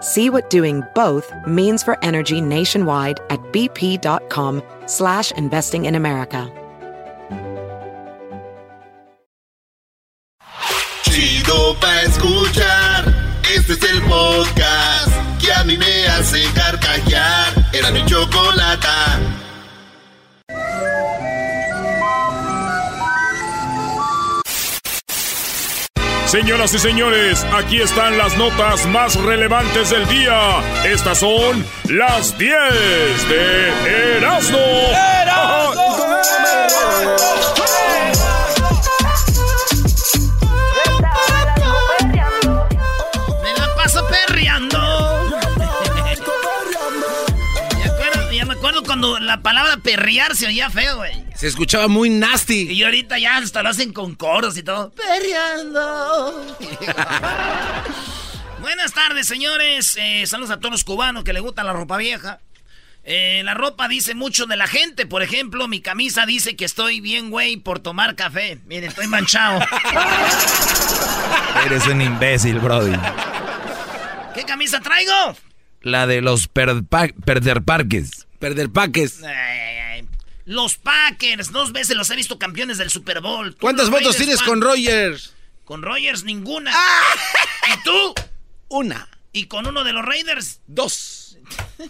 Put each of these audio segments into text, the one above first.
See what doing both means for energy nationwide at bp.com slash investing in America. Chido pa escuchar, este es el podcast que a mí me hace carcajear. Era mi chocolata. Señoras y señores, aquí están las notas más relevantes del día. Estas son las 10 de Erasmo. Me la paso perreando. Ya me acuerdo cuando la palabra perrear se oía feo, güey. Se escuchaba muy nasty. Y ahorita ya hasta lo hacen con coros y todo. Perreando. Buenas tardes, señores. Eh, saludos a todos los cubanos que les gusta la ropa vieja. Eh, la ropa dice mucho de la gente. Por ejemplo, mi camisa dice que estoy bien, güey, por tomar café. Miren, estoy manchado. Eres un imbécil, Brody. ¿Qué camisa traigo? La de los per- pa- perder parques. Perder paques. Ay, ay, ay. Los Packers, dos veces los he visto campeones del Super Bowl. ¿Tú ¿Cuántas Raiders, tienes con? Rogers? Con Rogers ninguna. ¡Ah! ¿Y tú? Una. ¿Y con uno de los Raiders? Dos.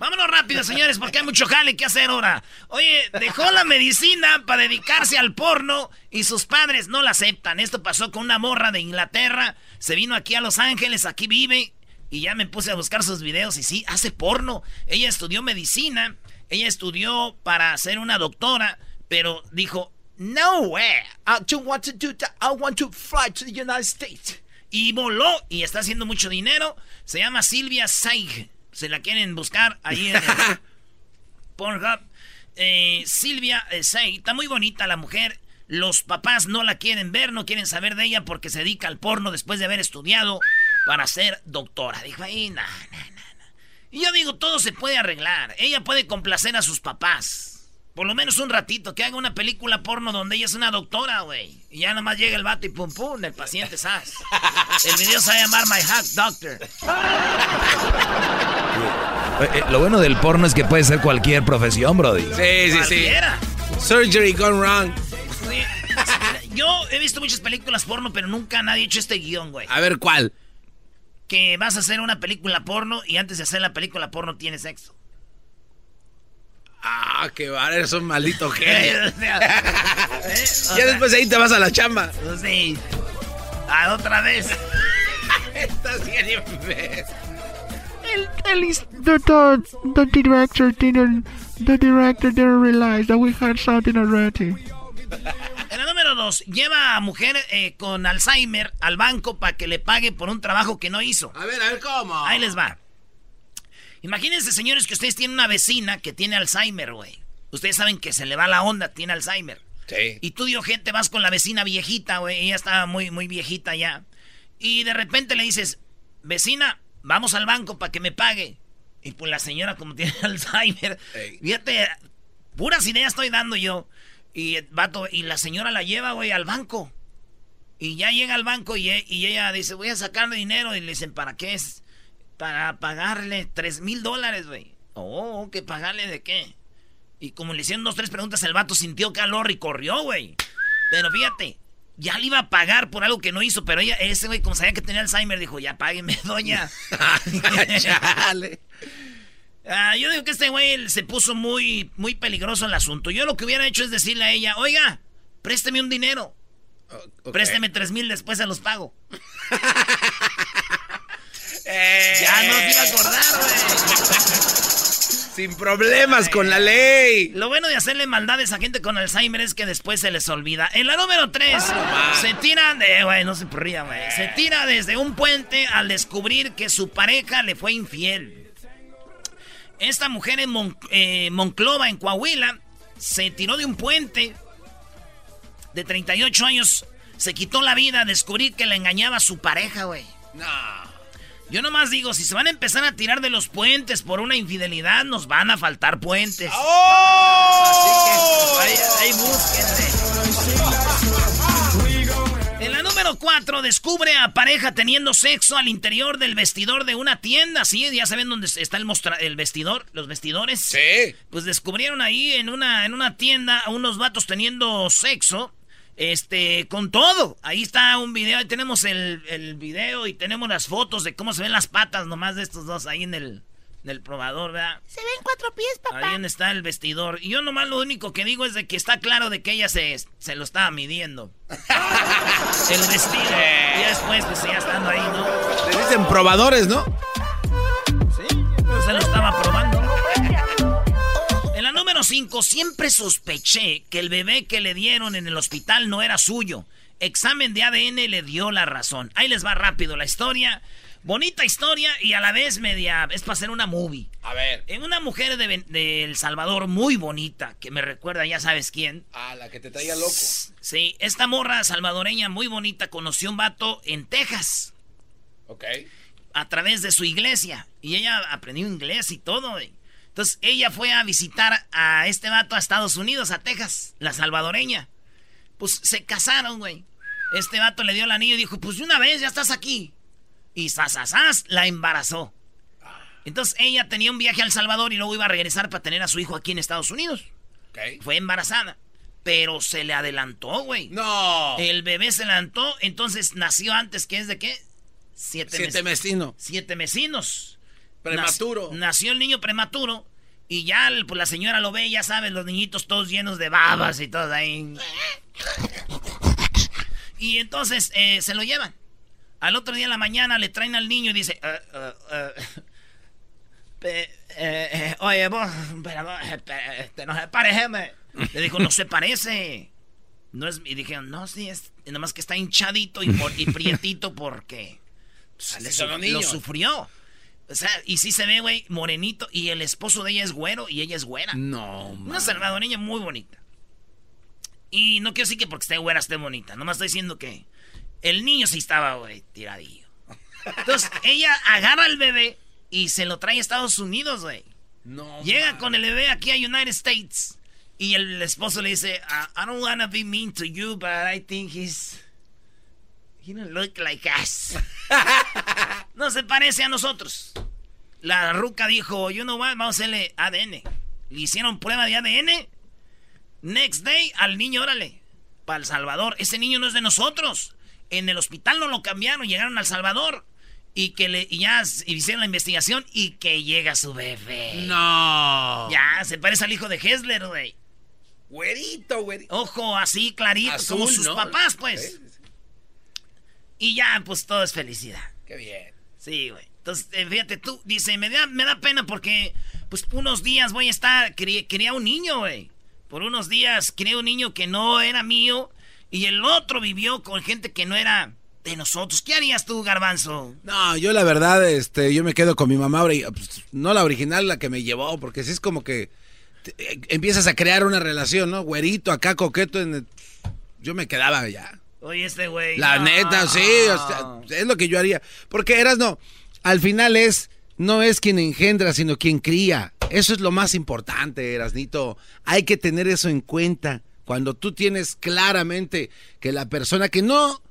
Vámonos rápido, señores, porque hay mucho jale que hacer ahora. Oye, dejó la medicina para dedicarse al porno y sus padres no la aceptan. Esto pasó con una morra de Inglaterra. Se vino aquí a Los Ángeles, aquí vive. Y ya me puse a buscar sus videos y sí, hace porno. Ella estudió medicina. Ella estudió para ser una doctora, pero dijo, no way. I don't want to do that. I want to fly to the United States. Y voló y está haciendo mucho dinero. Se llama Silvia Saig. Se la quieren buscar ahí en el Pornhub. Eh, Silvia eh, Saig. Está muy bonita la mujer. Los papás no la quieren ver, no quieren saber de ella porque se dedica al porno después de haber estudiado para ser doctora. Dijo ahí, no, no, no. Y yo digo, todo se puede arreglar. Ella puede complacer a sus papás. Por lo menos un ratito, que haga una película porno donde ella es una doctora, güey. Y ya nomás llega el vato y pum pum, el paciente sas. El video se va a llamar My Hack Doctor. Eh, eh, lo bueno del porno es que puede ser cualquier profesión, Brody. Sí, sí, sí. Cualquiera. Surgery gone wrong. Yo he visto muchas películas porno, pero nunca nadie ha hecho este guion, güey. A ver, ¿cuál? Que vas a hacer una película porno y antes de hacer la película porno tienes sexo. Ah, qué bar, eres un maldito genio. O sea, ¿eh? O Ya después ahí te vas a la chamba. Sí. Ah, otra vez. Estás bien. At least the, the the director didn't the director didn't realize that we had something already. Lleva a mujer eh, con Alzheimer al banco para que le pague por un trabajo que no hizo. A ver, a ver cómo. Ahí les va. Imagínense, señores, que ustedes tienen una vecina que tiene Alzheimer, güey. Ustedes saben que se le va la onda, tiene Alzheimer. Sí. Y tú, dio gente, vas con la vecina viejita, güey. Ella estaba muy, muy viejita ya. Y de repente le dices, vecina, vamos al banco para que me pague. Y pues la señora, como tiene Alzheimer, Ey. fíjate, puras ideas estoy dando yo. Y, vato, y la señora la lleva, güey, al banco. Y ya llega al banco y, e- y ella dice, voy a sacarle dinero. Y le dicen, ¿para qué es? Para pagarle tres mil dólares, güey. Oh, ¿que pagarle de qué? Y como le hicieron dos, tres preguntas, el vato sintió calor y corrió, güey. Pero fíjate, ya le iba a pagar por algo que no hizo, pero ella, ese güey, como sabía que tenía Alzheimer, dijo, ya págueme, doña. Chale. Ah, yo digo que este güey se puso muy, muy peligroso el asunto. Yo lo que hubiera hecho es decirle a ella, oiga, présteme un dinero. Présteme tres mil, después se los pago. Ya no te iba a acordar, güey. Sin problemas con la ley. Lo bueno de hacerle maldades a gente con Alzheimer es que después se les olvida. En la número 3, se tira de. Güey, no se ría, güey. Se tira desde un puente al descubrir que su pareja le fue infiel. Esta mujer en eh, Monclova, en Coahuila, se tiró de un puente de 38 años. Se quitó la vida a descubrir que le engañaba a su pareja, güey. No. Yo nomás digo, si se van a empezar a tirar de los puentes por una infidelidad, nos van a faltar puentes. ¡Oh! Así que ahí, búsquense. Número 4 descubre a pareja teniendo sexo al interior del vestidor de una tienda. Sí, ya saben dónde está el, el vestidor, los vestidores. Sí. Pues descubrieron ahí en una, en una tienda a unos vatos teniendo sexo. Este, con todo. Ahí está un video, ahí tenemos el, el, video y tenemos las fotos de cómo se ven las patas nomás de estos dos ahí en el, en probador, ¿verdad? Se ven cuatro pies, papá. Ahí está el vestidor. Y yo nomás lo único que digo es de que está claro de que ella se, se lo estaba midiendo. el vestido. Y después, pues ya estando ahí, ¿no? Le dicen probadores, ¿no? Sí, pues se lo estaba probando. En la número 5, siempre sospeché que el bebé que le dieron en el hospital no era suyo. Examen de ADN le dio la razón. Ahí les va rápido la historia. Bonita historia y a la vez media. Es para hacer una movie. A ver. En una mujer de, El Salvador muy bonita, que me recuerda, ya sabes quién. Ah, la que te traía loco. Sí, esta morra salvadoreña muy bonita conoció un vato en Texas. Ok. A través de su iglesia. Y ella aprendió inglés y todo. Entonces ella fue a visitar a este vato a Estados Unidos, a Texas, la salvadoreña. Pues se casaron, güey. Este vato le dio el anillo y dijo, pues de una vez ya estás aquí. Y sasasas la embarazó. Entonces ella tenía un viaje al Salvador y luego iba a regresar para tener a su hijo aquí en Estados Unidos. Fue embarazada. Pero se le adelantó, güey. No. El bebé se adelantó, entonces nació antes, ¿qué es de qué? Siete, Siete mesinos. Siete mesinos. Prematuro. nació el niño prematuro. Y ya pues la señora lo ve, ya sabes, los niñitos todos llenos de babas y todo ahí. Y entonces eh, se lo llevan. Al otro día en la mañana le traen al niño y dice... Eh, eh, oye, vos, este, no se parece. Le dijo, no se parece. No es, y dijeron, no, sí, es nomás que está hinchadito y, y prietito porque pues, lo sufrió. O sea, y sí se ve, güey, morenito. Y el esposo de ella es güero y ella es güera. No, Una salvadoreña muy bonita. Y no quiero decir que porque esté güera esté bonita. Nomás estoy diciendo que el niño sí estaba, güey, tiradillo. Entonces, ella agarra al bebé y se lo trae a Estados Unidos, güey. No. Llega con el bebé aquí a United States. Y el esposo le dice, I, don't wanna be mean to you, but I think he's... He don't look like us. no se parece a nosotros. La ruca dijo, you know what, vamos a hacerle ADN. Le hicieron prueba de ADN. Next day, al niño, órale. Para El Salvador. Ese niño no es de nosotros. En el hospital no lo cambiaron, llegaron al Salvador. Y que le, y ya hicieron la investigación y que llega su bebé. No. Ya, se parece al hijo de Hessler, güey. Güerito, güerito. Ojo, así clarito, como sus papás, pues. Y ya, pues todo es felicidad. Qué bien. Sí, güey. Entonces, eh, fíjate tú, dice, me da, me da pena porque, pues, unos días voy a estar, quería, un niño, güey. Por unos días crié un niño que no era mío y el otro vivió con gente que no era de nosotros. ¿Qué harías tú, Garbanzo? No, yo la verdad, este, yo me quedo con mi mamá, pues, no la original, la que me llevó, porque si es como que eh, empiezas a crear una relación, ¿no? Güerito, acá coqueto, en yo me quedaba ya. Oye, este güey. La neta, sí, es lo que yo haría. Porque eras no, al final es, no es quien engendra, sino quien cría. Eso es lo más importante, Erasnito. Hay que tener eso en cuenta. Cuando tú tienes claramente que la persona que no,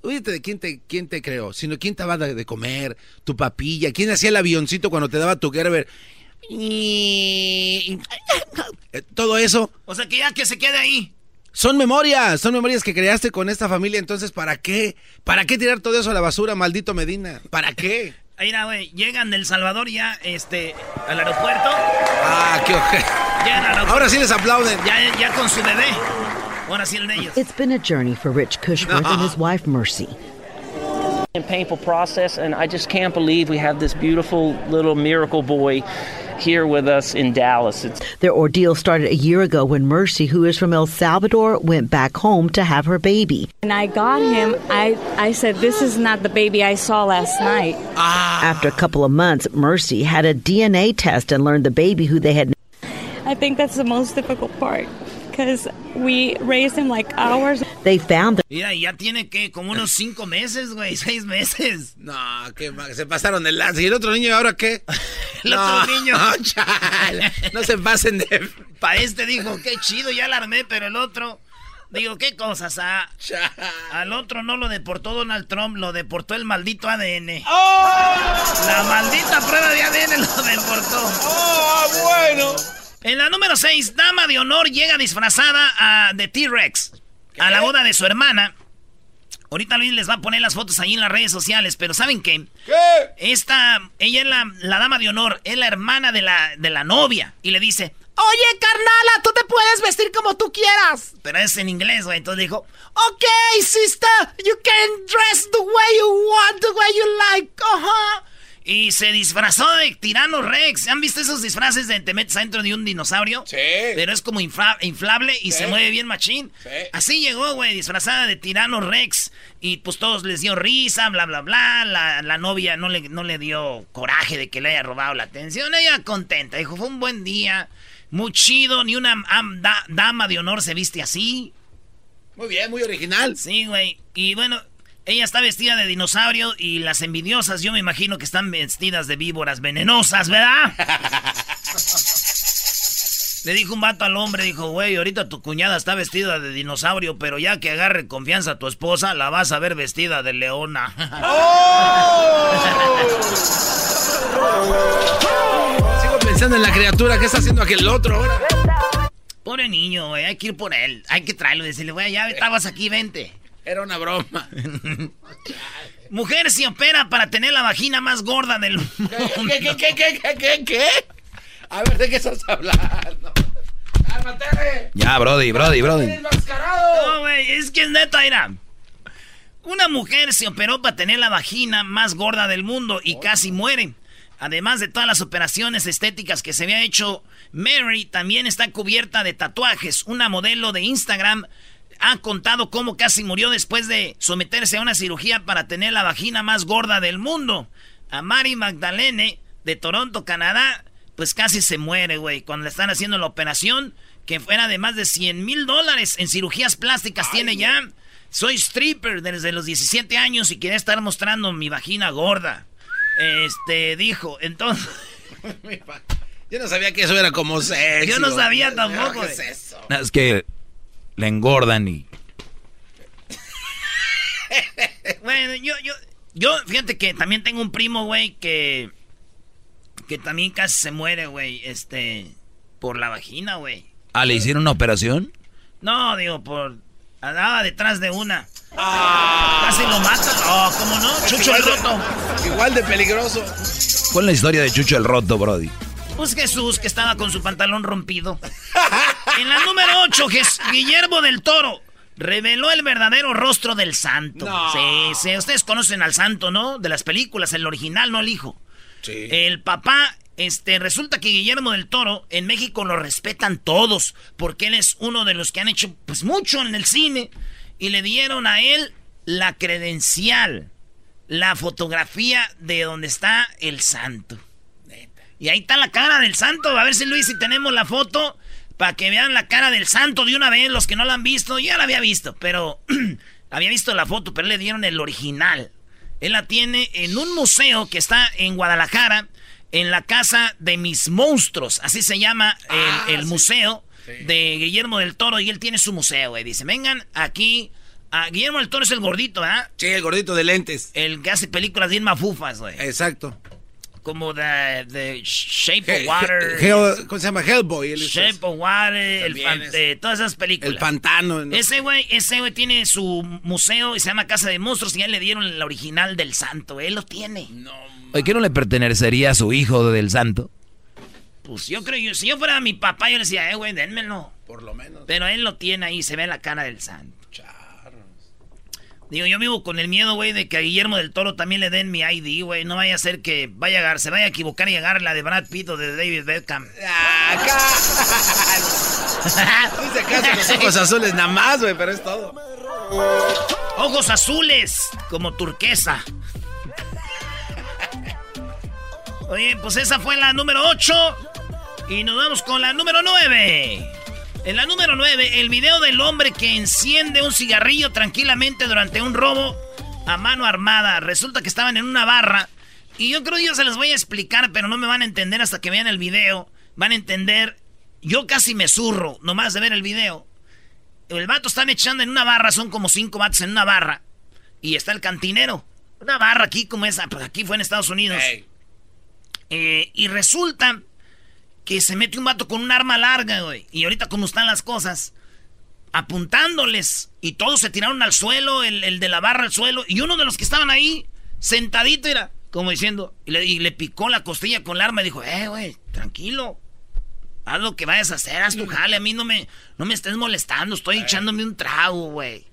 oíste de quién te, quién te creó, sino quién te va de, de comer, tu papilla, quién hacía el avioncito cuando te daba tu Gerber. Eh, todo eso. O sea que ya que se quede ahí. Son memorias, son memorias que creaste con esta familia, entonces ¿para qué? ¿Para qué tirar todo eso a la basura, maldito Medina? ¿Para qué? Ahí era, güey, llegan del Salvador ya, este, al aeropuerto. Ah, qué ojete. Ahora sí les aplauden. Ya, ya con su bebé. Ahora sí el de ellos. It's been a journey for Rich Cushworth and his wife Mercy. And painful process, and I just can't believe we have this beautiful little miracle boy here with us in Dallas. It's Their ordeal started a year ago when Mercy, who is from El Salvador, went back home to have her baby. When I got him, I, I said, This is not the baby I saw last night. Ah. After a couple of months, Mercy had a DNA test and learned the baby who they had. I think that's the most difficult part because we raised him like hours. They found the Mira, ya tiene que como unos cinco meses, güey, seis meses. No, que se pasaron de lanza. ¿Y el otro niño ahora qué? El otro niño. No, chale, no se pasen de... Pa' este dijo, qué chido, ya la armé, pero el otro... Digo, ¿qué cosas? Ah, al otro no lo deportó Donald Trump, lo deportó el maldito ADN. La maldita prueba de ADN lo deportó. ¡Oh, bueno! En la número 6, Dama de Honor llega disfrazada a, de T-Rex a la boda de su hermana. Ahorita Luis les va a poner las fotos ahí en las redes sociales, pero ¿saben qué? ¿Qué? Esta, ella es la, la dama de honor, es la hermana de la, de la novia. Y le dice, oye, carnala, tú te puedes vestir como tú quieras. Pero es en inglés, güey. Entonces dijo, ok, sister, you can dress the way you want, the way you like. Ajá. Y se disfrazó de tirano Rex. ¿Han visto esos disfraces de te metes adentro de un dinosaurio? Sí. Pero es como infla- inflable y Sí. se mueve bien machín. Sí. Así llegó, güey, disfrazada de tirano Rex. Y pues todos les dio risa, bla, bla, bla. La, la novia no le, no le dio coraje de que le haya robado la atención. Ella contenta. Dijo, fue un buen día. Muy chido. Ni una am- da- dama de honor se viste así. Muy bien, muy original. Sí, güey. Y bueno, ella está vestida de dinosaurio y las envidiosas yo me imagino que están vestidas de víboras venenosas, ¿verdad? Le dijo un vato al hombre, dijo, güey, ahorita tu cuñada está vestida de dinosaurio, pero ya que agarre confianza a tu esposa, la vas a ver vestida de leona. Sigo pensando en la criatura. ¿Qué está haciendo aquel otro ahora? Pobre niño, güey, hay que ir por él. Hay que traerlo y decirle, güey, ya estabas aquí, vente. Era una broma. Mujer se opera para tener la vagina más gorda del mundo. ¿Qué, qué, qué, qué, qué, qué, qué? A ver, ¿de qué estás hablando? ¡Cálmate! Ya, Brody, Brody, Brody. No, güey, es que es neta, mira. Una mujer se operó para tener la vagina más gorda del mundo y casi muere. Además de todas las operaciones estéticas que se había hecho, Mary también está cubierta de tatuajes. Una modelo de Instagram ha contado cómo casi murió después de someterse a una cirugía para tener la vagina más gorda del mundo. A Mary Magdalene de Toronto, Canadá, pues casi se muere, güey, cuando le están haciendo la operación, que fuera de más de 100 mil dólares en cirugías plásticas tiene ya. Soy stripper desde los 17 años y quería estar mostrando mi vagina gorda. Este, dijo, entonces... Yo no sabía que eso era como sexy. Yo no sabía tampoco, ¿Qué es eso? Es que le engordan y... Bueno, yo, yo, yo, fíjate que también tengo un primo, güey, que, que también casi se muere, güey, este, por la vagina, güey. Ah, ¿le hicieron una operación? No, digo, por, andaba detrás de una. Casi lo mata. Oh, ¿cómo no? Chucho el de- roto. Igual de peligroso. ¿Cuál es la historia de Chucho el Roto, Brody? Pues Jesús, que estaba con su pantalón rompido. En la número 8, Guillermo del Toro reveló el verdadero rostro del santo. No. Sí, sí, ustedes conocen al santo, ¿no? De las películas, el original, no el hijo. Sí. El papá, este, resulta que Guillermo del Toro en México lo respetan todos, porque él es uno de los que han hecho, pues, mucho en el cine, y le dieron a él la credencial, la fotografía de donde está el santo. Y ahí está la cara del santo. A ver si Luis, si tenemos la foto, para que vean la cara del santo de una vez, los que no la han visto. Ya la había visto, pero había visto la foto, pero le dieron el original. Él la tiene en un museo que está en Guadalajara, en la casa de mis monstruos. Así se llama el, el museo de Guillermo del Toro. Y él tiene su museo, güey. Dice, vengan aquí. a Guillermo del Toro es el gordito, ¿verdad? Sí, el gordito de lentes. El que hace películas bien mafufas, güey. Exacto. Como de, de Shape of He- Water. He- ¿Cómo se llama? Hellboy. es- Shape of Water, el es- eh, todas esas películas. El pantano. ¿no? Ese güey, ese güey tiene su museo y se llama Casa de Monstruos y ya le dieron el original del santo. Él lo tiene. Oye, ¿qué no le pertenecería a su hijo del santo? Pues yo creo, yo, si yo fuera mi papá, yo le decía, eh, güey, dénmelo. Por lo menos. Pero él lo tiene ahí, se ve la cara del santo. Digo, yo vivo con el miedo, güey, de que a Guillermo del Toro también le den mi ID, güey. No vaya a ser que vaya a, se vaya a equivocar y agarre la de Brad Pitt o de David Beckham. Dice acaso los ojos azules nada más, güey, pero es todo. Ojos azules, como turquesa. Oye, pues esa fue la número 8. Y nos vamos con la número 9. En la número 9, el video del hombre que enciende un cigarrillo tranquilamente durante un robo a mano armada. Resulta que estaban en una barra. Y yo creo que yo se les voy a explicar, pero no me van a entender hasta que vean el video. Van a entender. Yo casi me zurro, nomás de ver el video. El vato están echando en una barra, son como cinco vatos en una barra. Y está el cantinero. Una barra aquí como esa, pues aquí fue en Estados Unidos. Eh, y resulta que se mete un vato con un arma larga, güey. Y ahorita como están las cosas, apuntándoles. Y todos se tiraron al suelo, el, el de la barra al suelo. Y uno de los que estaban ahí, sentadito, era como diciendo, y le, y le picó la costilla con el arma y dijo, eh, güey, tranquilo. Haz lo que vayas a hacer, haz tu jale. A mí no me, no me estés molestando, estoy echándome un trago, güey.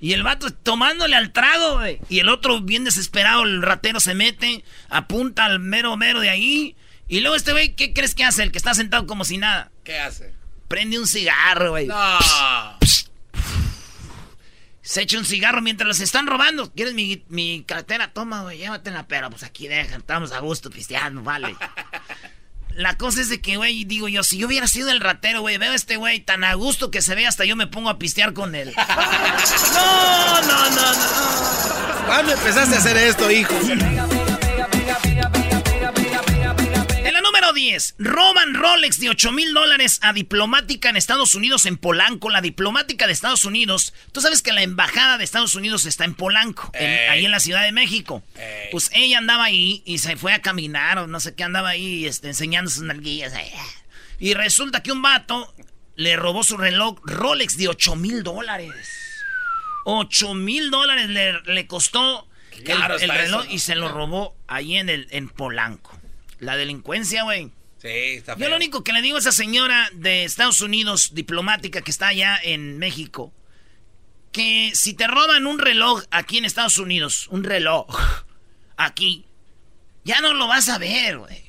Y el vato tomándole al trago, güey. Y el otro, bien desesperado, el ratero se mete, apunta al mero mero de ahí. Y luego este güey, ¿qué crees que hace? El que está sentado como si nada. ¿Qué hace? Prende un cigarro, güey. No. Se echa un cigarro mientras los están robando. ¿Quieres mi, mi cartera? Toma, güey, llévatela. Pero pues aquí dejan, estamos a gusto pisteando, vale. La cosa es de que, güey, digo yo, si yo hubiera sido el ratero, güey, veo a este güey tan a gusto que se ve, hasta yo me pongo a pistear con él. No, no, no, no. ¿Cuándo empezaste a hacer esto, hijo? 10, roban Rolex de 8 mil dólares a diplomática en Estados Unidos, en Polanco. La diplomática de Estados Unidos, tú sabes que la embajada de Estados Unidos está en Polanco, en- ahí en la Ciudad de México. Ey. Pues ella andaba ahí y se fue a caminar o no sé qué, andaba ahí este, enseñando sus nalguillas. Y resulta que un vato le robó su reloj Rolex de 8 mil dólares. 8 mil dólares le, le costó el, el reloj eso, ¿no? y se lo robó ahí en, el, en Polanco. La delincuencia, güey. Sí, está Yo feo. lo único que le digo a esa señora de Estados Unidos, diplomática, que está allá en México, que si te roban un reloj aquí en Estados Unidos, un reloj, aquí, ya no lo vas a ver, güey.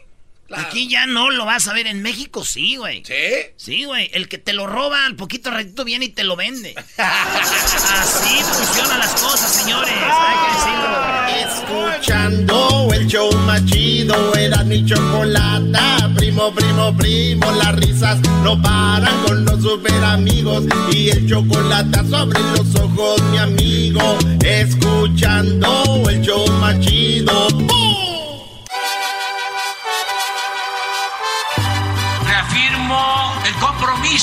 Aquí ya no lo vas a ver. En México sí, güey. ¿Sí? Sí, güey. El que te lo roba al poquito ratito viene y te lo vende. Así funcionan las cosas, señores. Hay que decirlo. Escuchando el show más chido, era mi chocolata. Primo, primo, primo, las risas no paran con los super amigos. Y el chocolate sobre los ojos, mi amigo. Escuchando el show más chido.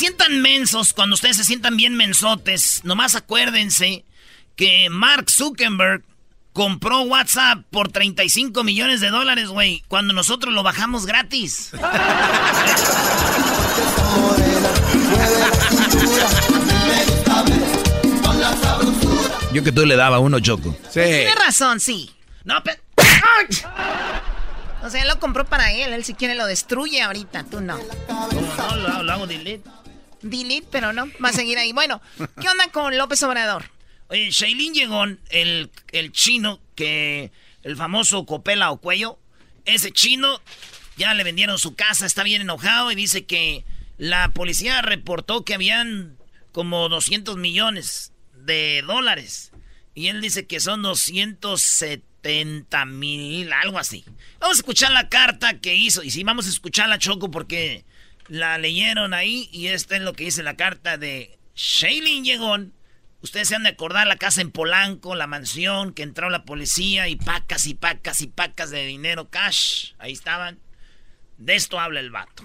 Sientan mensos, cuando ustedes se sientan bien mensotes, nomás acuérdense que Mark Zuckerberg compró WhatsApp por 35 millones de dólares, güey, cuando nosotros lo bajamos gratis. Yo que tú le daba uno, Choco. Sí. Tiene razón, sí. No, pero... O sea, él lo compró para él. Él si quiere lo destruye ahorita. Tú no. No, lo, lo hago delete. Delete, pero no. Va a seguir ahí. Bueno, ¿qué onda con López Obrador? Oye, Shailin Llegón, el, el chino que... El famoso Copela o Cuello, ese chino ya le vendieron su casa, está bien enojado y dice que la policía reportó que habían como 200 millones de dólares. Y él dice que son 270 mil, algo así. Vamos a escuchar la carta que hizo. Y sí, vamos a escuchar la Choco porque la leyeron ahí. Y esta es lo que dice la carta de Shailene Llegón. Ustedes se han de acordar la casa en Polanco, la mansión, que entró la policía y pacas y pacas y pacas de dinero cash. Ahí estaban. De esto habla el vato.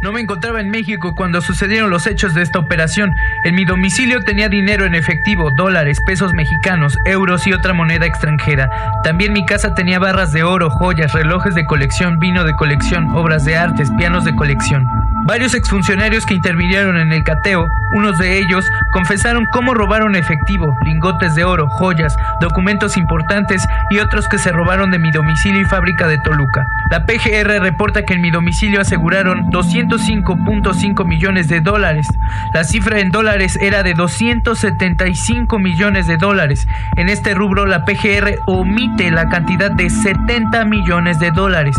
No me encontraba en México cuando sucedieron los hechos de esta operación. En mi domicilio tenía dinero en efectivo, dólares, pesos mexicanos, euros y otra moneda extranjera. También mi casa tenía barras de oro, joyas, relojes de colección, vino de colección, obras de artes, pianos de colección. Varios exfuncionarios que intervinieron en el cateo, unos de ellos, confesaron cómo robaron efectivo, lingotes de oro, joyas, documentos importantes y otros que se robaron de mi domicilio y fábrica de Toluca. La PGR reporta que en mi domicilio aseguraron 205.5 millones de dólares. La cifra en dólares era de 275 millones de dólares. En este rubro la PGR omite la cantidad de 70 millones de dólares.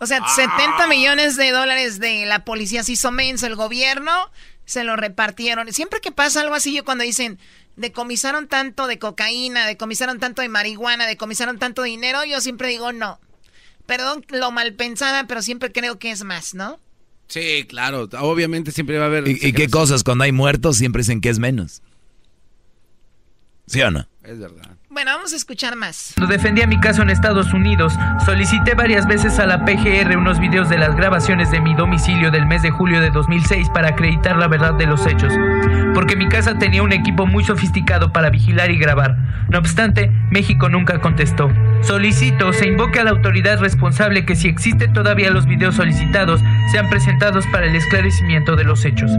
O sea, 70 millones de dólares de la policía se hizo menso, el gobierno se lo repartieron. Siempre que pasa algo así, yo cuando dicen, decomisaron tanto de cocaína, decomisaron tanto de marihuana, decomisaron tanto dinero, yo siempre digo no. Perdón lo mal pensada, pero siempre creo que es más, ¿no? Sí, claro, obviamente siempre va a haber... ¿Y, y qué cosas? Cuando hay muertos siempre dicen que es menos. ¿Sí o no? Es verdad. Bueno, vamos a escuchar más. Cuando defendía mi caso en Estados Unidos, solicité varias veces a la PGR unos videos de las grabaciones de mi domicilio del mes de julio de 2006 para acreditar la verdad de los hechos, porque mi casa tenía un equipo muy sofisticado para vigilar y grabar. No obstante, México nunca contestó. Solicito se invoque a la autoridad responsable que si existen todavía los videos solicitados, sean presentados para el esclarecimiento de los hechos.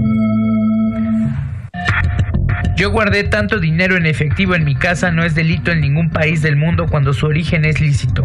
Yo guardé tanto dinero en efectivo en mi casa no es delito en ningún país del mundo cuando su origen es lícito.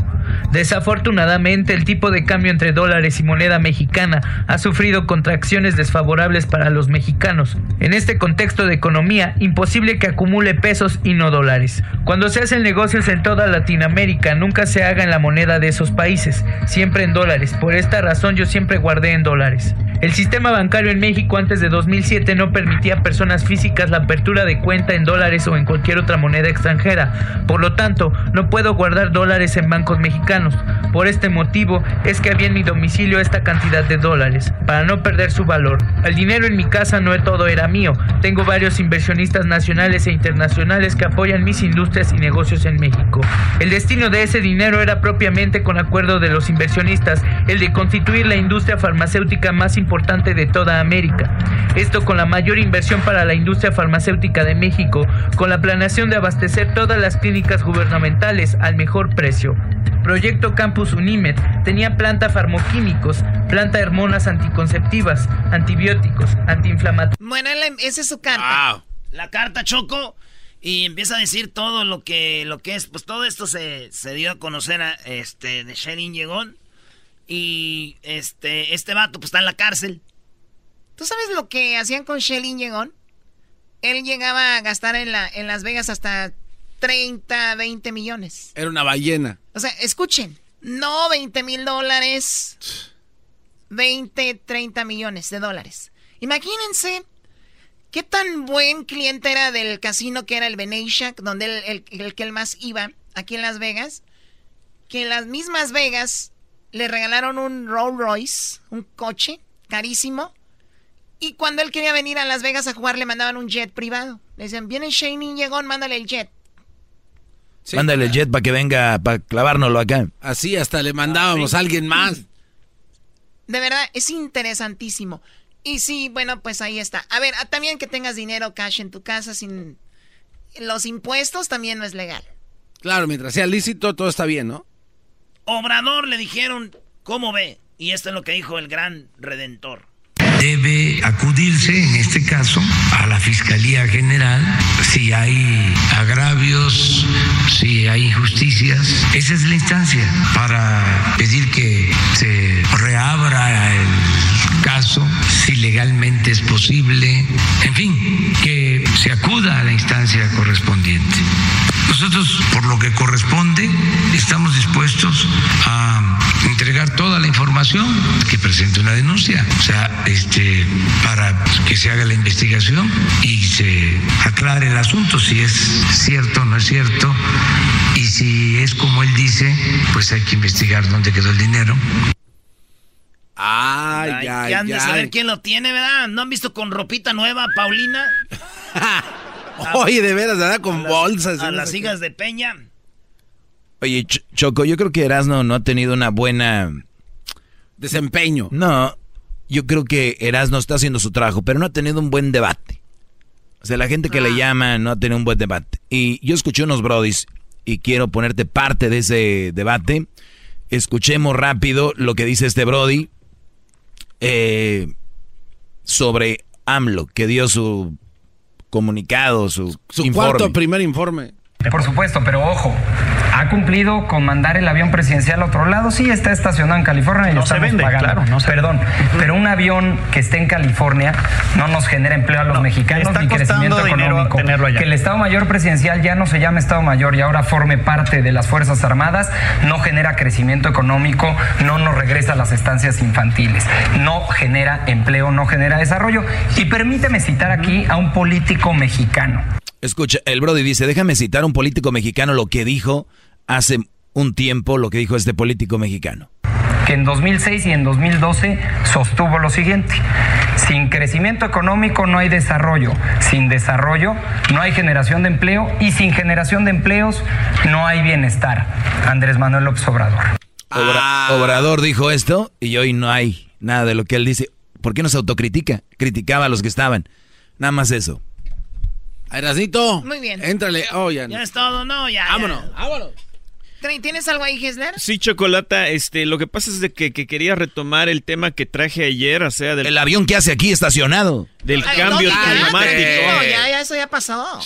Desafortunadamente, el tipo de cambio entre dólares y moneda mexicana ha sufrido contracciones desfavorables para los mexicanos. En este contexto de economía, imposible que acumule pesos y no dólares. Cuando se hacen negocios en toda Latinoamérica, nunca se haga en la moneda de esos países, siempre en dólares. Por esta razón yo siempre guardé en dólares. El sistema bancario en México antes de 2007 no permitía a personas físicas la apertura de cuenta en dólares o en cualquier otra moneda extranjera. Por lo tanto, no puedo guardar dólares en bancos mexicanos. Por este motivo es que había en mi domicilio esta cantidad de dólares, para no perder su valor. El dinero en mi casa no todo era mío. Tengo varios inversionistas nacionales e internacionales que apoyan mis industrias y negocios en México. El destino de ese dinero era propiamente con acuerdo de los inversionistas, el de constituir la industria farmacéutica más importante de toda América. Esto con la mayor inversión para la industria farmacéutica de México, con la planeación de abastecer todas las clínicas gubernamentales al mejor precio. Proyecto Campus Unimed tenía planta farmoquímicos, planta de hormonas anticonceptivas, antibióticos, antiinflamatorios. Bueno, esa es su carta. La carta Choco y empieza a decir todo lo que lo que es, pues todo esto se, se dio a conocer a, este de Sherin Llegón y este este vato pues está en la cárcel. ¿Tú sabes lo que hacían con Shelly Llegón? Él llegaba a gastar en, la, en Las Vegas hasta 30, 20 millones. Era una ballena. O sea, escuchen, no 20 mil dólares, 20, 30 millones de dólares. Imagínense qué tan buen cliente era del casino que era el Venetian, donde el, el que él más iba, aquí en Las Vegas, que en las mismas Vegas le regalaron un Rolls Royce, un coche carísimo, y cuando él quería venir a Las Vegas a jugar le mandaban un jet privado. Le decían, viene Shane llegó, mándale el jet. Mándale el jet para que venga, para clavárnoslo acá. Así hasta le mandábamos a alguien más. De verdad, es interesantísimo. Y sí, bueno, pues ahí está. A ver, también que tengas dinero cash en tu casa sin los impuestos también no es legal. Claro, mientras sea lícito todo está bien, ¿no? Obrador le dijeron, ¿cómo ve? Y esto es lo que dijo el gran redentor debe acudirse, en este caso, a la Fiscalía General si hay agravios, si hay injusticias. Esa es la instancia para pedir que se reabra el caso, si legalmente es posible, en fin, que se acuda a la instancia correspondiente. Nosotros, por lo que corresponde, estamos dispuestos a entregar toda la información, que presente una denuncia, o sea, este, para que se haga la investigación y se aclare el asunto, si es cierto o no es cierto, y si es como él dice, pues hay que investigar dónde quedó el dinero. Ay, ay, ay. han de saber quién lo tiene, ¿verdad? ¿No han visto con ropita nueva, Paulina? Oye, de veras, ¿verdad? Con bolsas. A las hijas de Peña. Oye, Choco, yo creo que Erasno no ha tenido una buena... Desempeño. No, yo creo que Erasno está haciendo su trabajo, pero no ha tenido un buen debate. O sea, la gente que le ah. llama no ha tenido un buen debate. Y yo escuché unos brodis y quiero ponerte parte de ese debate. Escuchemos rápido lo que dice este brody eh, sobre AMLO, que dio su comunicado, su, su cuarto primer informe. Por supuesto, pero ojo, ¿ha cumplido con mandar el avión presidencial a otro lado? Sí, está estacionado en California y no se vende, Claro, no Perdón, pero un avión que esté en California no nos genera empleo a los mexicanos ni crecimiento económico. Que el Estado Mayor presidencial ya no se llame Estado Mayor y ahora forme parte de las Fuerzas Armadas no genera crecimiento económico, no nos regresa a las estancias infantiles, no genera empleo, no genera desarrollo. Y permíteme citar aquí a un político mexicano. Escucha, el Brody dice, déjame citar a un político mexicano lo que dijo hace un tiempo, lo que dijo este político mexicano. Que en 2006 y en 2012 sostuvo lo siguiente. Sin crecimiento económico no hay desarrollo, sin desarrollo no hay generación de empleo y sin generación de empleos no hay bienestar. Andrés Manuel López Obrador. Ah. Obrador dijo esto y hoy no hay nada de lo que él dice. ¿Por qué no se autocritica? Criticaba a los que estaban. Nada más eso. Erasnito. Muy bien. Éntrale. Oh, ya. Ya es todo, ¿no? Ya. Vámonos, vámonos. ¿Tienes algo ahí, Hesler? Sí, Chocolata, este, lo que pasa es de que, quería retomar el tema que traje ayer, o sea, del... El avión que hace aquí estacionado. Del cambio climático. No, ya, ya, eso ya pasó.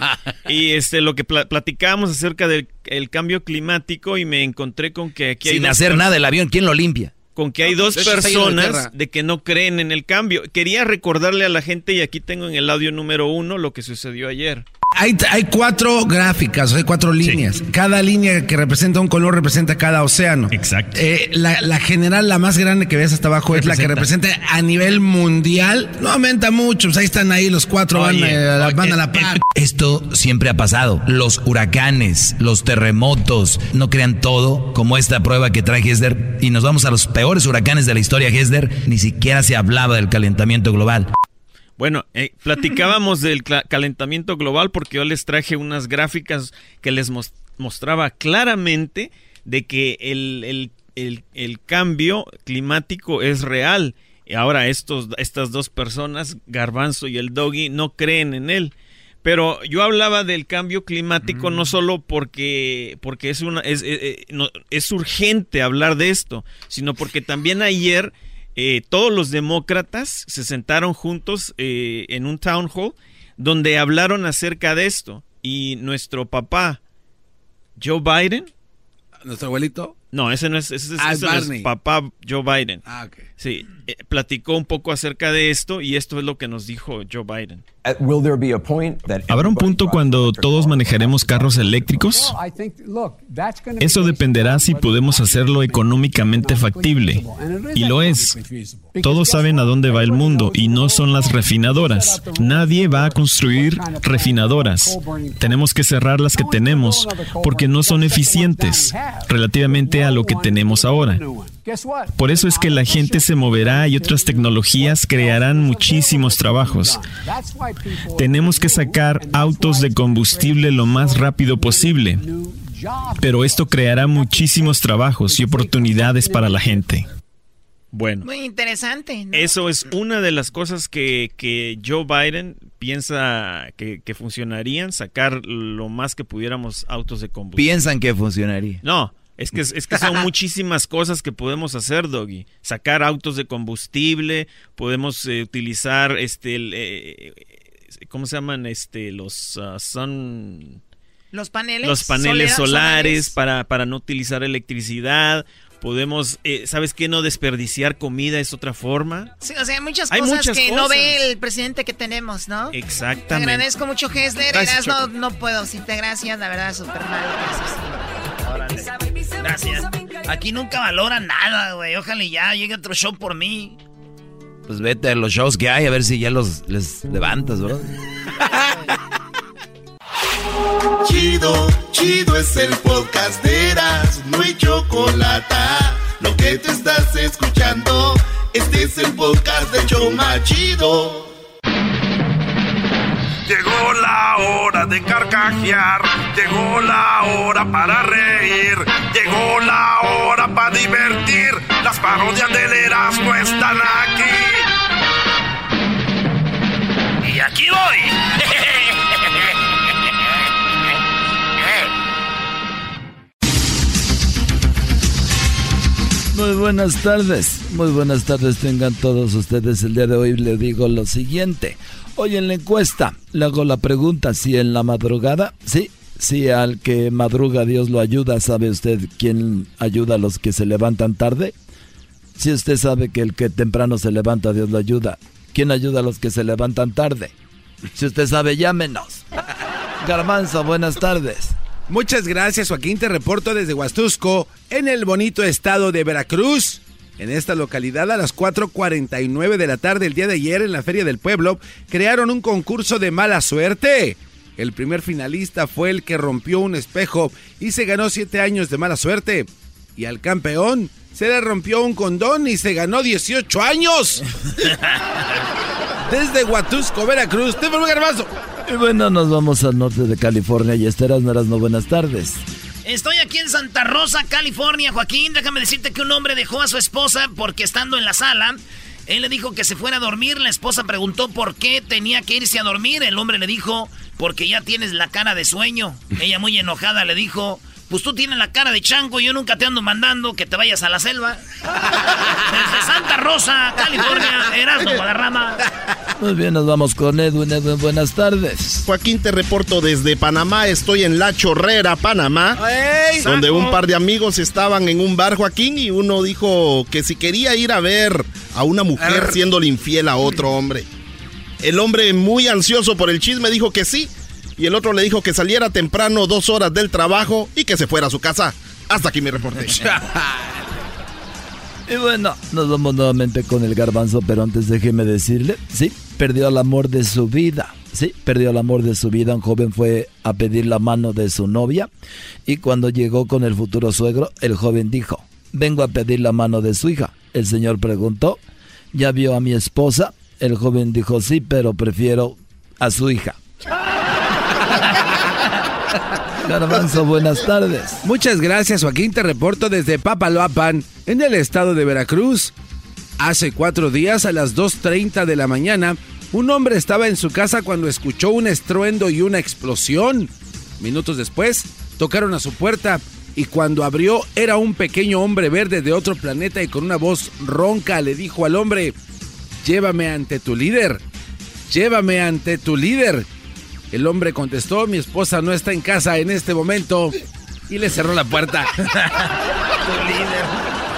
y este, lo que platicábamos acerca del cambio climático y me encontré con que aquí hay... Sin hacer nada el avión, ¿quién lo limpia? Con que hay dos personas de que no creen en el cambio. Quería recordarle a la gente, y aquí tengo en el audio número uno lo que sucedió ayer. Hay, hay cuatro gráficas, hay cuatro líneas. Cada línea que representa un color representa cada océano. Exacto. Eh, la, general, la más grande que ves hasta abajo, es la que representa a nivel mundial. No aumenta mucho, pues ahí están ahí los cuatro, van, eh, van, a la par. Esto siempre ha pasado. Los huracanes, los terremotos, no crean todo como esta prueba que trae Hesder. Y nos vamos a los peores huracanes de la historia, Hesder. Ni siquiera se hablaba del calentamiento global. Bueno, eh, platicábamos del calentamiento global porque yo les traje unas gráficas que les mostraba claramente de que el, el, cambio climático es real. Y ahora estos, estas dos personas, Garbanzo y el Doggy, no creen en él. Pero yo hablaba del cambio climático no mm. solo porque, porque es, una, es, es, eh, eh, es urgente hablar de esto, sino porque también ayer eh, todos los demócratas se sentaron juntos eh, en un town hall donde hablaron acerca de esto. Y nuestro papá, Joe Biden. ¿Nuestro abuelito? No, ese no es, ese, ah, es papá Joe Biden. Ah, ok. Sí, eh, platicó un poco acerca de esto y esto es lo que nos dijo Joe Biden. ¿Habrá un punto cuando todos manejaremos carros eléctricos? Eso dependerá si podemos hacerlo económicamente factible. Y lo es. Todos saben a dónde va el mundo y no son las refinadoras. Nadie va a construir refinadoras. Tenemos que cerrar las que tenemos porque no son eficientes relativamente a lo que tenemos ahora. Por eso es que la gente se moverá y otras tecnologías crearán muchísimos trabajos. Tenemos que sacar autos de combustible lo más rápido posible. Pero esto creará muchísimos trabajos y oportunidades para la gente. Bueno. Muy interesante. Eso es una de las cosas que, Joe Biden piensa que, que, funcionarían, sacar lo más que pudiéramos autos de combustible. Piensan que funcionaría. No, es que, es que son muchísimas cosas que podemos hacer, Doggy. Sacar autos de combustible, podemos eh, utilizar este eh, ¿cómo se llaman? Este los uh, son los paneles los paneles solares, Para, para no utilizar electricidad. Podemos, eh, ¿sabes qué? No desperdiciar comida es otra forma. Sí, o sea, hay muchas cosas que no ve el presidente que tenemos, ¿no? Exactamente. Te agradezco mucho, Hesler. no, no puedo decirte gracias, la verdad, súper mal. Gracias. Gracias. Aquí nunca valoran nada, güey. Ojalá ya llegue otro show por mí. Pues vete a los shows que hay a ver si ya los les levantas, bro. Chido, chido es el podcast de Eras, no hay chocolate. Lo que te estás escuchando, este es el podcast de Choma Chido. Llegó la hora de carcajear, llegó la hora para reír, llegó la hora para divertir. Las parodias del Erasmo están aquí. Y aquí voy. Muy buenas tardes, muy buenas tardes tengan todos ustedes. El día de hoy le digo lo siguiente. Hoy en la encuesta le hago la pregunta si en la madrugada, sí, si al que madruga Dios lo ayuda, ¿sabe usted quién ayuda a los que se levantan tarde? Si usted sabe que el que temprano se levanta Dios lo ayuda, ¿quién ayuda a los que se levantan tarde? Si usted sabe, llámenos. Garbanzo, buenas tardes. Muchas gracias, Joaquín. Te reporto desde Huastusco, en el bonito estado de Veracruz. En esta localidad, a las 4.49 de la tarde el día de ayer, en la Feria del Pueblo, crearon un concurso de mala suerte. El primer finalista fue el que rompió un espejo y se ganó 7 años de mala suerte. Y al campeón se le rompió un condón y se ganó 18 años. Desde Huatusco, Veracruz, te Garbazo. Y bueno, nos vamos al norte de California y esteras no eras no buenas tardes. Estoy aquí en Santa Rosa, California, Joaquín. Déjame decirte que un hombre dejó a su esposa porque estando en la sala, él le dijo que se fuera a dormir. La esposa preguntó por qué tenía que irse a dormir. El hombre le dijo, porque ya tienes la cara de sueño. Ella muy enojada le dijo, pues tú tienes la cara de chango, yo nunca te ando mandando que te vayas a la selva. Desde Santa Rosa, California, Erasmo Guadarrama. Muy bien, nos vamos con Edwin. Edwin, buenas tardes. Joaquín, te reporto desde Panamá. Estoy en La Chorrera, Panamá. donde un par de amigos estaban en un bar, Joaquín, y uno dijo que si quería ir a ver a una mujer siéndole infiel a otro hombre. El hombre, muy ansioso por el chisme, dijo que sí y el otro le dijo que saliera temprano dos horas del trabajo y que se fuera a su casa. Hasta aquí me reporté. y bueno, nos vamos nuevamente con el garbanzo, pero antes déjeme decirle, sí, perdió el amor de su vida. Sí, perdió el amor de su vida. Un joven fue a pedir la mano de su novia y cuando llegó con el futuro suegro, el joven dijo, vengo a pedir la mano de su hija. El señor preguntó, ¿ya vio a mi esposa? El joven dijo, sí, pero prefiero a su hija. Garbanzo, buenas tardes. Muchas gracias, Joaquín. Te reporto desde Papaloapan, en el estado de Veracruz. Hace cuatro días, a las 2.30 de la mañana, un hombre estaba en su casa cuando escuchó un estruendo y una explosión. Minutos después, tocaron a su puerta y cuando abrió era un pequeño hombre verde de otro planeta y con una voz ronca le dijo al hombre, llévame ante tu líder, llévame ante tu líder. El hombre contestó, mi esposa no está en casa en este momento y le cerró la puerta.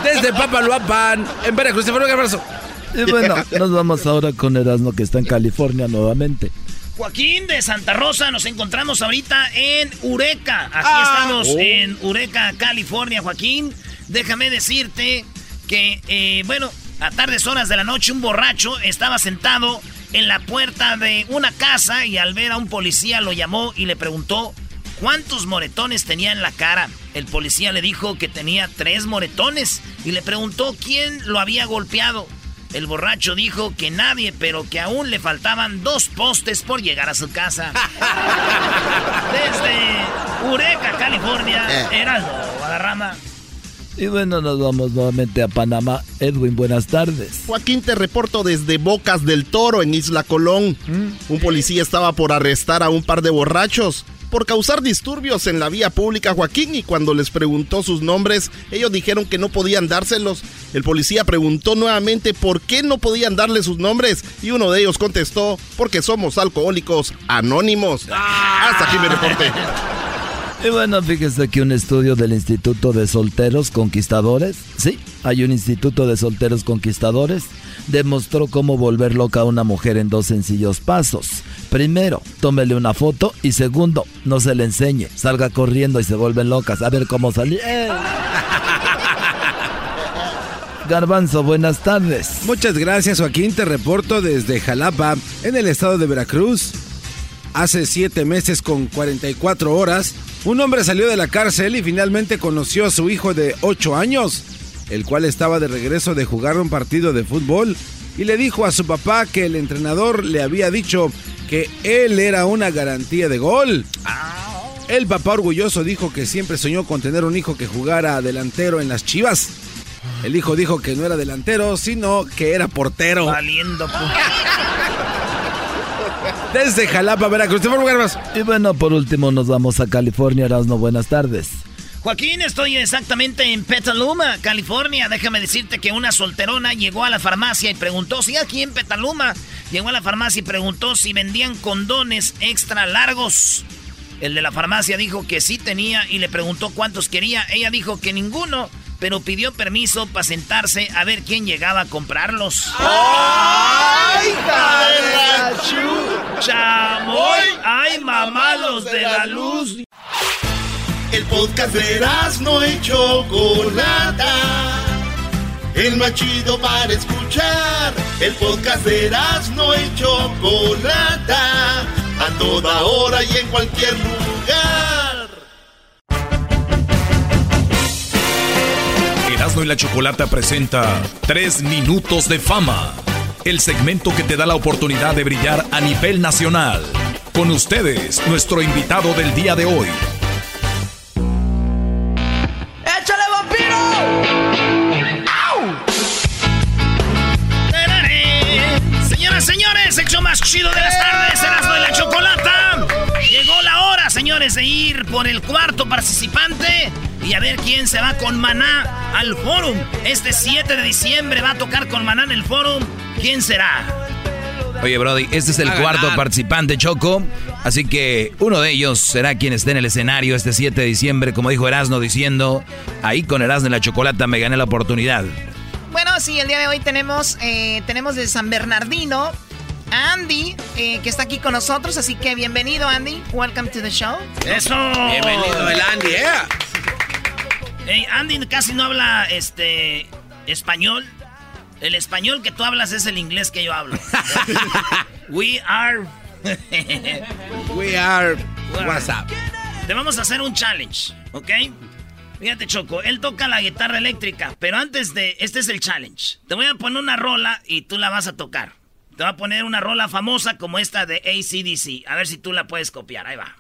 Desde Papaloapan, en Veracruz, se un abrazo. Y bueno, nos vamos ahora con Erasmo que está en California nuevamente. Joaquín de Santa Rosa, nos encontramos ahorita en Ureca. Aquí Ah. estamos Oh. en Ureca, California, Joaquín. Déjame decirte que, eh, bueno, a tardes horas de la noche un borracho estaba sentado en la puerta de una casa y al ver a un policía lo llamó y le preguntó cuántos moretones tenía en la cara. El policía le dijo que tenía tres moretones y le preguntó quién lo había golpeado. El borracho dijo que nadie, pero que aún le faltaban dos postes por llegar a su casa. Desde Ureca, California, Heraldo, Guadarrama. Y bueno, nos vamos nuevamente a Panamá. Edwin, buenas tardes. Joaquín, te reporto desde Bocas del Toro, en Isla Colón. Un policía estaba por arrestar a un par de borrachos por causar disturbios en la vía pública, Joaquín, y cuando les preguntó sus nombres, ellos dijeron que no podían dárselos. El policía preguntó nuevamente por qué no podían darle sus nombres y uno de ellos contestó, porque somos alcohólicos anónimos. Hasta aquí mi reporte. Y bueno, fíjese que un estudio del Instituto de Solteros Conquistadores, sí, hay un Instituto de Solteros Conquistadores, demostró cómo volver loca a una mujer en dos sencillos pasos. Primero, tómele una foto y segundo, no se le enseñe, salga corriendo y se vuelven locas. A ver cómo. ¡Eh! Garbanzo, buenas tardes. Muchas gracias, Joaquín. Te reporto desde Jalapa, en el estado de Veracruz. Hace siete meses con 44 horas, un hombre salió de la cárcel y finalmente conoció a su hijo de 8 años, el cual estaba de regreso de jugar un partido de fútbol y le dijo a su papá que el entrenador le había dicho que él era una garantía de gol. El papá orgulloso dijo que siempre soñó con tener un hijo que jugara delantero en las Chivas. El hijo dijo que no era delantero, sino que era portero. Valiendo. Desde Jalapa, Veracruz. Y bueno, por último nos vamos a California. Erasno, buenas tardes. Joaquín, estoy exactamente en Petaluma, California. Déjame decirte que una solterona llegó a la farmacia y preguntó, si aquí en Petaluma, llegó a la farmacia y preguntó si vendían condones extra largos. El de la farmacia dijo que sí tenía y le preguntó cuántos quería. Ella dijo que ninguno, pero pidió permiso para sentarse a ver quién llegaba a comprarlos. ¡Ay, ¡Chamoy! ¡Ay, mamalos de la luz! El podcast de no hecho Chocolata. El más chido para escuchar. El podcast de no hecho Chocolata. A toda hora y en cualquier lugar. Erasmo y la Chocolata presenta Tres Minutos de Fama. El segmento que te da la oportunidad de brillar a nivel nacional. Con ustedes, nuestro invitado del día de hoy. ¡Échale vampiro! Señoras, señores, hecho más chido de las tardes, de ir por el cuarto participante y a ver quién se va con Maná al Forum. Este 7 de diciembre va a tocar con Maná en el Forum. ¿Quién será? Oye, Brody, este es el cuarto participante, Choco. Así que uno de ellos será quien esté en el escenario este 7 de diciembre, como dijo Erasno, diciendo, ahí con Erasno y la Chocolata me gané la oportunidad. Bueno, sí, el día de hoy tenemos, eh, tenemos de San Bernardino Andy, eh, que está aquí con nosotros. Así que bienvenido, Andy. Welcome to the show. ¡Eso! Bienvenido el Andy, eh. Hey, Andy casi no habla este español. El español que tú hablas es el inglés que yo hablo. We are. We are. What's up? Te vamos a hacer un challenge, ¿ok? Fíjate, Choco, él toca la guitarra eléctrica, pero antes de. Este es el challenge. Te voy a poner una rola y tú la vas a tocar. Te voy a poner una rola famosa como esta de ACDC. A ver si tú la puedes copiar. Ahí va.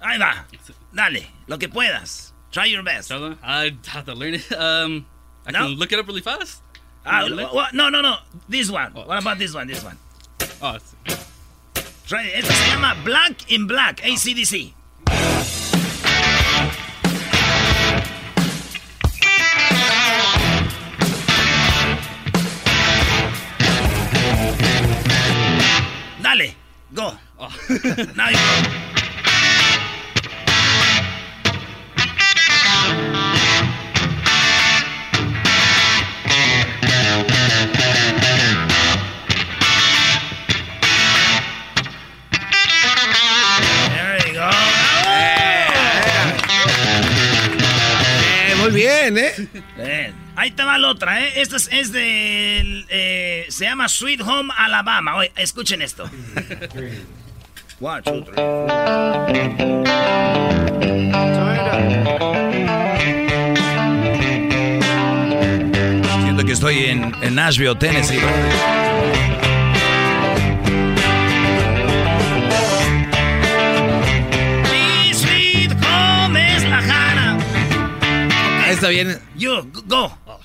Ahí va. Dale, lo que puedas. Try your best. I have to learn it. Um, I No? can look it up really fast. Ah, Really? wha- no, no, no. This one. What about this one? This one. Oh, it's- Try it. Este se llama Black in Black, ACDC. Dale, go. Now you go. ¿eh? Ahí te va la otra, ¿eh? Esta es, es del... eh, se llama Sweet Home Alabama. Oye, escuchen esto. One, two, three. Siento que estoy en Nashville, Tennessee. Está bien. You, go. Oh,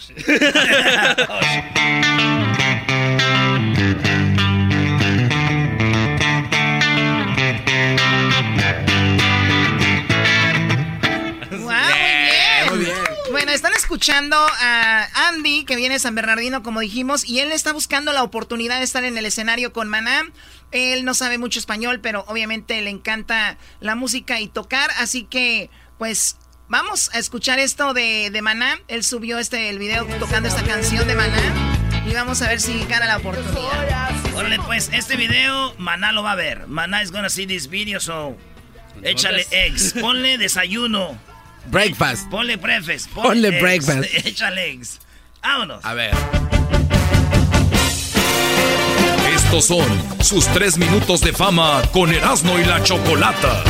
¡Wow! Muy bien. Bueno, están escuchando a Andy, que viene de San Bernardino, como dijimos, y él está buscando la oportunidad de estar en el escenario con Maná. Él no sabe mucho español, pero obviamente le encanta la música y tocar, así que, pues, Vamos a escuchar esto de, de Maná. Él subió este el video tocando esta canción de Maná. Y vamos a ver si gana la oportunidad. Órale, pues, este video Maná lo va a ver. Maná is gonna see this video, so... Échale eggs. Ponle desayuno. Breakfast. Ponle breakfast. Ponle breakfast. Échale eggs. Vámonos. A ver. Estos son sus tres minutos de fama con Erasmo y la Chocolata.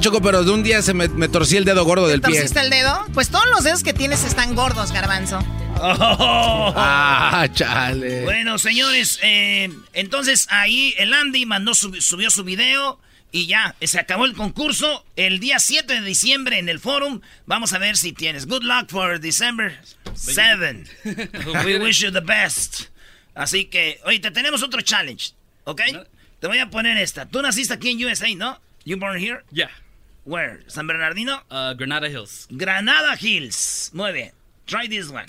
Choco, pero de un día se me, me torcí el dedo gordo del pie. ¿Torciste el dedo? Pues todos los dedos que tienes están gordos, garbanzo. Ah, chale. Bueno, señores, eh, entonces ahí el Andy mandó su- subió su video y ya, se acabó el concurso. El día 7 de diciembre en el forum, vamos a ver si tienes. Good luck for December 7. We wish you the best. Así que, oye, te tenemos otro challenge, ¿ok? Te voy a poner esta. Tú naciste aquí en USA, ¿no? You born here? Yeah. Where? ¿San Bernardino? Uh, Granada Hills. Granada Hills. Muy bien. Try this one.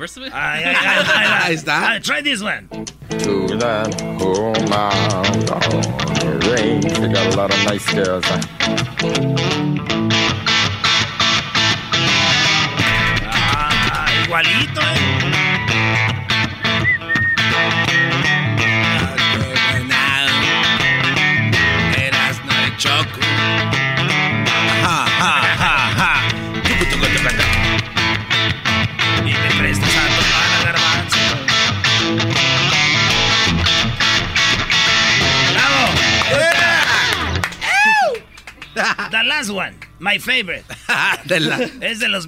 The verse of it? Ay, ay, ay, ay, ay. Ahí está. Ah, try this one. to that home down the range. They got a lot of nice girls. Ah, igualito, ¿eh? The last one, my favorite. De la- Es de los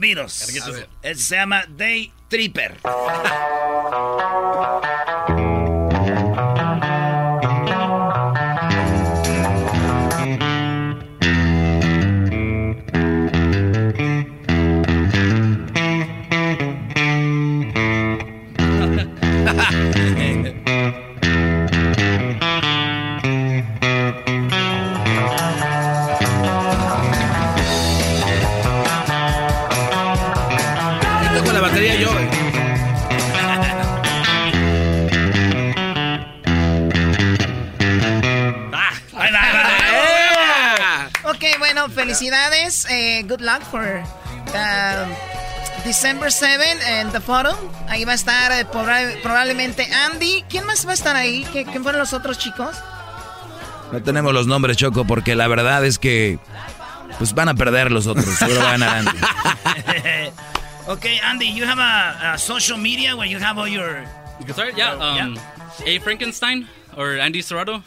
ver. Se llama Day Tripper. felicidades. eh, good luck for uh, December 7 en The Forum. Ahí va a estar eh, probablemente Andy. ¿Quién más va a estar ahí? ¿Quién fueron los otros chicos? No tenemos los nombres, Choco, porque la verdad es que pues van a perder los otros. Seguro van a Andy. ok, Andy, you have a, social media where you have all your... Start, yeah. Um, A. Frankenstein or Andy Serrato.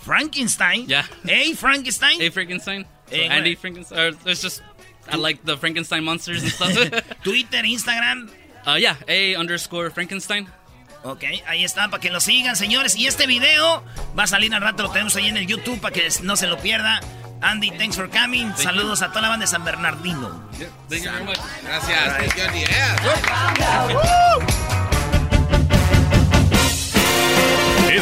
Frankenstein? Yeah. A. Frankenstein? A. Frankenstein. So Andy Frankenstein. It's just I like the Frankenstein monsters and stuff. Twitter, Instagram. Uh, yeah, A underscore Frankenstein. Ok, ahí está, para que lo sigan, señores. Y este video va a salir al rato, lo tenemos ahí en el YouTube para que no se lo pierda. Andy, thanks for coming. Saludos a toda la banda de San Bernardino. Gracias.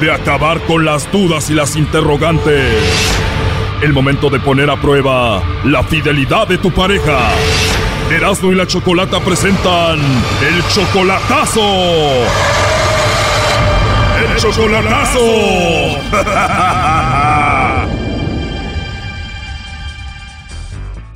de acabar con las dudas y las interrogantes. El momento de poner a prueba la fidelidad de tu pareja. Erasmo y la Chocolata presentan el chocolatazo. El chocolatazo.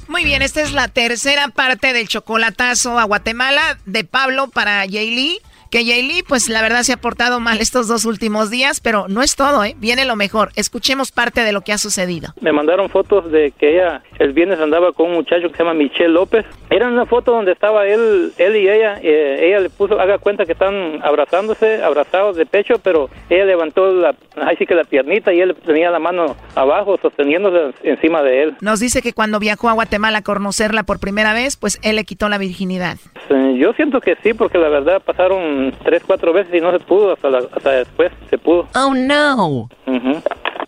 Muy bien, esta es la tercera parte del chocolatazo a Guatemala de Pablo para Lee que Yayli, pues la verdad se ha portado mal estos dos últimos días, pero no es todo, ¿eh? Viene lo mejor. Escuchemos parte de lo que ha sucedido. Me mandaron fotos de que ella el viernes andaba con un muchacho que se llama Michelle López. Era una foto donde estaba él, él y ella. Eh, ella le puso, haga cuenta que están abrazándose, abrazados de pecho, pero ella levantó la, ahí sí que la piernita y él tenía la mano abajo sosteniéndose encima de él. Nos dice que cuando viajó a Guatemala a conocerla por primera vez, pues él le quitó la virginidad. Yo siento que sí, porque la verdad pasaron tres, cuatro veces y no se pudo, hasta, hasta después se pudo. Oh, no.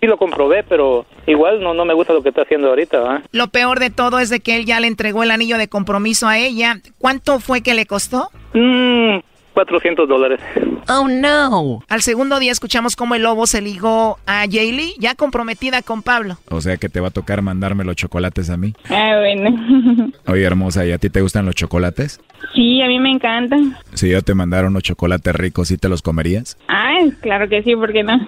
Sí lo comprobé, pero igual no, no me gusta lo que está haciendo ahorita. Lo peor de todo es de que él ya le entregó el anillo de compromiso a ella. ¿Cuánto fue que le costó? Mmm, 400 dólares. Oh, no. Al segundo día escuchamos cómo el lobo se ligó a Jaylee, ya comprometida con Pablo. O sea que te va a tocar mandarme los chocolates a mí. Ah, bueno. Oye, hermosa, ¿y a ti te gustan los chocolates? Sí, a mí me encantan. Si yo te mandara unos chocolates ricos, ¿sí te los comerías? Ah, claro que sí, ¿por qué no?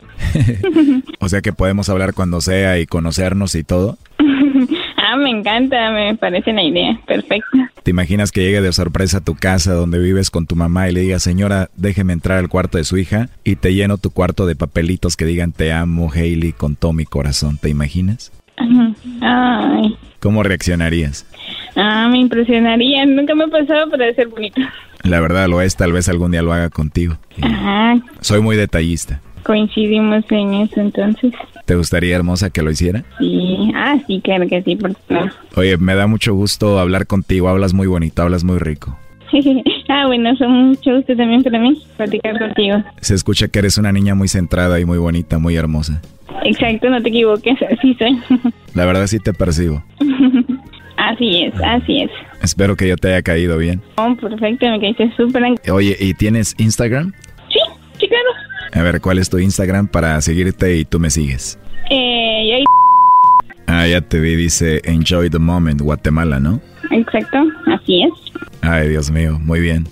o sea que podemos hablar cuando sea y conocernos y todo. Ah, me encanta, me parece una idea perfecta. ¿Te imaginas que llegue de sorpresa a tu casa donde vives con tu mamá y le diga, señora, déjeme entrar al cuarto de su hija y te lleno tu cuarto de papelitos que digan te amo, Hailey, con todo mi corazón? ¿Te imaginas? Ay. ¿Cómo reaccionarías? Ah, me impresionaría. Nunca me ha pasado, pero debe ser bonito. La verdad lo es, tal vez algún día lo haga contigo. Ajá. Soy muy detallista. Coincidimos en eso entonces. ¿Te gustaría, hermosa, que lo hiciera? Sí, ah, sí, claro que sí, por Oye, me da mucho gusto hablar contigo, hablas muy bonito, hablas muy rico. ah, bueno, son mucho gusto también para mí platicar contigo. Se escucha que eres una niña muy centrada y muy bonita, muy hermosa. Exacto, no te equivoques, así soy. La verdad sí te percibo. así es, así es. Espero que yo te haya caído bien. Oh, perfecto, me caíste súper. Oye, ¿y tienes Instagram? Sí, sí, claro. A ver, ¿cuál es tu Instagram para seguirte y tú me sigues? Eh, Ah, ya te vi, dice Enjoy the Moment, Guatemala, ¿no? Exacto, así es. Ay, Dios mío, muy bien.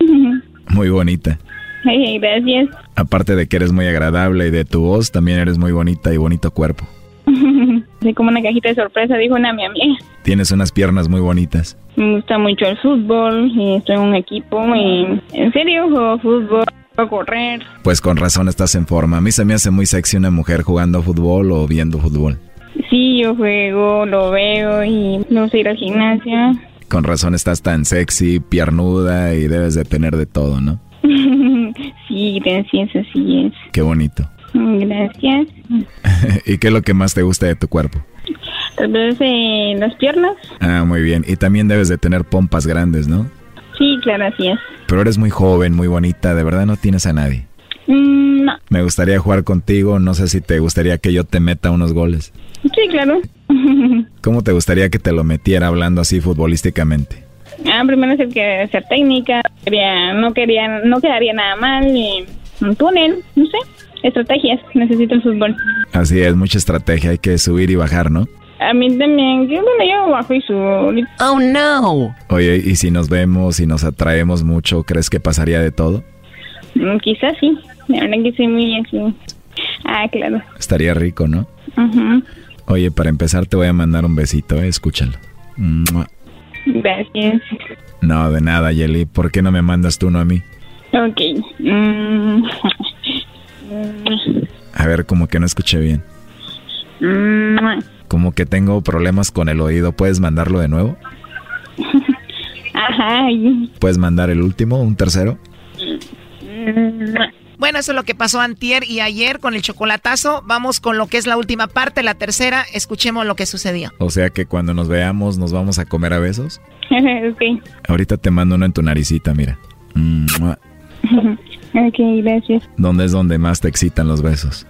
muy bonita. Ay, gracias. Aparte de que eres muy agradable y de tu voz, también eres muy bonita y bonito cuerpo. Soy como una cajita de sorpresa, dijo una mi amiga. Tienes unas piernas muy bonitas. Me gusta mucho el fútbol y estoy en un equipo y en serio juego fútbol correr. Pues con razón estás en forma. A mí se me hace muy sexy una mujer jugando fútbol o viendo fútbol. Sí, yo juego, lo veo y no sé ir al gimnasio. Con razón estás tan sexy, piernuda y debes de tener de todo, ¿no? sí, gracias, así es. Qué bonito. Gracias. ¿Y qué es lo que más te gusta de tu cuerpo? Tal vez eh, las piernas. Ah, muy bien. Y también debes de tener pompas grandes, ¿no? Sí, claro, así es. Pero eres muy joven, muy bonita, de verdad no tienes a nadie. Mm, no. Me gustaría jugar contigo, no sé si te gustaría que yo te meta unos goles. Sí, claro. ¿Cómo te gustaría que te lo metiera hablando así futbolísticamente? Ah, primero es el que ser técnica, quería, no quería, no quedaría nada mal, y un túnel, no sé, estrategias, necesito el fútbol. Así es, mucha estrategia, hay que subir y bajar, ¿no? A mí también, yo bueno, yo bajo y subo. Oh no. Oye, ¿y si nos vemos y nos atraemos mucho, crees que pasaría de todo? Mm, quizás sí, la verdad que soy muy así. Ah, claro. Estaría rico, ¿no? Ajá. Oye, para empezar te voy a mandar un besito, ¿eh? escúchalo. Gracias. No, de nada, Yeli. ¿Por qué no me mandas tú uno a mí? Ok. Mm. A ver, como que no escuché bien. Mm. Como que tengo problemas con el oído. ¿Puedes mandarlo de nuevo? Ajá. ¿Puedes mandar el último, un tercero? Mm. Bueno, eso es lo que pasó antier y ayer con el chocolatazo. Vamos con lo que es la última parte, la tercera. Escuchemos lo que sucedió. O sea que cuando nos veamos nos vamos a comer a besos. ok. Ahorita te mando uno en tu naricita, mira. ok, gracias. ¿Dónde es donde más te excitan los besos?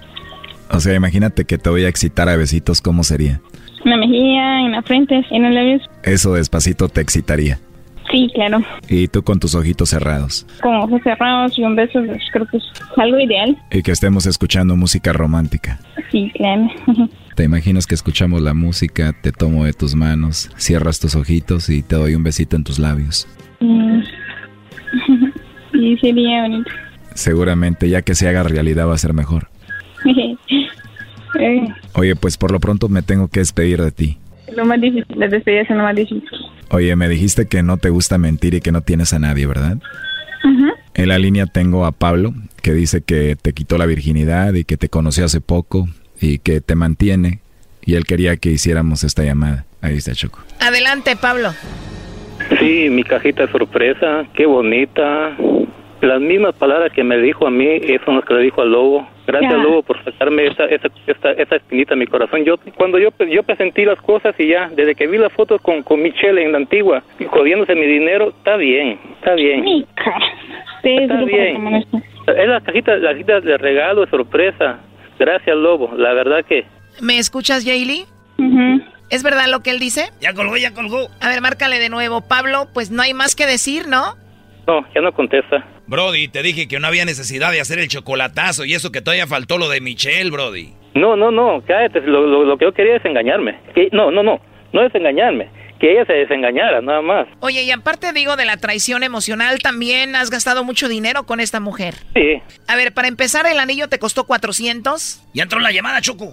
O sea, imagínate que te voy a excitar a besitos, ¿cómo sería? En la mejilla, en la frente, en el labios. Eso despacito te excitaría. Sí, claro. Y tú con tus ojitos cerrados. Con ojos cerrados y un beso, pues, creo que es algo ideal. Y que estemos escuchando música romántica. Sí, claro. ¿Te imaginas que escuchamos la música, te tomo de tus manos, cierras tus ojitos y te doy un besito en tus labios? Mm. Sí, sería bonito. Seguramente ya que se haga realidad va a ser mejor. Oye, pues por lo pronto me tengo que despedir de ti. lo más difícil, las despedidas son lo más difícil. Oye, me dijiste que no te gusta mentir y que no tienes a nadie, ¿verdad? En la línea tengo a Pablo, que dice que te quitó la virginidad y que te conoció hace poco y que te mantiene. Y él quería que hiciéramos esta llamada. Ahí está Choco. Adelante, Pablo. Sí, mi cajita sorpresa, qué bonita. Las mismas palabras que me dijo a mí, eso son las que le dijo al lobo. Gracias, lobo, por sacarme esa, esa, esa, esa espinita en mi corazón. Yo, cuando yo, yo presentí las cosas y ya, desde que vi las fotos con, con Michelle en la antigua, y jodiéndose mi dinero, está bien, está bien. Sí, Está bien. Es la cajita, la cajita de regalo, de sorpresa. Gracias, lobo. La verdad que ¿Me escuchas, Jaylee? ¿Es verdad lo que él dice? Ya colgó, ya colgó. A ver, márcale de nuevo. Pablo, pues no hay más que decir, ¿no? no, ya no contesta. Brody, te dije que no había necesidad de hacer el chocolatazo y eso que todavía faltó lo de Michelle, Brody. No, no, no, cállate. Lo, lo, lo que yo quería es engañarme. Que- no, no, no, no es engañarme. Que ella se desengañara, nada más. Oye, y aparte digo de la traición emocional, también has gastado mucho dinero con esta mujer. Sí. A ver, para empezar, el anillo te costó 400. Ya entró la llamada, Choco.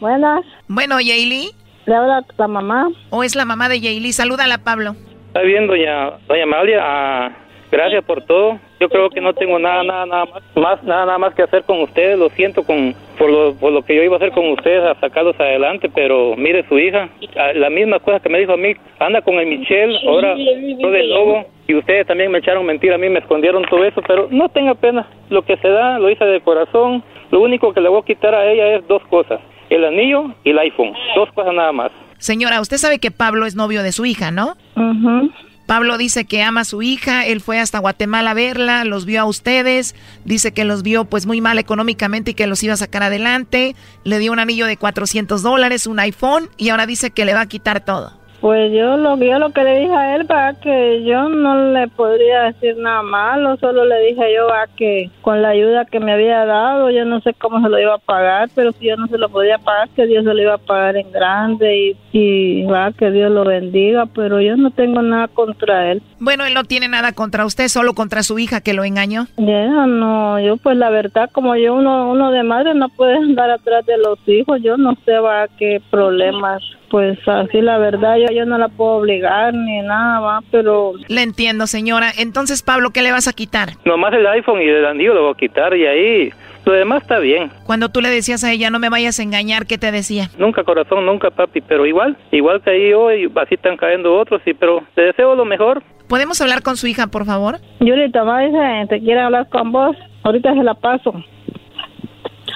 Buenas. Bueno, Jaylee. Le habla la mamá. ¿O es la mamá de Jaylee? Salúdala, Pablo. Está bien, doña, doña Amalia. ah, gracias por todo. Yo creo que no tengo nada, nada, nada más, más nada, nada más que hacer con ustedes. Lo siento con por lo, por lo que yo iba a hacer con ustedes a sacarlos adelante, pero mire su hija, la misma cosa que me dijo a mí, anda con el Michelle, ahora todo del lobo. Y ustedes también me echaron mentira, a mí me escondieron todo eso, pero no tenga pena. Lo que se da, lo hice de corazón. Lo único que le voy a quitar a ella es dos cosas, el anillo y el iPhone. Dos cosas nada más. Señora, usted sabe que Pablo es novio de su hija, ¿no? Pablo dice que ama a su hija, él fue hasta Guatemala a verla, los vio a ustedes, dice que los vio pues muy mal económicamente y que los iba a sacar adelante, le dio un anillo de 400 dólares, un iPhone y ahora dice que le va a quitar todo. Pues yo lo, yo lo que le dije a él para que yo no le podría decir nada malo, solo le dije yo a que con la ayuda que me había dado, yo no sé cómo se lo iba a pagar, pero si yo no se lo podía pagar, que Dios se lo iba a pagar en grande y, y va, que Dios lo bendiga, pero yo no tengo nada contra él. Bueno, él no tiene nada contra usted, solo contra su hija que lo engañó. Ya, no, yo pues la verdad, como yo uno, uno de madre no puede andar atrás de los hijos, yo no sé va qué problemas, pues así la verdad, yo, yo no la puedo obligar ni nada, va, pero... Le entiendo, señora. Entonces, Pablo, ¿qué le vas a quitar? Nomás el iPhone y el anillo lo voy a quitar y ahí lo demás está bien. Cuando tú le decías a ella, no me vayas a engañar, ¿qué te decía? Nunca corazón, nunca papi, pero igual, igual que ahí yo y así están cayendo otros, sí, pero te deseo lo mejor. ¿Podemos hablar con su hija, por favor? Yulita, va, dice, te quiere hablar con vos, ahorita se la paso.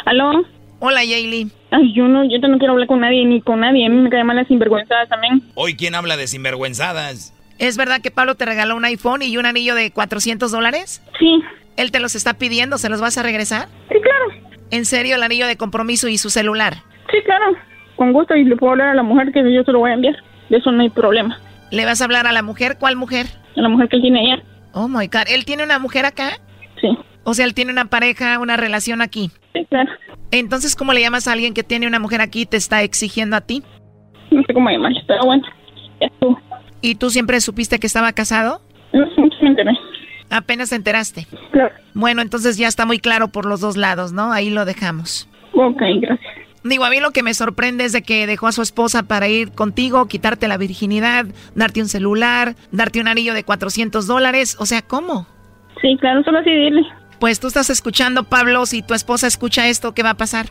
¿Aló? Hola, Jaylee. Ay, yo no, yo no quiero hablar con nadie, ni con nadie, a mí me caen mal las sinvergüenzadas también. Hoy, ¿quién habla de sinvergüenzadas? ¿Es verdad que Pablo te regaló un iPhone y un anillo de 400 dólares? Sí. ¿Él te los está pidiendo? ¿Se los vas a regresar? Sí, claro. ¿En serio el anillo de compromiso y su celular? Sí, claro, con gusto y le puedo hablar a la mujer que yo se lo voy a enviar, de eso no hay problema. ¿Le vas a hablar a la mujer? ¿Cuál mujer? A la mujer que tiene ella. Oh my God. ¿Él tiene una mujer acá? Sí. O sea, él tiene una pareja, una relación aquí. Sí, claro. Entonces, ¿cómo le llamas a alguien que tiene una mujer aquí y te está exigiendo a ti? No sé cómo llamar, pero bueno. Ya tú. ¿Y tú siempre supiste que estaba casado? No, me enteré. Apenas te enteraste. Claro. Bueno, entonces ya está muy claro por los dos lados, ¿no? Ahí lo dejamos. Ok, gracias. Digo, a mí lo que me sorprende es de que dejó a su esposa para ir contigo, quitarte la virginidad, darte un celular, darte un anillo de 400 dólares. O sea, ¿cómo? Sí, claro, solo así dile. Pues tú estás escuchando, Pablo, si tu esposa escucha esto, ¿qué va a pasar?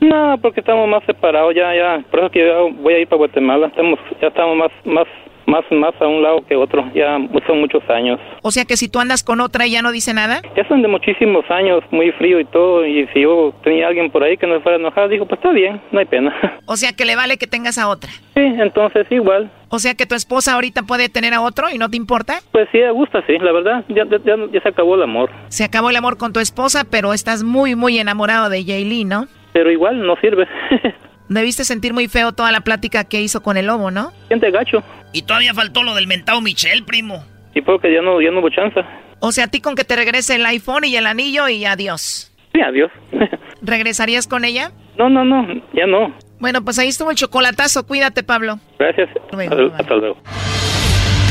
No, porque estamos más separados ya, ya. Por eso que voy a ir para Guatemala. Estamos, ya estamos más, más más más a un lado que otro, ya son muchos años. O sea que si tú andas con otra ya no dice nada. Ya son de muchísimos años, muy frío y todo, y si yo tenía alguien por ahí que no fuera enojado, dijo, pues está bien, no hay pena. O sea que le vale que tengas a otra. Sí, entonces igual. O sea que tu esposa ahorita puede tener a otro y no te importa. Pues sí, me gusta, sí, la verdad, ya, ya, ya se acabó el amor. Se acabó el amor con tu esposa, pero estás muy, muy enamorado de Jaylee, ¿no? Pero igual no sirve. Debiste sentir muy feo toda la plática que hizo con el lobo, ¿no? Siente gacho. Y todavía faltó lo del mentado Michelle, primo. Y porque ya no, ya no hubo chance. O sea, a ti con que te regrese el iPhone y el anillo y adiós. Sí, adiós. ¿Regresarías con ella? No, no, no, ya no. Bueno, pues ahí estuvo el chocolatazo. Cuídate, Pablo. Gracias. Bueno, hasta luego.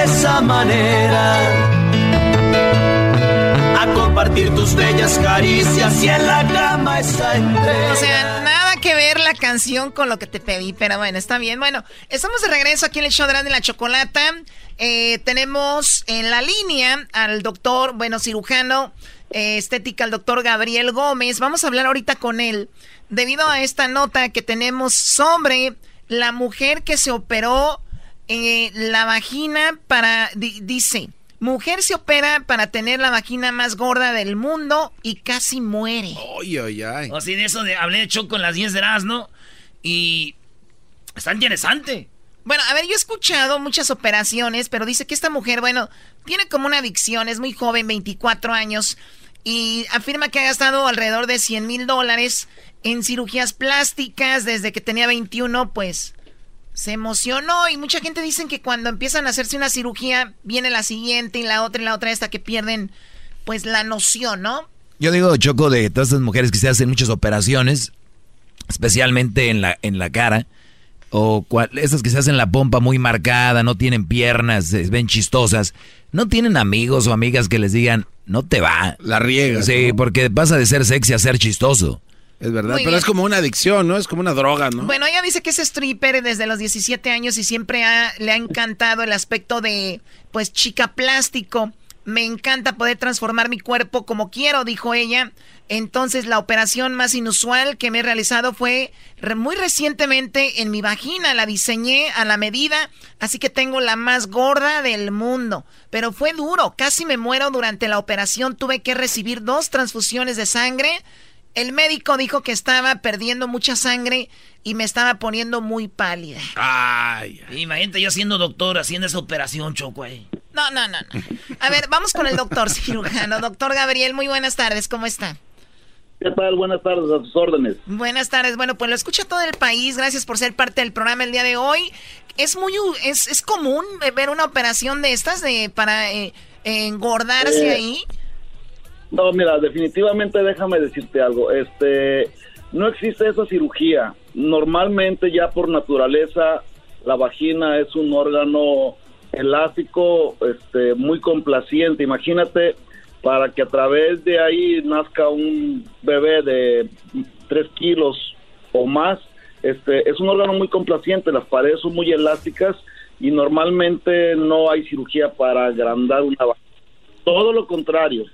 de esa manera. A compartir tus bellas caricias y en la cama esa O sea, nada que ver la canción con lo que te pedí, pero bueno, está bien. Bueno, estamos de regreso aquí en el show de la Chocolata. Eh, tenemos en la línea al doctor, bueno, cirujano eh, estética, el doctor Gabriel Gómez. Vamos a hablar ahorita con él debido a esta nota que tenemos sobre la mujer que se operó eh, la vagina para, dice, mujer se opera para tener la vagina más gorda del mundo y casi muere. Ay, ay, ay. O así de eso de, hablé de con las 10 de ¿no? y está interesante. Bueno, a ver, yo he escuchado muchas operaciones, pero dice que esta mujer, bueno, tiene como una adicción, es muy joven, 24 años, y afirma que ha gastado alrededor de 100 mil dólares en cirugías plásticas desde que tenía 21, pues se emocionó y mucha gente dice que cuando empiezan a hacerse una cirugía viene la siguiente y la otra y la otra hasta que pierden pues la noción, ¿no? Yo digo, Choco, de todas estas mujeres que se hacen muchas operaciones, especialmente en la, en la cara, o esas que se hacen la pompa muy marcada, no tienen piernas, se ven chistosas, no tienen amigos o amigas que les digan, no te va. La riega. Sí, porque pasa de ser sexy a ser chistoso. Es verdad, pero es como una adicción, ¿no? Es como una droga, ¿no? Bueno, ella dice que es stripper desde los 17 años y siempre le ha encantado el aspecto de, pues, chica plástico. Me encanta poder transformar mi cuerpo como quiero, dijo ella. Entonces, la operación más inusual que me he realizado fue muy recientemente en mi vagina. La diseñé a la medida, así que tengo la más gorda del mundo. Pero fue duro, casi me muero durante la operación. Tuve que recibir dos transfusiones de sangre el médico dijo que estaba perdiendo mucha sangre y me estaba poniendo muy pálida. Ay, imagínate yo siendo doctor haciendo esa operación, Choco. No, no, no, no. A ver, vamos con el doctor cirujano. Doctor Gabriel, muy buenas tardes, ¿cómo está? ¿Qué tal? Buenas tardes, a sus órdenes. Buenas tardes. Bueno, pues lo escucha todo el país. Gracias por ser parte del programa el día de hoy. Es muy, es, es común ver una operación de estas de para eh, engordarse eh, ahí. No, mira, definitivamente déjame decirte algo. Este, no existe esa cirugía. Normalmente ya por naturaleza la vagina es un órgano elástico, este, muy complaciente. Imagínate para que a través de ahí nazca un bebé de 3 kilos o más. Este, es un órgano muy complaciente, las paredes son muy elásticas y normalmente no hay cirugía para agrandar una vagina. Todo lo contrario,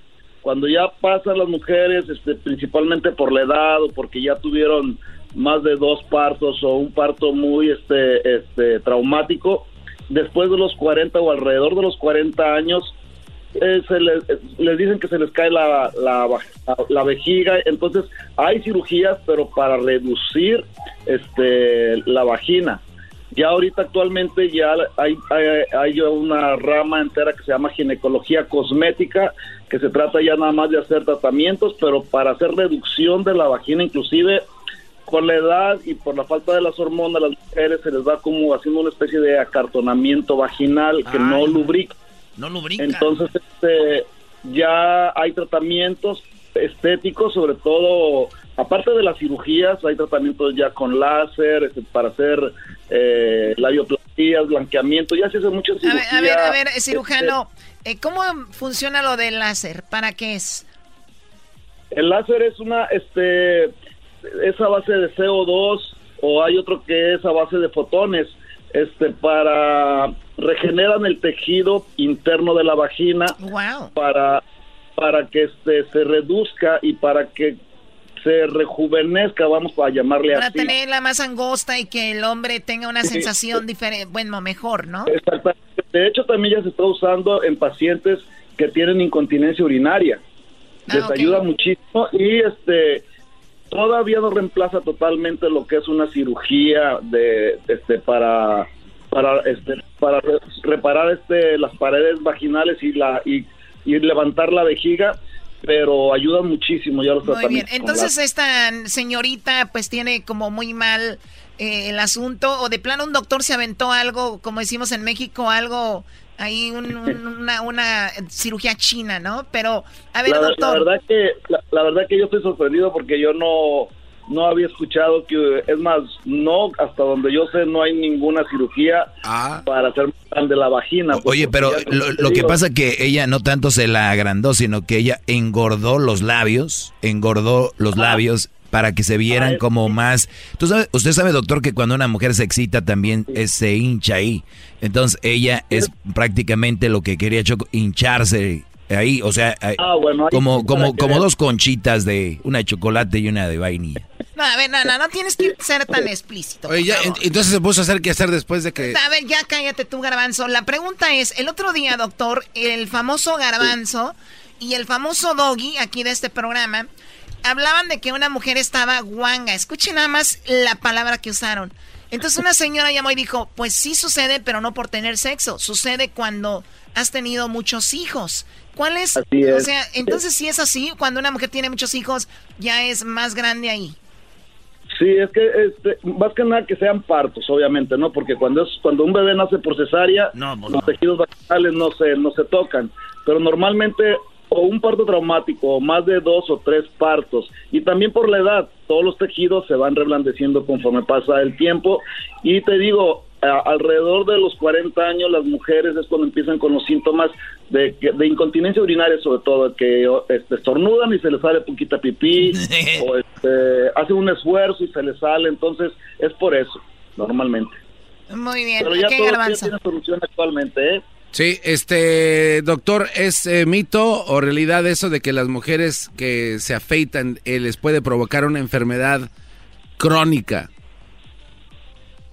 cuando ya pasan las mujeres, este, principalmente por la edad o porque ya tuvieron más de dos partos o un parto muy este, este, traumático, después de los 40 o alrededor de los 40 años, eh, se les, eh, les dicen que se les cae la, la, la vejiga, entonces hay cirugías, pero para reducir este la vagina. Ya ahorita actualmente ya hay, hay, hay, una rama entera que se llama ginecología cosmética, que se trata ya nada más de hacer tratamientos, pero para hacer reducción de la vagina, inclusive con la edad y por la falta de las hormonas, las mujeres se les va como haciendo una especie de acartonamiento vaginal que no lubrica. No lubrica. Entonces, este, ya hay tratamientos estéticos, sobre todo, aparte de las cirugías, hay tratamientos ya con láser este, para hacer eh, labioplastías, blanqueamiento, ya se hace muchas cirugías. A ver, a ver, a ver cirujano, eh, ¿cómo funciona lo del láser? ¿Para qué es? El láser es una, este, esa base de CO2 o hay otro que es a base de fotones, este, para regeneran el tejido interno de la vagina para para que este, se reduzca y para que se rejuvenezca, vamos a llamarle así. Para tenerla más angosta y que el hombre tenga una sensación diferente, bueno, mejor, ¿no? Exactamente. De hecho, también ya se está usando en pacientes que tienen incontinencia urinaria. Ah, Les ayuda muchísimo y este todavía no reemplaza totalmente lo que es una cirugía de este para para este para reparar este las paredes vaginales y la y y levantar la vejiga, pero ayuda muchísimo ya los Muy bien, entonces esta señorita pues tiene como muy mal eh, el asunto, o de plano un doctor se aventó algo, como decimos en México, algo ahí una, una cirugía china, ¿no? Pero, a ver, doctor. La verdad, que, la verdad que yo estoy sorprendido porque yo no no había escuchado que, es más, no, hasta donde yo sé, no hay ninguna cirugía ah. para hacer de la vagina. Oye, pero lo, que pasa que ella no tanto se la agrandó, sino que ella engordó los labios, engordó los labios para que se vieran ah, como más... ¿Tú sabes, usted sabe, doctor, que cuando una mujer se excita también se hincha ahí. Entonces ella es prácticamente lo que quería hincharse ahí, o sea, ah, como, como, como dos conchitas de una de chocolate y una de vainilla. No, a ver, no, no, no tienes que ser tan explícito. Oye, ya, entonces se puso a hacer qué hacer después de que... A ver, ya cállate tú, Garbanzo. La pregunta es, el otro día, doctor, el famoso Garbanzo y el famoso Doggy, aquí de este programa, hablaban de que una mujer estaba guanga. Escuchen nada más la palabra que usaron. Entonces una señora llamó y dijo, pues sí sucede, pero no por tener sexo. Sucede cuando has tenido muchos hijos. ¿Cuál es? O sea, entonces si es así, cuando una mujer tiene muchos hijos, ya es más grande ahí. Sí, es que este, más que nada que sean partos, obviamente, ¿no? Porque cuando es cuando un bebé nace por cesárea, los tejidos vaginales no se no se tocan, pero normalmente o un parto traumático o más de dos o tres partos y también por la edad, todos los tejidos se van reblandeciendo conforme pasa el tiempo. Y te digo, alrededor de los 40 años las mujeres es cuando empiezan con los síntomas de, de incontinencia urinaria sobre todo que este, estornudan y se les sale poquita pipí o este, hacen un esfuerzo y se les sale entonces es por eso normalmente muy bien pero ya todo tiene solución actualmente ¿eh? Sí, este doctor, ¿es eh, mito o realidad eso de que las mujeres que se afeitan eh, les puede provocar una enfermedad crónica?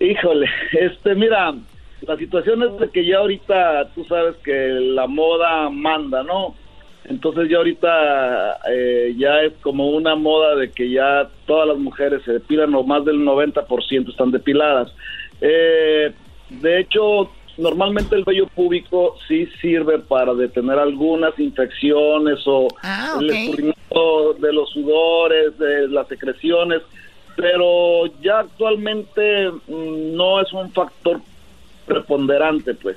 Híjole, este, mira, la situación es de que ya ahorita tú sabes que la moda manda, ¿no? Entonces ya ahorita eh, ya es como una moda de que ya todas las mujeres se depilan o más del 90% están depiladas. Eh, de hecho, normalmente el vello púbico sí sirve para detener algunas infecciones o ah, el escurrimiento de los sudores, de las secreciones pero ya actualmente mm, no es un factor preponderante, pues.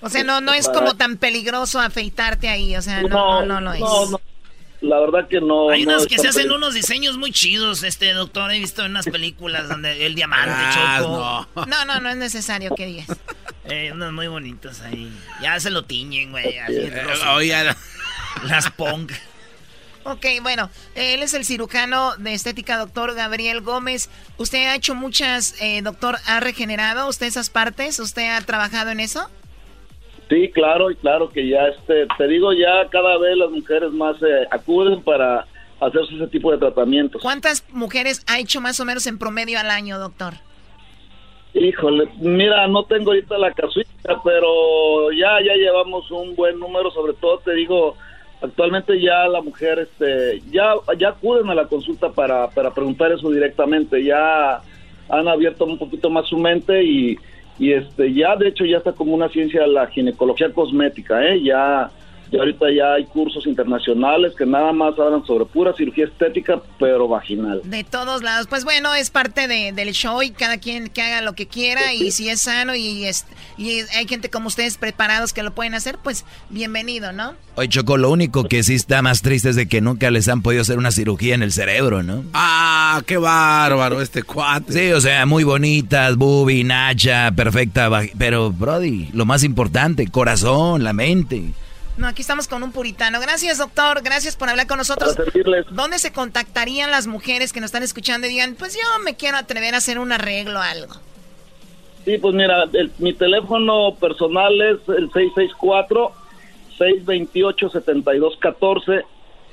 O sea, no no es como tan peligroso afeitarte ahí, o sea, no, no, no, es. La verdad que no. Hay unos que se hacen unos diseños muy chidos, este doctor. He visto en unas películas donde el diamante ah, choco. No. no, no, es necesario que digas. Eh, unos muy bonitos ahí. Ya se lo tiñen, güey. Así eh, Las punk. Ok, bueno, él es el cirujano de estética, doctor Gabriel Gómez. ¿Usted ha hecho muchas, eh, doctor, ha regenerado usted esas partes? ¿Usted ha trabajado en eso? Sí, claro, y claro que ya, este, te digo, ya cada vez las mujeres más eh, acuden para hacerse ese tipo de tratamientos. ¿Cuántas mujeres ha hecho más o menos en promedio al año, doctor? Híjole, mira, no tengo ahorita la casuística, pero ya ya llevamos un buen número, sobre todo te digo, actualmente ya la mujer este ya ya acuden a la consulta para, para preguntar eso directamente, ya han abierto un poquito más su mente y, y este ya de hecho ya está como una ciencia la ginecología cosmética, ¿eh? Ya y ahorita ya hay cursos internacionales que nada más hablan sobre pura cirugía estética, pero vaginal. De todos lados. Pues bueno, es parte de, del show y cada quien que haga lo que quiera y si es sano y, es, y hay gente como ustedes preparados que lo pueden hacer, pues bienvenido, ¿no? Oye, Choco, lo único que sí está más triste es de que nunca les han podido hacer una cirugía en el cerebro, ¿no? Ah, qué bárbaro este cuate. Sí, o sea, muy bonitas, bubi, nacha, perfecta, pero Brody, lo más importante, corazón, la mente. No, aquí estamos con un puritano. Gracias, doctor. Gracias por hablar con nosotros. ¿Dónde se contactarían las mujeres que nos están escuchando y digan, pues yo me quiero atrever a hacer un arreglo o algo? Sí, pues mira, mi teléfono personal es el 664-628-7214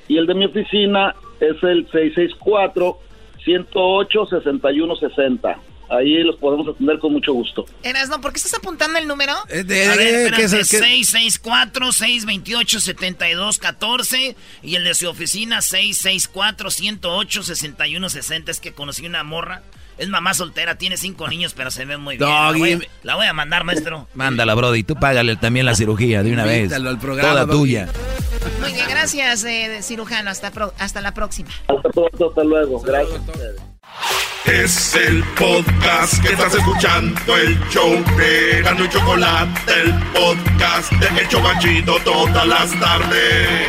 y el de mi oficina es el 664-108-6160. Ahí los podemos atender con mucho gusto. no ¿por qué estás apuntando el número? Eh, de, a ver, es 664-628-7214 y el de su oficina 664-108-6160. Es que conocí una morra. Es mamá soltera, tiene cinco niños, pero se ve muy bien. La voy, a, mandar, maestro. Mándala, Brody. Tú págale también la cirugía de una vez. Al programa, Toda tuya. Muy bien, gracias, eh, cirujano. Hasta, hasta la próxima. Hasta pronto, hasta luego. Gracias. Es el podcast que estás escuchando, el show de Gano y Chocolate, el podcast de Hecho Chocachito todas las tardes.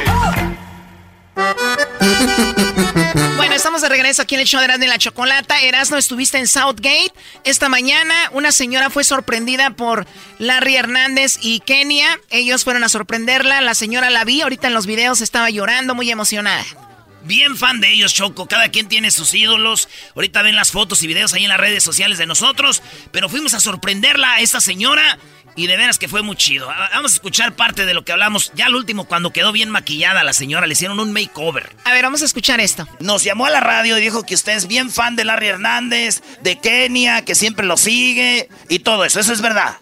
Bueno, estamos de regreso aquí en el show de Erasmo y la Chocolata. Erasmo, estuviste en Southgate. Esta mañana una señora fue sorprendida por Larry Hernández y Kenia. Ellos fueron a sorprenderla. La señora la vi, ahorita en los videos estaba llorando, muy emocionada. Bien fan de ellos, Choco. Cada quien tiene sus ídolos. Ahorita ven las fotos y videos ahí en las redes sociales de nosotros. Pero fuimos a sorprenderla a esta señora. Y de veras que fue muy chido. Vamos a escuchar parte de lo que hablamos. Ya al último, cuando quedó bien maquillada la señora, le hicieron un makeover. A ver, vamos a escuchar esto. Nos llamó a la radio y dijo que usted es bien fan de Larry Hernández, de Kenia, que siempre lo sigue y todo eso. Eso es verdad.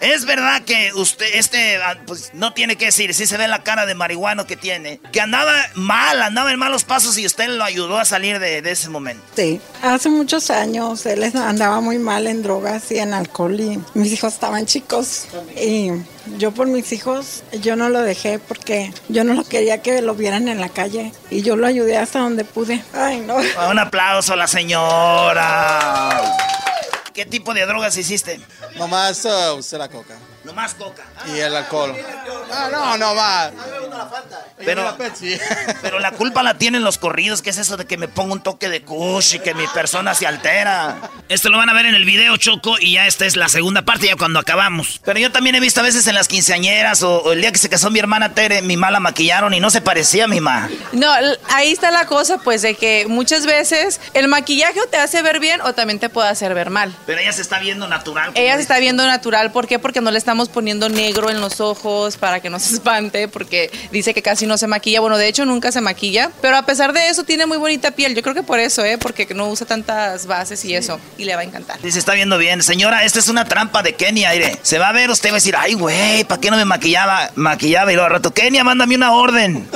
Es verdad que usted, este, ah, pues no tiene que decir, si se ve la cara de marihuano que tiene, que andaba mal, andaba en malos pasos y usted lo ayudó a salir de, ese momento. Sí, hace muchos años él andaba muy mal en drogas y en alcohol y mis hijos estaban chicos y yo por mis hijos, yo no lo dejé porque yo no lo quería que lo vieran en la calle y yo lo ayudé hasta donde pude. Ay, no. Un aplauso a la señora. ¿Qué tipo de drogas hiciste? Nomás uh, usé la coca. Nomás coca. y el alcohol. Ah, no, no más. Pero, pero la culpa la tienen los corridos, que es eso de que me pongo un toque de kush y que mi persona se altera. Esto lo van a ver en el video, Choco, y ya esta es la segunda parte, ya cuando acabamos. Pero yo también he visto a veces en las quinceañeras o, el día que se casó mi hermana Tere, mi mala maquillaron y no se parecía a mi ma. No, ahí está la cosa, pues, de que muchas veces el maquillaje te hace ver bien o también te puede hacer ver mal. Pero ella se está viendo natural. Ella se está viendo natural, ¿por qué? Porque no le estamos poniendo negro en los ojos para que no se espante, porque dice que casi no se maquilla. Bueno, de hecho nunca se maquilla, pero a pesar de eso tiene muy bonita piel. Yo creo que por eso, ¿eh? Porque no usa tantas bases y eso, y le va a encantar. Sí, se está viendo bien. Señora, esta es una trampa de Kenia, aire. Se va a ver, usted va a decir, ay, güey, ¿para qué no me maquillaba? Maquillaba y luego al rato, Kenia, mándame una orden.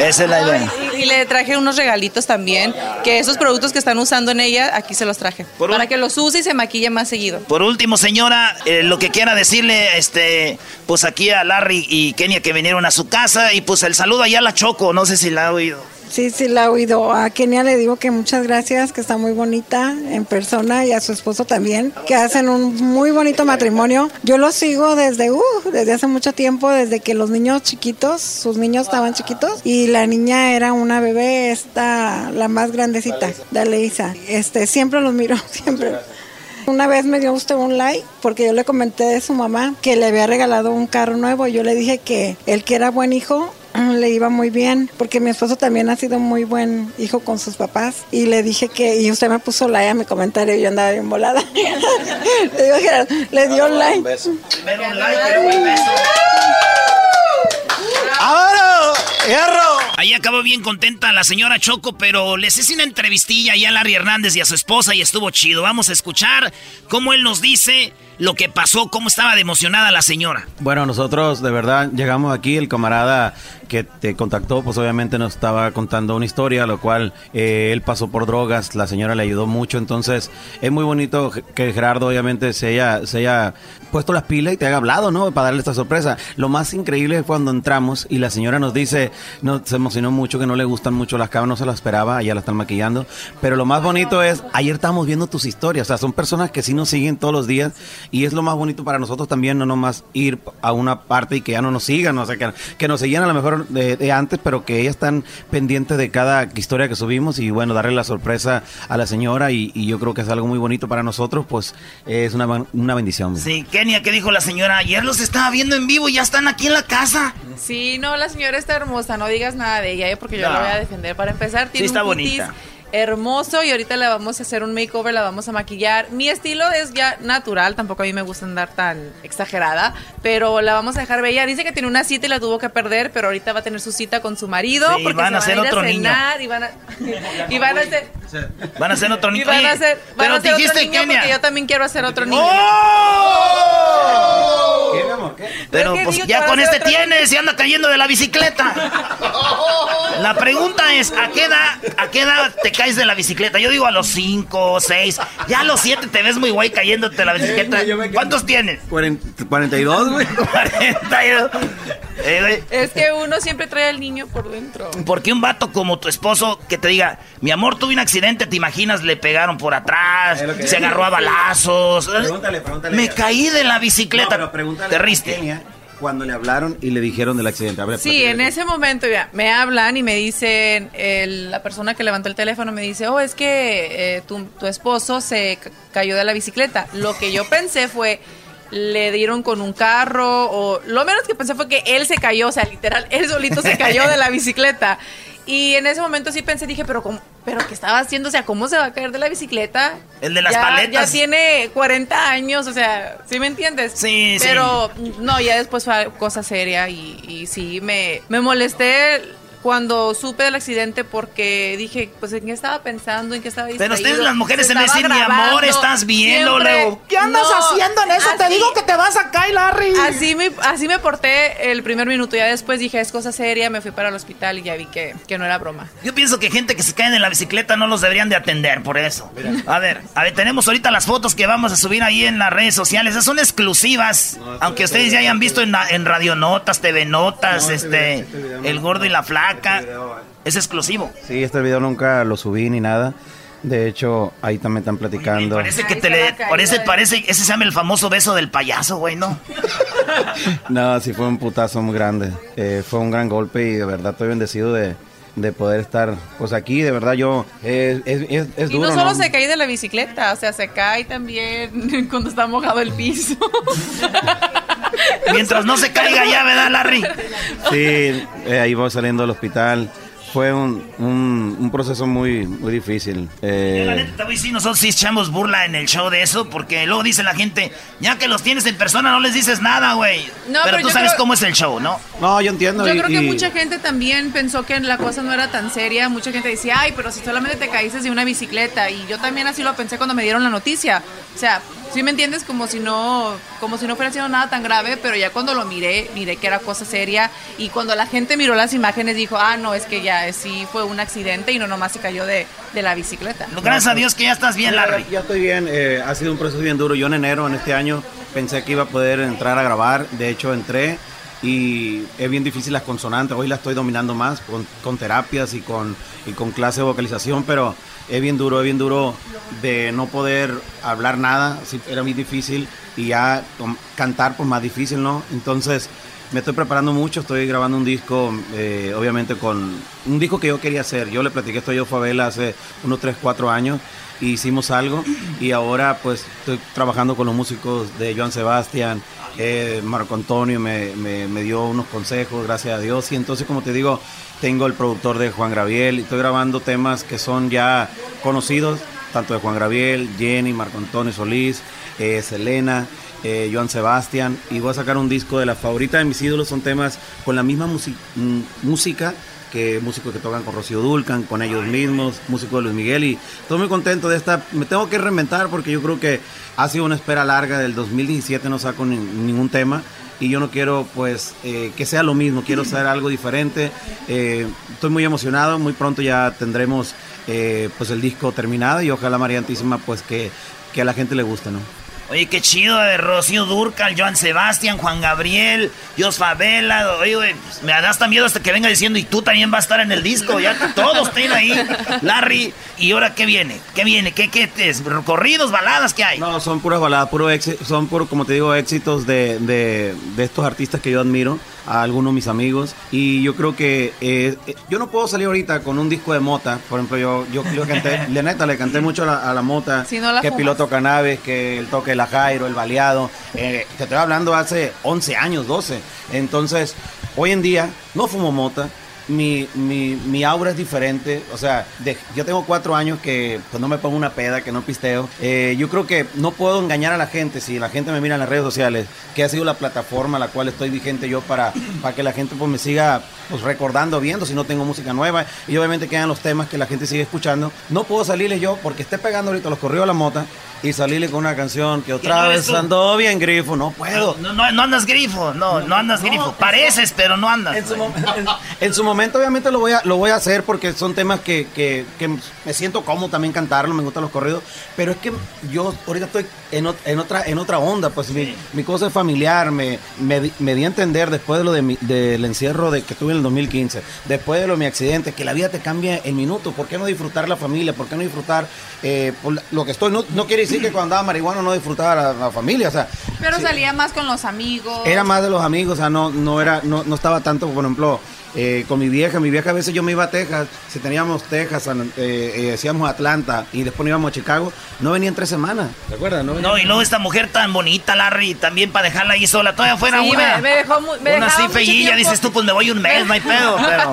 Esa es la idea. Y, le traje unos regalitos también, que esos productos que están usando en ella, aquí se los traje. para que los use y se maquille más seguido. Por último, señora, eh, lo que quiera decirle, este, pues aquí a Larry y Kenia que vinieron a su casa y pues el saludo allá a la Choco, no sé si la ha oído. Sí, sí, la he oído. A Kenia le digo que muchas gracias, que está muy bonita en persona y a su esposo también, que hacen un muy bonito matrimonio. Yo lo sigo desde, uh, desde hace mucho tiempo, desde que los niños chiquitos, sus niños estaban chiquitos y la niña era una bebé, esta, la más grandecita, de Aleisa. Este, siempre los miro, siempre. Una vez me dio usted un like porque yo le comenté de su mamá que le había regalado un carro nuevo. y Yo le dije que el que era buen hijo le iba muy bien porque mi esposo también ha sido muy buen hijo con sus papás. Y le dije que y usted me puso like a mi comentario y yo andaba bien volada. Le digo que le dio un like. Primero un like pero un beso. Ahora hierro Ahí acabó bien contenta la señora Choco, pero les hice una entrevistilla ahí a Larry Hernández y a su esposa y estuvo chido. Vamos a escuchar cómo él nos dice lo que pasó, cómo estaba de emocionada la señora. Bueno, nosotros de verdad llegamos aquí, el camarada que te contactó, pues obviamente nos estaba contando una historia, lo cual eh, él pasó por drogas, la señora le ayudó mucho, entonces es muy bonito que Gerardo obviamente se haya, se haya puesto las pilas y te haya hablado, ¿no? Para darle esta sorpresa. Lo más increíble es cuando entramos y la señora nos dice, no, se emocionó mucho, que no le gustan mucho las cabras, no se la esperaba, ya la están maquillando, pero lo más bonito es, ayer estábamos viendo tus historias, o sea, son personas que sí nos siguen todos los días y es lo más bonito para nosotros también, no nomás ir a una parte y que ya no nos sigan, o sea, que, que nos seguían a lo mejor de, antes, pero que ellas están pendientes de cada historia que subimos y bueno, darle la sorpresa a la señora y, yo creo que es algo muy bonito para nosotros, pues es una, una bendición. Sí, Kenia, ¿qué dijo la señora? Ayer los estaba viendo en vivo y ya están aquí en la casa. Sí, no, la señora está hermosa, no digas nada de ella, ¿eh? porque yo la voy a defender. Para empezar, tiene sí, está un bonita hermoso y ahorita le vamos a hacer un makeover, la vamos a maquillar. Mi estilo es ya natural, tampoco a mí me gusta andar tan exagerada, pero la vamos a dejar bella. Dice que tiene una cita y la tuvo que perder, pero ahorita va a tener su cita con su marido porque van a hacer otro niño. Y van a, y van a hacer van a hacer otro niño. Y van a hacer, van a hacer otro niño porque yo también quiero hacer otro niño. ¡Oh! Pero pues ya con este tienes y anda cayendo de la bicicleta. La pregunta es, ¿a qué edad, a qué edad te caes de la bicicleta? Yo digo a los 5, 6. Ya a los 7 te ves muy guay cayéndote de la bicicleta. ¿Cuántos tienes? 42, güey. 42. Eh, es que uno siempre trae al niño por dentro. Porque un vato como tu esposo que te diga, mi amor, tuve un accidente, te imaginas, le pegaron por atrás, se agarró a balazos. Pregúntale, pregúntale. Me caí de la bicicleta. te riste. Cuando le hablaron y le dijeron del accidente. sí, en ese momento ya me hablan y me dicen, la persona que levantó el teléfono me dice, oh, es que eh, tu, tu esposo se cayó de la bicicleta. Lo que yo pensé fue, le dieron con un carro o lo menos que pensé fue que él se cayó, o sea, literal, él solito se cayó de la bicicleta. Y en ese momento sí pensé, dije, pero ¿cómo, pero qué estaba haciendo? O sea, ¿cómo se va a caer de la bicicleta? El de las ya, paletas. Ya tiene 40 años, o sea, ¿sí me entiendes? Sí, pero, sí. Pero no, ya después fue cosa seria y, y sí, me, me molesté cuando supe del accidente porque dije, pues en qué estaba pensando, en qué estaba Pero ustedes las mujeres se me dicen, mi amor, estás viendo, Leo. ¿Qué andas haciendo en eso? te digo que te vas a caer, Larry. Así me, así me porté el primer minuto. Ya después dije, es cosa seria, me fui para el hospital y ya vi que, que no era broma. Yo pienso que gente que se cae en la bicicleta no los deberían de atender por eso. A ver, a ver, tenemos ahorita las fotos que vamos a subir ahí en las redes sociales. Esas son exclusivas. aunque ustedes ya hayan visto en, en Radio Notas, TV Notas, este, El Gordo y la Flaca. Es exclusivo. Sí, este video nunca lo subí ni nada. De hecho, ahí también están platicando. parece que te le. Parece, parece. Ese se llama el famoso beso del payaso, güey, ¿no? no, sí fue un putazo muy grande. Eh, fue un gran golpe y de verdad estoy bendecido de, de poder estar pues aquí, de verdad yo es, es, es, y no solo se cae de la bicicleta, o sea, se cae también cuando está mojado el piso. Mientras no se caiga ya, ¿verdad, Larry? Sí, eh, ahí voy saliendo del hospital fue un, un, proceso muy, muy difícil. Eh... La neta, sí, nosotros sí echamos burla en el show de eso, porque luego dice la gente, ya que los tienes en persona no les dices nada, güey. No, pero, tú sabes cómo es el show, ¿no? No, yo entiendo. Yo creo que mucha gente también pensó que la cosa no era tan seria. Mucha gente decía, ay, pero si solamente te caíste de una bicicleta. Y yo también así lo pensé cuando me dieron la noticia. O sea, ¿Sí me entiendes? Como si no, como si no fuera sido nada tan grave, pero ya cuando lo miré, miré que era cosa seria y cuando la gente miró las imágenes dijo, ah, no, es que ya sí fue un accidente y no nomás se cayó de, de la bicicleta. Gracias a Dios que ya estás bien, Larry. Ya, estoy bien, eh, ha sido un proceso bien duro. Yo en enero, en este año, pensé que iba a poder entrar a grabar, de hecho entré y es bien difícil las consonantes. Hoy la estoy dominando más con, terapias y con, y con clase de vocalización, pero es bien duro, es bien duro de no poder hablar nada, era muy difícil y ya cantar pues más difícil, ¿no? Entonces me estoy preparando mucho, estoy grabando un disco, eh, obviamente con un disco que yo quería hacer. Yo le platiqué esto a yo Favela hace unos 3, 4 años hicimos algo y ahora pues estoy trabajando con los músicos de Joan Sebastián, eh, Marco Antonio me, me, dio unos consejos, gracias a Dios, y entonces como te digo, tengo el productor de Juan Graviel y estoy grabando temas que son ya conocidos, tanto de Juan Graviel, Jenny, Marco Antonio Solís, eh, Selena. Eh, Joan Sebastián, y voy a sacar un disco de la favorita de mis ídolos, son temas con la misma mm, música que músicos que tocan con Rocío Dulcan, con ellos mismos, músicos de Luis Miguel y estoy muy contento de esta, me tengo que reinventar porque yo creo que ha sido una espera larga, del 2017 no saco ni- ningún tema y yo no quiero pues eh, que sea lo mismo, quiero hacer algo diferente, Eh, estoy muy emocionado, muy pronto ya tendremos eh, pues el disco terminado y ojalá María Antísima pues que, que a la gente le guste, ¿no? Oye, qué chido de Rocío Durcal, Joan Sebastián, Juan Gabriel, Dios Favela. Oye, güey, pues, me da hasta miedo hasta que venga diciendo, y tú también vas a estar en el disco. Ya que todos estén ahí. Larry, ¿y ahora qué viene? ¿Qué viene? ¿Qué, qué es? ¿Corridos, baladas? ¿Qué hay? No, son puras baladas, puro éxito, son puro, como te digo, éxitos de, de, de estos artistas que yo admiro, a algunos de mis amigos. Y yo creo que eh, eh, yo no puedo salir ahorita con un disco de mota. Por ejemplo, yo, yo, yo canté, la neta, le canté mucho a la, a la mota, Si no la que fumas. piloto cannabis, que el toque de la Jairo, el baleado. Eh, te estoy hablando hace 11 años, 12. Entonces, hoy en día no fumo mota. Mi, mi, mi aura es diferente, o sea, de- yo tengo cuatro años que pues no me pongo una peda, que no pisteo. Eh, yo creo que no puedo engañar a la gente si la gente me mira en las redes sociales, que ha sido la plataforma a la cual estoy vigente yo para, para que la gente pues me siga pues recordando, viendo si no tengo música nueva y obviamente quedan los temas que la gente sigue escuchando. No puedo salirle yo porque esté pegando ahorita los corridos a la mota y salirle con una canción que otra no vez tú? ando bien grifo, no puedo. No, no, no andas grifo, no, no andas grifo. Pareces, pero no andas. En su, en- en su momento obviamente lo voy a lo voy a hacer porque son temas que, que- que me siento cómodo también cantarlo, me gustan los corridos, pero es que yo ahorita estoy en, ot- en otra en otra onda, pues mi, mi cosa es familiar, me, me, di- me di a entender después de lo de mi- del encierro de que tuve en el 2015, después de lo de mi accidente, que la vida te cambia en minutos, ¿por qué no disfrutar la familia? ¿Por qué no disfrutar eh, por lo que estoy? No, no quiere decir que cuando andaba marihuana no disfrutaba la, la familia, o sea, Pero sí. salía más con los amigos. Era más de los amigos, o sea, no, no era, no, no estaba tanto, por ejemplo, eh, con mi vieja. Mi vieja a veces yo me iba a Texas, si teníamos Texas, eh, eh, decíamos Atlanta y después nos íbamos a Chicago, no venía en tres semanas. ¿Te acuerdas? No, y luego esta mujer tan bonita, Larry, también para dejarla ahí sola. Todavía fuera Sí, una. me- me dejó mu- me una así feillilla, dices tú, pues me voy un mes, no hay pedo, pero.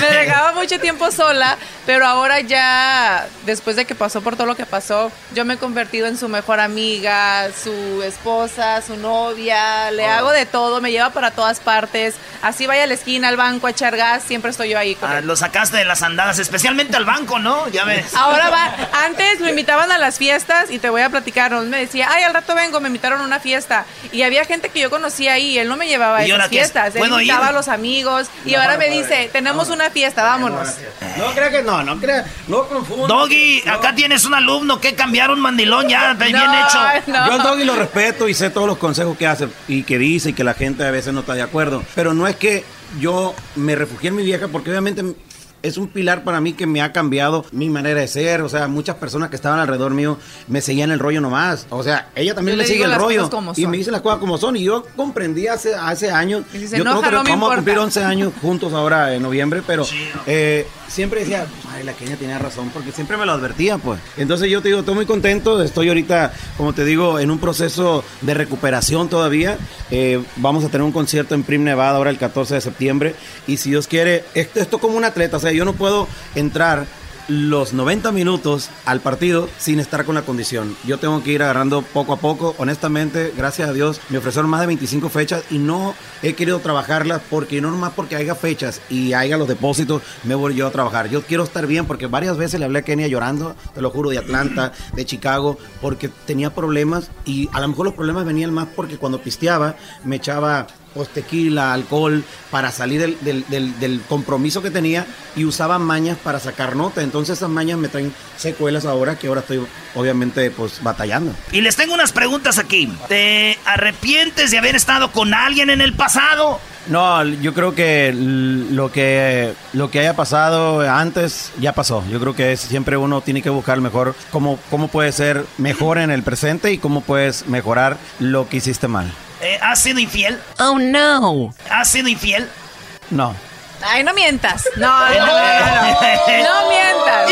Me dejaba mucho tiempo sola, pero ahora ya, después de que pasó por todo lo que pasó, yo me he convertido en su mejor amiga, su esposa, su novia, le hago de todo, me lleva para todas partes. Así vaya a la esquina, al banco a echar gas, siempre estoy yo ahí con Ah, él. lo sacaste de las andadas, especialmente al banco, ¿no? Ya ves. Ahora va, antes lo invitaban a las fiestas y te voy a platicar, ¿no? me decía, ay, al rato vengo, me invitaron a una fiesta. Y había gente que yo conocía ahí, él no me llevaba a ¿Y ahora esas fiestas, él ¿Puedo invitaba ir? a los amigos y No, ahora me no, dice, tenemos una fiesta, vámonos. No crea que no, no crea, no confunda. Doggy, acá tienes un alumno que cambiar un mandilón ya, bien hecho. Yo al Doggy lo respeto y sé todos los consejos que hace y que dice y que la gente a veces no está de acuerdo. Pero no es que yo me refugié en mi vieja porque obviamente es un pilar para mí que me ha cambiado mi manera de ser. O sea, muchas personas que estaban alrededor mío me seguían el rollo nomás. O sea, ella también Yo le le sigue el rollo y me dice las cosas como son. Y yo comprendí hace, hace años. Si yo enoja, creo que no me vamos a cumplir 11 años juntos ahora en noviembre, pero eh, siempre decía, ay, la Kenia tenía razón, porque siempre me lo advertía, pues. Entonces yo te digo, estoy muy contento, estoy ahorita, como te digo, en un proceso de recuperación todavía. Eh, vamos a tener un concierto en Prim Nevada ahora el 14 de septiembre, y si Dios quiere, esto, esto como un atleta, o sea, yo no puedo entrar los 90 minutos al partido sin estar con la condición. Yo tengo que ir agarrando poco a poco. Honestamente, gracias a Dios, me ofrecieron más de 25 fechas y no he querido trabajarlas porque no nomás porque haya fechas y haya los depósitos, me voy yo a trabajar. Yo quiero estar bien porque varias veces le hablé a Kenia llorando, te lo juro, de Atlanta, de Chicago, porque tenía problemas y a lo mejor los problemas venían más porque cuando pisteaba me echaba pues tequila, alcohol, para salir del, del- del- del compromiso que tenía y usaba mañas para sacar nota. Entonces esas mañas me traen secuelas ahora que ahora estoy obviamente pues batallando. Y les tengo unas preguntas aquí. ¿Te arrepientes de haber estado con alguien en el pasado? No, yo creo que lo que lo que haya pasado antes ya pasó. Yo creo que es- siempre uno tiene que buscar mejor cómo, cómo puede ser mejor en el presente y cómo puedes mejorar lo que hiciste mal. Eh, ¿Has sido infiel? Oh, no. ¿Has sido infiel? No. Ay, no mientas. No, no, no, no, no mientas.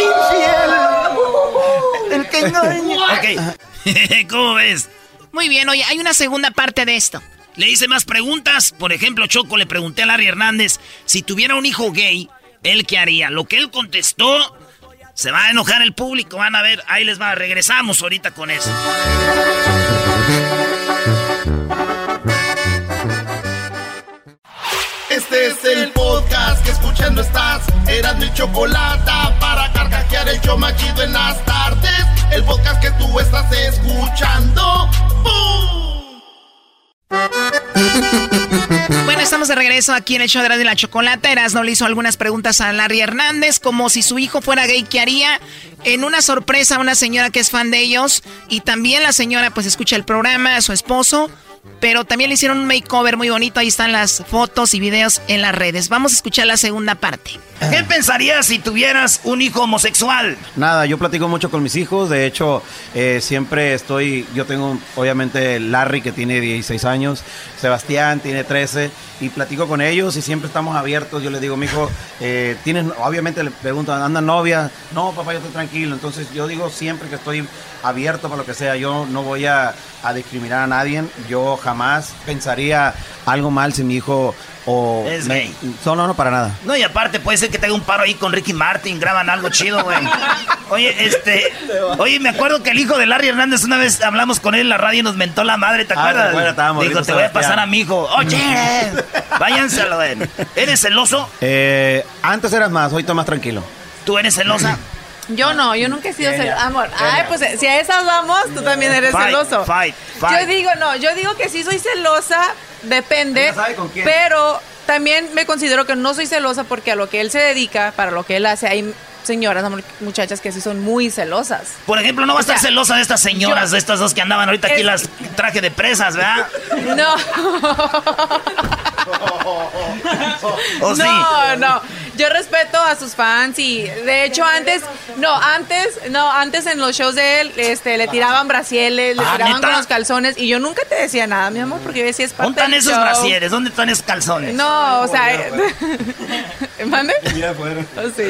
El que engaña. Ok. ¿Cómo ves? Muy bien, oye, hay una segunda parte de esto. Le hice más preguntas. Por ejemplo, Choco le pregunté a Larry Hernández si tuviera un hijo gay, ¿él qué haría? Lo que él contestó, se va a enojar el público. Van a ver, ahí les va. Regresamos ahorita con eso. Este es el podcast que escuchando estás. Eran mi chocolate para carcajear el yo machido en las tardes. El podcast que tú estás escuchando. Bueno, estamos de regreso aquí en el show de la chocolate. Erasno le hizo algunas preguntas a Larry Hernández, como si su hijo fuera gay, ¿qué haría? En una sorpresa a una señora que es fan de ellos y también la señora pues escucha el programa, a su esposo pero también le hicieron un makeover muy bonito. Ahí están las fotos y videos en las redes. Vamos a escuchar la segunda parte. ¿Qué pensarías si tuvieras un hijo homosexual? Nada, yo platico mucho con mis hijos. De hecho, eh, siempre estoy. Yo tengo, obviamente, Larry, que tiene 16 años. Sebastián tiene 13. Y platico con ellos y siempre estamos abiertos. Yo les digo, mi hijo, eh, ¿tienes. Obviamente le pregunto, ¿anda novia? No, papá, yo estoy tranquilo. Entonces, yo digo siempre que estoy abierto para lo que sea. Yo no voy a, a discriminar a nadie. Yo jamás pensaría algo mal si mi hijo o es gay. No, no, no, para nada. No, y aparte puede ser que tenga un paro ahí con Ricky Martin, graban algo chido, güey. Oye, este, oye, me acuerdo que el hijo de Larry Hernández una vez hablamos con él en la radio y nos mentó la madre, ¿te Ah, acuerdas? bueno, estábamos Dijo, te voy a pasar a mi hijo. Oye, váyanselo, güey. ¿Eres celoso? Eh, antes eras más, hoy estoy más tranquilo. ¿Tú eres celosa? Yo no, yo nunca he sido celoso. Amor, ay, pues si a esas vamos, tú también eres Fight, celoso. fight, fight. Yo digo, no, yo digo que sí soy celosa, depende. Sabe con quién. Pero también me considero que no soy celosa porque a lo que él se dedica, para lo que él hace, hay señoras, muchachas que sí son muy celosas. Por ejemplo, no va a O sea, estar celosa de estas señoras, yo- de estas dos que andaban ahorita aquí Es- las traje de presas, ¿verdad? No. ¿O sí? No, no. Yo respeto a sus fans y de hecho antes, no, antes, no, antes en los shows de él, este, le tiraban brasieles, le Ah, tiraban ¿neta? con los calzones y yo nunca te decía nada, mi amor, porque yo decía es parte ¿Dónde están del esos show. brasieres? ¿Dónde están esos calzones? No, o sea, ¿mande? Oh, sí.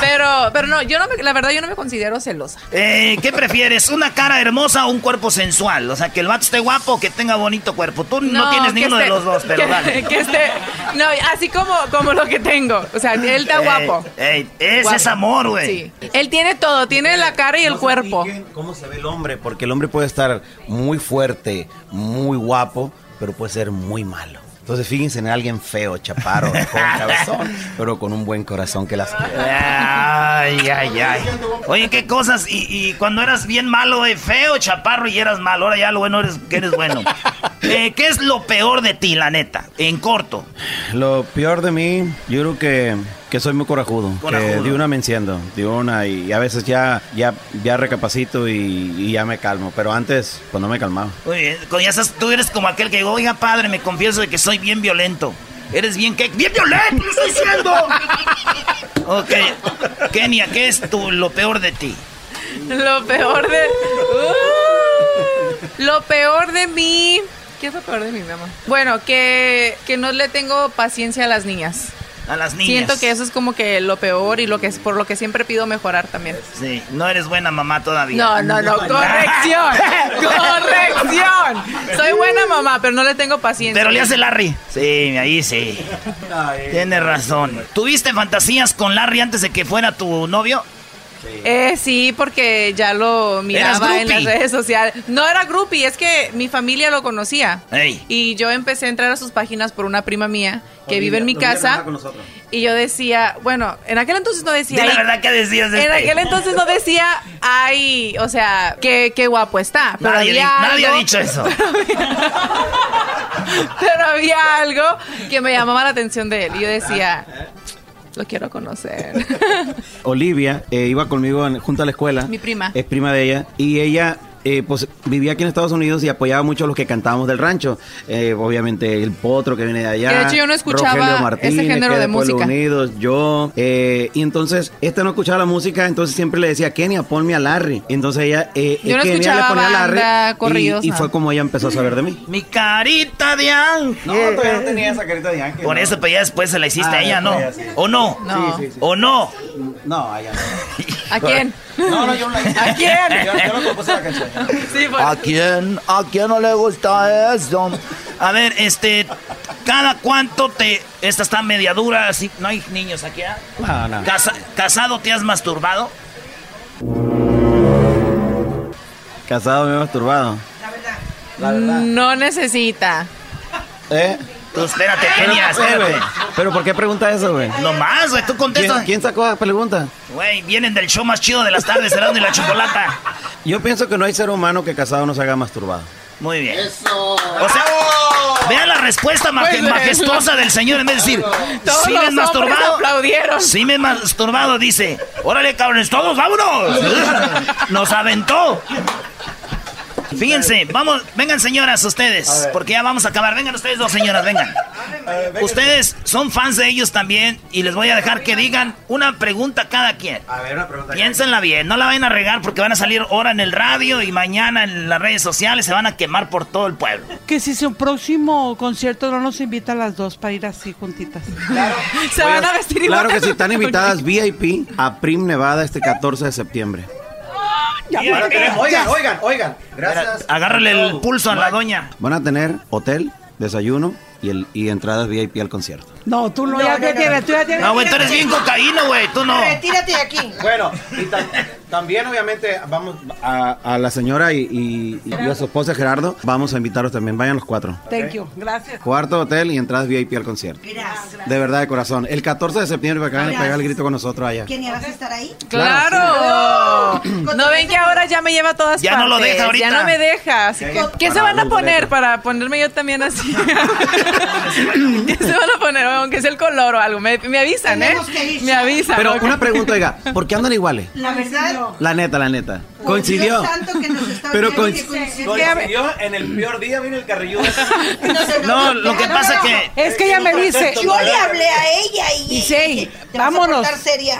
Pero, pero no, yo no me, la verdad yo no me considero celosa. Eh, ¿Qué prefieres? ¿Una cara hermosa o un cuerpo sensual? O sea, que el vato esté guapo o que tenga bonito cuerpo. Tú no, tienes ninguno de los dos, pero que, dale. que esté, no, así como, como lo que tengo. O sea, él está Ey, guapo. ey, ese Guapo. es amor, güey. Sí. Él tiene todo, tiene la cara y el No cuerpo. ¿Cómo se ve el hombre? Porque el hombre puede estar muy fuerte, muy guapo, pero puede ser muy malo. Entonces fíjense en alguien feo, chaparro, con cabezón, pero con un buen corazón que las Ay, ay, ay. Oye, qué cosas. Y, y cuando eras bien malo, eh, feo, chaparro y eras malo. Ahora ya lo bueno eres que eres bueno. Eh, ¿Qué es lo peor de ti, la neta? En corto. Lo peor de mí, yo creo que, que soy muy corajudo. Corajudo. Que de una me enciendo, de una y a veces ya, ya, ya recapacito y, y ya me calmo. Pero antes, pues no me calmaba. Muy bien. Cuando ya tú eres como aquel que digo, oiga, padre, me confieso de que soy bien violento. Eres bien que bien violento, lo estoy diciendo. ok. Kenia, ¿qué es tu, lo peor de ti? Lo peor de. Uh, lo peor de mí. ¿Qué es lo peor de mí, mi amor? Bueno, que, que no le tengo paciencia a las niñas. A las niñas. Siento que eso es como que lo peor y lo que es por lo que siempre pido mejorar también. Sí, no eres buena mamá todavía. No, no, no, corrección. corrección. Soy buena mamá, pero no le tengo paciencia. Pero le hace Larry. Sí, ahí sí. Tienes razón. ¿Tuviste fantasías con Larry antes de que fuera tu novio? Eh, sí, porque ya lo miraba en las redes sociales. No era groupie, es que mi familia lo conocía. Ey. Y yo empecé a entrar a sus páginas por una prima mía que Olivia, vive en mi casa. con. Y yo decía, bueno, en aquel entonces no decía. La "Ay". verdad que decías de En este. aquel entonces no decía, ay, o sea, qué, qué guapo está. Pero Nadie, había di- nadie algo, ha dicho eso. Pero había algo que me llamaba la atención de él. Y yo decía, lo quiero conocer. Olivia eh, iba conmigo en- junto a la escuela. Mi prima. Es prima de ella. Y ella, eh, pues, vivía aquí en Estados Unidos y apoyaba mucho a los que cantábamos del rancho. Eh, obviamente, el potro que viene de allá. Que de hecho yo no escuchaba Rogelio ese Martínez, género que de Pueblo música. Unidos, yo. eh, y entonces, este no escuchaba la música, entonces siempre le decía, Kenia, ponme a Larry. Entonces ella, eh, Yo no Kenia escuchaba le ponía a Larry. banda, y- corridos, y, fue como ella empezó a saber de mí. Mi carita de ángel. No, todavía no tenía esa carita de ángel. Por no. eso, pero ya después se la hiciste Ah, a ella, ¿no? sí. ¿O no? No. Sí, sí, sí. ¿O no? No, allá no. ¿A quién? No, no, yo no la ¿A quién? Yo, yo no compuse la canción. Sí, pues. ¿A quién? ¿A quién no le gusta eso? A ver, este, ¿cada cuánto te... Esta está media dura, así, no hay niños aquí, ¿ah? No, no. Casa- ¿Casado te has masturbado? Casado me he masturbado. La verdad. No necesita. ¿Eh? Tú espérate, Kenia, Pero, espérate. ¿Pero por qué pregunta eso, güey? No más, güey, tú contestas. ¿Quién, quién sacó la pregunta? Güey, vienen del show más chido de las tardes, Erasmo y la Chocolata. Yo pienso que no hay ser humano que casado no se haga masturbado. Muy bien. Eso. O sea, vean la respuesta maj- Pues, majestuosa del señor en vez de decir, Todos sí me he masturbado. aplaudieron. Sí me he masturbado, dice. Órale, cabrones, todos, vámonos. Nos aventó. Fíjense, vamos, vengan señoras ustedes, porque ya vamos a acabar. Vengan ustedes dos señoras, vengan. Ustedes son fans de ellos también y les voy a dejar que digan una pregunta cada quien. A ver, una pregunta. Piénsenla bien, no la vayan a regar porque van a salir ahora en el radio y mañana en las redes sociales se van a quemar por todo el pueblo. Que si su próximo concierto no nos invita a las dos para ir así juntitas. Se van a vestir Claro que sí, están invitadas VIP a Prim Nevada este 14 de septiembre. Oigan, oigan, oigan. Gracias. Agárrale el pulso a la doña. Van a tener hotel, desayuno y, el, y entradas VIP al concierto. No, tú no, ya te tienes, tú ya tienes. No, güey, tú eres bien cocaíno, güey, tú no. Retírate de aquí. Bueno, y también obviamente vamos a, a la señora y, y- y a su esposa Gerardo, vamos a invitarlos también, vayan los cuatro. Thank you, gracias. Cuarto hotel y entradas VIP al concierto. Gracias. De verdad, de corazón. El 14 de septiembre para que vayan a pegar el grito con nosotros allá. ¿Quién vas a estar ahí? ¡Claro! No ven que ahora ya me lleva a todas Ya partes. no lo deja ahorita. Ya no me deja. Así que, ¿Qué se van a poner para ponerme yo también así? ¿Qué se van a poner? Aunque sea el color o algo. Me, me avisan, ¿eh? Me avisan. Pero una pregunta, oiga, ¿por qué andan iguales? La verdad, La neta, la neta. Coincidió. Dios santo que nos está Pero que coincidió. en el peor día, vino el carrilludo. No, lo que pasa que Es que ella me dice. Yo le hablé a ella y Dice, "Ey, te vámonos.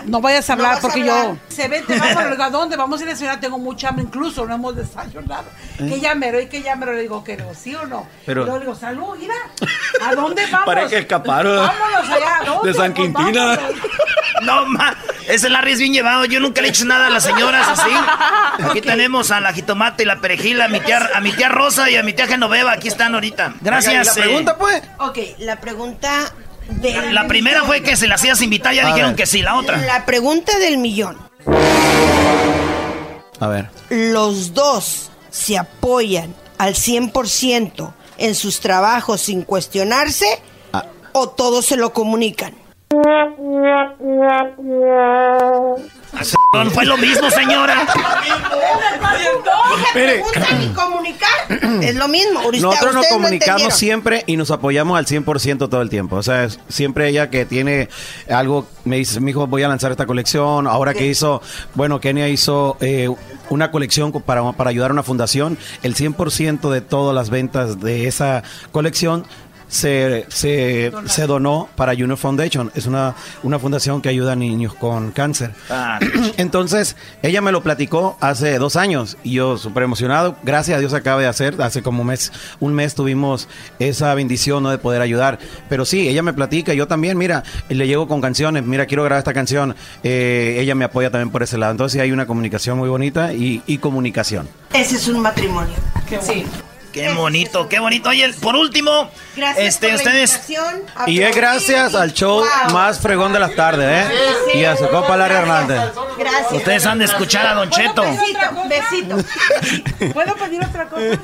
No vayas a No hablar porque hablar. yo. Se vete, vámonos. ¿A dónde? Vamos a ir a la ciudad. Tengo mucha hambre. Incluso no hemos desayunado. Que llamero y que llamero. Le digo que no, ¿sí o no? Pero- le digo, salud, mira. ¿A dónde vamos? Parece que escaparon. Vámonos allá. ¿a dónde? De San Quintina. No, ma, ese Larry es bien llevado. Yo nunca le he hecho nada a las señoras así. Aquí tenemos a la jitomate y la perejila, a mi tía, a mi tía Rosa y a mi tía Genoveva. Aquí están ahorita. Gracias. Oiga, ¿y la pregunta, pues? Ok, la pregunta de... La primera fue que se las hacías invitar, ya A dijeron ver. que sí. La otra. La pregunta del millón. A ver. ¿Los dos se apoyan al 100% en sus trabajos sin cuestionarse Ah. o todos se lo comunican? No fue lo mismo, señora. Mire. Preguntar y comunicar es lo mismo. Nosotros nos comunicamos siempre y nos apoyamos al 100% todo el tiempo. O sea, siempre ella que tiene algo, me dice, mi hijo, voy a lanzar esta colección. Ahora que hizo, bueno, Kenia hizo eh, una colección co- para, para ayudar a una fundación. El 100% de todas las ventas de esa colección se, se, se donó para Junior Foundation. Es una, una fundación que ayuda a niños con cáncer. Ah, Entonces, ella me lo platicó hace dos años y yo súper emocionado. Gracias a Dios acaba de hacer. Hace como un mes, un mes tuvimos esa bendición ¿no? de poder ayudar. Pero sí, ella me platica, yo también, mira, le llego con canciones, mira, quiero grabar esta canción. Eh, ella me apoya también por ese lado. Entonces sí, hay una comunicación muy bonita y, y comunicación. Ese es un matrimonio. Sí. Qué bonito, qué bonito. Oye, por último, Gracias este, por la ustedes. Y es gracias al show Wow. más fregón de las tardes, ¿eh? Y a su copa Larry Hernández. Gracias. Ustedes han de escuchar a Don Cheto. Besito, besito. ¿Puedo pedir otra cosa?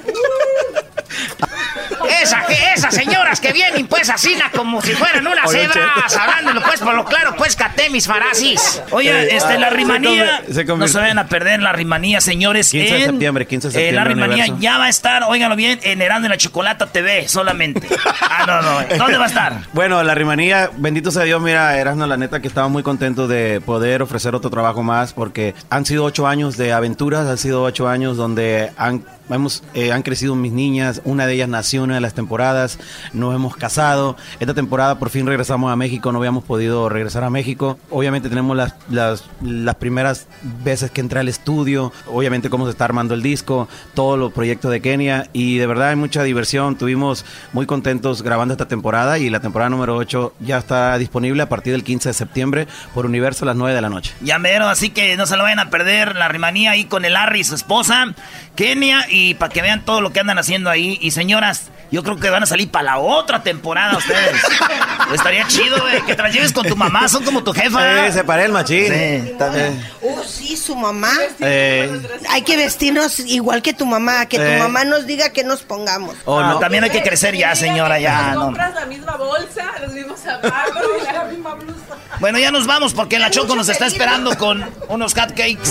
Esa, esas señoras que vienen pues así como si fueran unas Cheto. hablándolo pues por lo claro, pues caté mis farasis. Oye, Eh, este, la se rimanía, no se vayan a perder la rimanía, señores. 15 de en- septiembre, 15 de eh, septiembre, la rimanía Universo. ya va a estar, óiganlo bien, en Herando en la Chocolata TV solamente. Ah, no, no, eh. ¿dónde va a estar? Bueno, la rimanía, bendito sea Dios, mira, Erasmo, la neta que estaba muy contento de poder ofrecer otro trabajo más porque han sido ocho años de aventuras, han sido ocho años donde han, hemos, eh, han crecido mis niñas, una de ellas nació en una de las temporadas, nos hemos casado, esta temporada por fin regresamos a México, no habíamos podido regresar a México, obviamente tenemos las, las, las primeras veces que entré al estudio, obviamente cómo se está armando el disco, todos los proyectos de Kenia y de verdad hay mucha diversión, tuvimos muy contentos grabando esta temporada y la temporada número 8 ya está disponible a partir del 15 de septiembre por Universo a las 9 de la noche. Ya mero, así que no se lo vayan a perder la rimanía ahí con el Larry y su esposa, Kenia, y para que vean todo lo que andan haciendo ahí. Y señoras, yo creo que van a salir para la otra temporada ustedes. Estaría chido, güey, que te las lleves con tu mamá, son como tu jefa. Eh, se paré el machín. Sí, también. Oh, sí, su mamá. Eh, Hay que vestirnos igual que tu mamá, que Eh. tu mamá nos diga que nos pongamos. Oh, no. También hay que crecer ya, señora, ya. No. compras la misma bolsa Los mismos zapatos y la misma blusa. Bueno, ya nos vamos porque la Choco nos está esperando con unos hotcakes.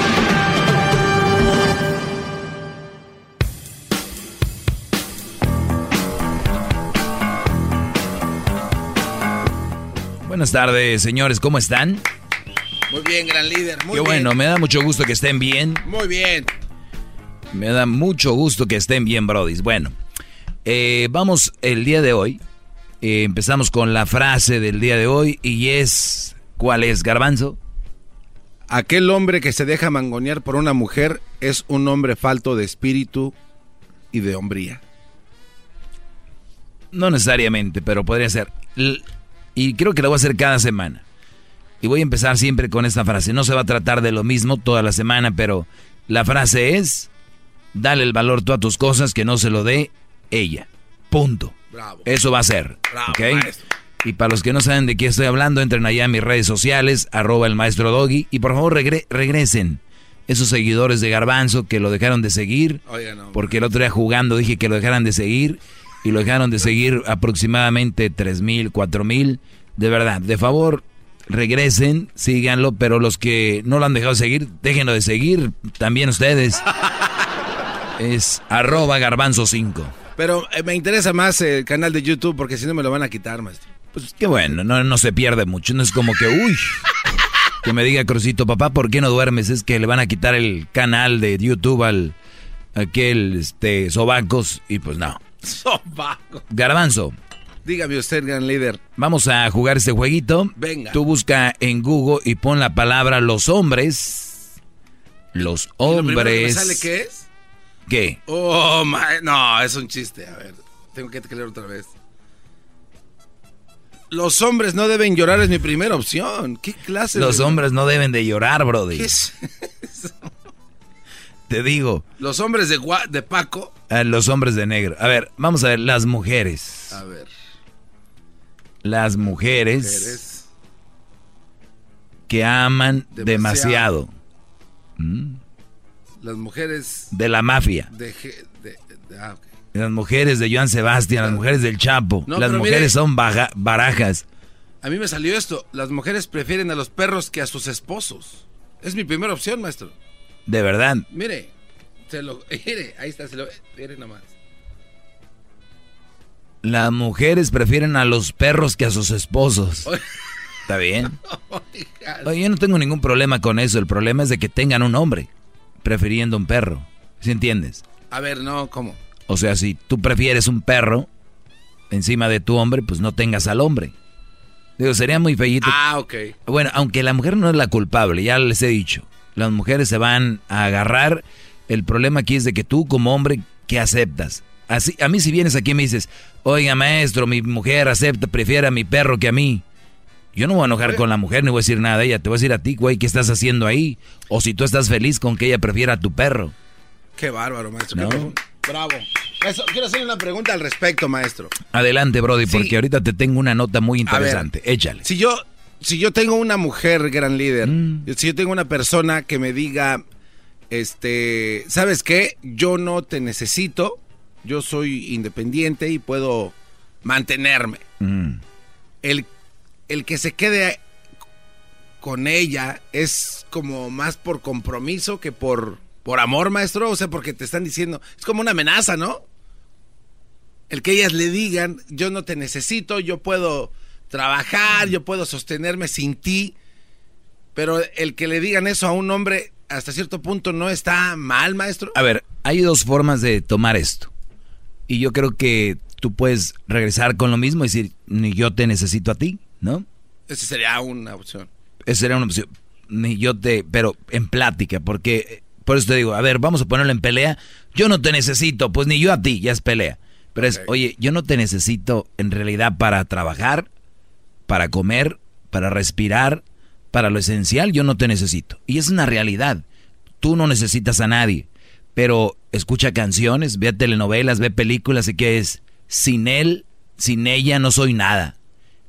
Buenas tardes, señores, ¿cómo están? Muy bien, gran líder. Muy Qué bien. bueno, me da mucho gusto que estén bien. Muy bien. Me da mucho gusto que estén bien, brodis. Bueno, eh, vamos el día de hoy. eh, empezamos con la frase del día de hoy y es... ¿Cuál es, Garbanzo? Aquel hombre que se deja mangonear por una mujer es un hombre falto de espíritu y de hombría. No necesariamente, pero podría ser. Y creo que lo voy a hacer cada semana. Y voy a empezar siempre con esta frase. No se va a tratar de lo mismo toda la semana, pero la frase es, dale el valor tú a tus cosas que no se lo dé ella. Punto. Bravo. Eso va a ser. Bravo, ¿ok? maestro. Y para los que no saben de qué estoy hablando, entren allá a mis redes sociales, arroba el maestro Doggy, y por favor regre- regresen esos seguidores de Garbanzo que lo dejaron de seguir, no, porque el otro día jugando dije que lo dejaran de seguir, y lo dejaron de seguir aproximadamente tres mil, cuatro mil. De verdad, de favor, regresen, síganlo, pero los que no lo han dejado de seguir, déjenlo de seguir, también ustedes. Es arroba garbanzo 5. Pero eh, me interesa más el canal de YouTube porque si no me lo van a quitar, maestro. Pues qué bueno, no, no se pierde mucho, no es como que, uy, que me diga Crucito, papá, ¿por qué no duermes? Es que le van a quitar el canal de YouTube al aquel, este, Sobacos, y pues no. Sobaco. Garbanzo, Dígame usted, gran líder. vamos a jugar este jueguito. Venga. Tú busca en Google y pon la palabra los hombres. Los ¿Lo primero que me hombres. sale qué es? ¿Qué? Oh, ma- no, es un chiste. A ver, tengo que leer otra vez. Los hombres no deben llorar es mi primera opción. ¿Qué clase Los de- hombres no deben de llorar, brody. ¿Qué es? Te digo, Los hombres de Paco. A los hombres de negro. A ver, vamos a ver, las mujeres. A ver. Las mujeres, Mujeres. que aman Demasiado. demasiado. Mm, Las mujeres De la mafia. de... de- de- ah. Las mujeres de Joan Sebastián, las mujeres del Chapo. No, las mujeres mire- son baja- barajas. A mí me salió esto. Las mujeres prefieren a los perros que a sus esposos. Es mi primera opción, maestro. De verdad. Mire, se lo, mire, ahí está, se lo, mire nomás. Las mujeres prefieren a los perros que a sus esposos. ¿Está bien? Oye, yo no tengo ningún problema con eso. El problema es de que tengan un hombre prefiriendo un perro. ¿Sí entiendes? A ver, no, ¿cómo? O sea, si tú prefieres un perro encima de tu hombre, pues no tengas al hombre. Digo, sería muy feíto. Ah, ok. Bueno, aunque la mujer no es la culpable, ya les he dicho. Las mujeres se van a agarrar. El problema aquí es de que tú como hombre, ¿qué aceptas? Así, a mí si vienes aquí y me dices, oiga maestro, mi mujer acepta, prefiere a mi perro que a mí. Yo no voy a enojar con la mujer, ni voy a decir nada de ella. Te voy a decir a ti, güey, ¿qué estás haciendo ahí? O si tú estás feliz con que ella prefiera a tu perro. Qué bárbaro, maestro. No. Bravo. Quiero hacerle una pregunta al respecto, maestro. Adelante, Brody, Sí. porque ahorita te tengo una nota muy A ver, interesante. Échale. Si yo, si yo tengo una mujer, gran líder, Mm. si yo tengo una persona que me diga, este, ¿sabes qué? Yo no te necesito, yo soy independiente y puedo mantenerme. Mm. El, el que se quede con ella es como más por compromiso que por, por amor, maestro. O sea, porque te están diciendo, es como una amenaza, ¿no? El que ellas le digan, yo no te necesito, yo puedo trabajar, yo puedo sostenerme sin ti. Pero el que le digan eso a un hombre hasta cierto punto no está mal, maestro. A ver, hay dos formas de tomar esto. Y yo creo que tú puedes regresar con lo mismo y decir, ni yo te necesito a ti, ¿no? Esa sería una opción. Esa sería una opción. Ni yo te, pero en plática, porque eh, por eso te digo, a ver, vamos a ponerlo en pelea. Yo no te necesito, pues ni yo a ti, ya es pelea. Pero es, oye, yo no te necesito en realidad para trabajar, para comer, para respirar, para lo esencial, yo no te necesito. Y es una realidad. Tú no necesitas a nadie. Pero escucha canciones, ve telenovelas, ve películas y que es, sin él, sin ella no soy nada.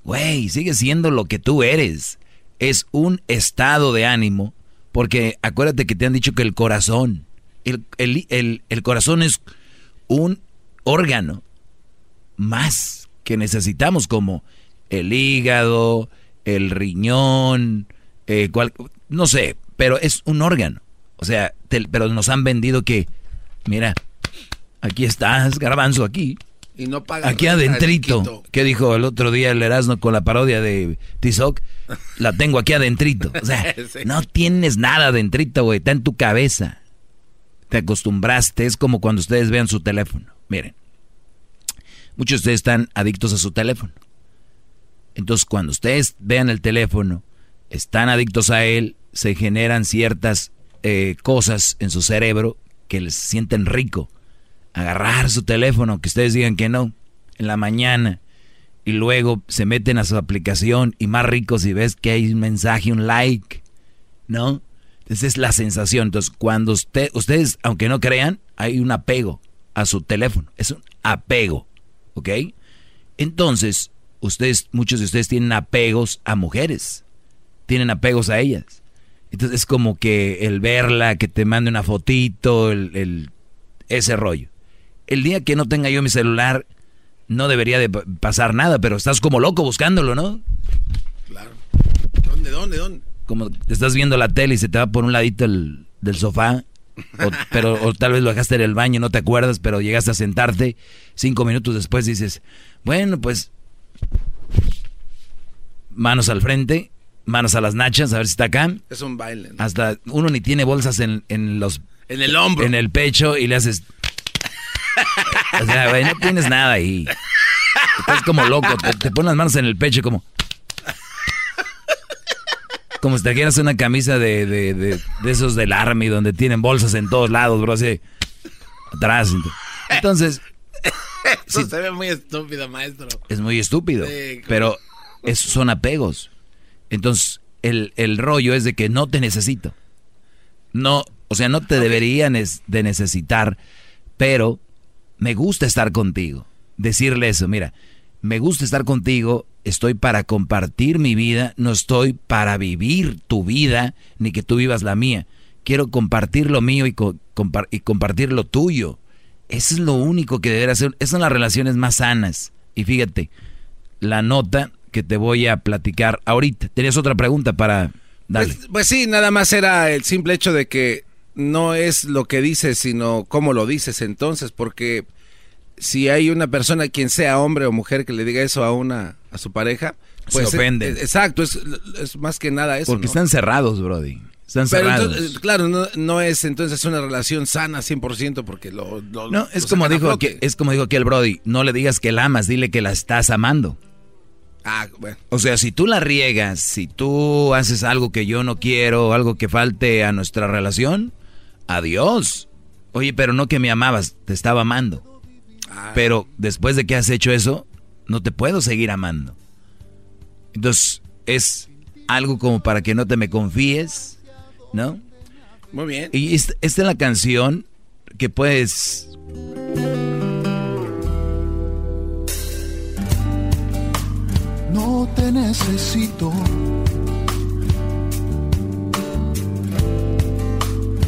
Güey, sigue siendo lo que tú eres. Es un estado de ánimo, porque acuérdate que te han dicho que el corazón, el, el, el corazón es un órgano más que necesitamos como el hígado, el riñón, eh, no sé, pero es un órgano. O sea, pero nos han vendido que, mira, aquí estás, garbanzo, aquí. Y no paga Aquí adentrito. ¿Qué dijo el otro día el Erasmo con la parodia de Tizoc? La tengo aquí adentrito. O sea, no tienes nada adentrito, güey. Está en tu cabeza. Te acostumbraste. Es como cuando ustedes vean su teléfono. Miren. Muchos de ustedes están adictos a su teléfono. Entonces, cuando ustedes vean el teléfono, están adictos a él, se generan ciertas eh, cosas en su cerebro que les sienten rico. Agarrar su teléfono, que ustedes digan que no, en la mañana, y luego se meten a su aplicación y más rico si ves que hay un mensaje, un like, ¿no? Esa es la sensación. Entonces, cuando usted, ustedes, aunque no crean, hay un apego a su teléfono. Es un apego, ¿ok? Entonces, ustedes, muchos de ustedes tienen apegos a mujeres, tienen apegos a ellas. Entonces es como que el verla, que te mande una fotito, el, ese rollo. El día que no tenga yo mi celular, no debería de pasar nada, pero estás como loco buscándolo, ¿no? Claro. ¿Dónde, dónde, dónde? Como estás viendo la tele y se te va por un ladito el, del sofá, o, pero o tal vez lo dejaste en el baño, no te acuerdas, pero llegaste a sentarte, cinco minutos después dices, bueno, pues manos al frente, manos a las nachas, a ver si está acá. Es un baile. Hasta uno ni tiene bolsas en, en los... En el hombro. En el pecho y le haces... o sea, güey, no tienes nada ahí. Estás como loco, te, pones las manos en el pecho como... Como si te quieras una camisa de, de, de, de, esos del Army donde tienen bolsas en todos lados, bro, así. Atrás. Entonces... Eso se ve muy estúpido, maestro. Es muy estúpido. pero esos son apegos. Entonces, el, el, rollo es de que no te necesito. No, o sea, no te deberían de necesitar, pero me gusta estar contigo. Decirle eso, mira, me gusta estar contigo, estoy para compartir mi vida, no estoy para vivir tu vida, ni que tú vivas la mía. Quiero compartir lo mío y, y compartir lo tuyo. Eso es lo único que debería hacer. Esas son las relaciones más sanas. Y fíjate, la nota que te voy a platicar ahorita. ¿Tenías otra pregunta para darle? Pues, pues, sí, nada más era el simple hecho de que no es lo que dices, sino cómo lo dices entonces, porque si hay una persona, quien sea hombre o mujer, que le diga eso a una a su pareja, pues se ofende. exacto, es, más que nada eso. Porque están cerrados, Brody. Están cerrados. Eh, claro, no, es entonces una relación sana 100% porque lo... no, es como, dijo que, es como dijo aquí el Brody, no le digas que la amas, dile que la estás amando. Ah, bueno. O sea, si tú la riegas, si tú haces algo que yo no quiero, algo que falte a nuestra relación, adiós. Oye, pero no que me amabas, te estaba amando. Ah. Pero después de que has hecho eso, no te puedo seguir amando. Entonces, es algo como para que no te me confíes, ¿no? Muy bien. Y esta, esta es la canción que puedes no te necesito.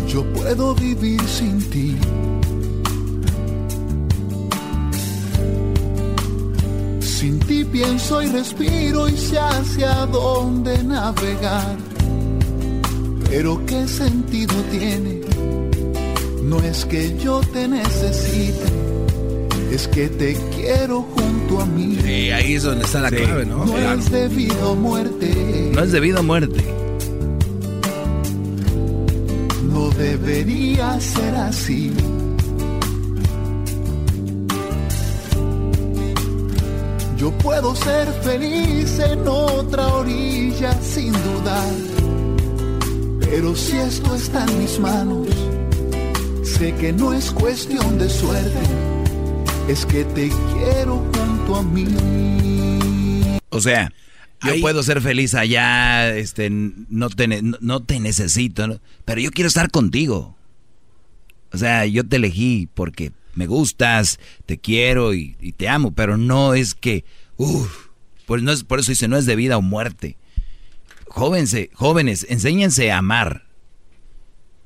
Yo puedo vivir sin ti. Sin ti pienso y respiro y sé hacia dónde navegar. Pero qué sentido tiene, no es que yo te necesite, es que te quiero junto a mí. ahí es donde está la clave, ¿no? No es debido a muerte. No es debido a muerte. No debería ser así. Yo puedo ser feliz en otra orilla sin dudar. Pero si esto está en mis manos, sé que no es cuestión de suerte, es que te quiero a mí. O sea, Yo puedo ser feliz allá, este, no te, no, te necesito, pero yo quiero estar contigo. O sea, yo te elegí porque me gustas, te quiero y, te amo, pero no es que, uff, pues no es, por eso dice, no es de vida o muerte. Jóvense, jóvenes, enséñense a amar.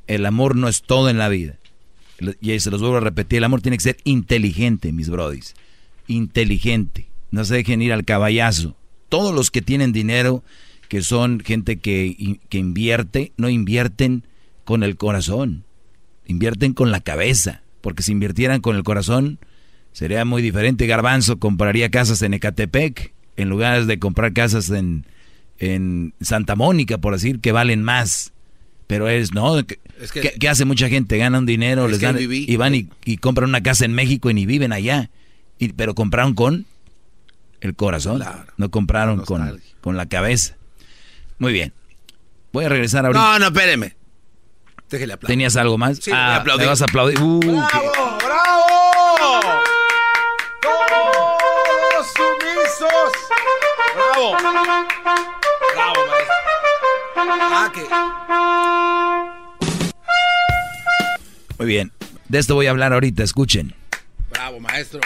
El amor no es todo en la vida. Y se los vuelvo a repetir, el amor tiene que ser inteligente, mis brodis. Inteligente. No se dejen ir al caballazo todos los que tienen dinero, que son gente que, que invierte, no invierten con el corazón, invierten con la cabeza, porque si invirtieran con el corazón sería muy diferente. Garbanzo compraría casas en Ecatepec en lugar de comprar casas en, en Santa Mónica, por decir, que valen más. Pero es, ¿no? que, hace mucha gente? Ganan dinero, les dan, y van y, compran una casa en México y ni viven allá. Y, pero compraron con el corazón. No compraron con, con, la cabeza. Muy bien. Voy a regresar ahorita. No, no, espéreme. Déjele aplaudir. ¿Tenías algo más? Sí, ah, ¿me vas a aplaudir? Uh, ¡Bravo! ¡Bravo! ¡Todos sumisos! ¡Bravo! ¡Bravo, maestro! Ah, Muy bien. De esto voy a hablar ahorita, escuchen. Bravo, maestro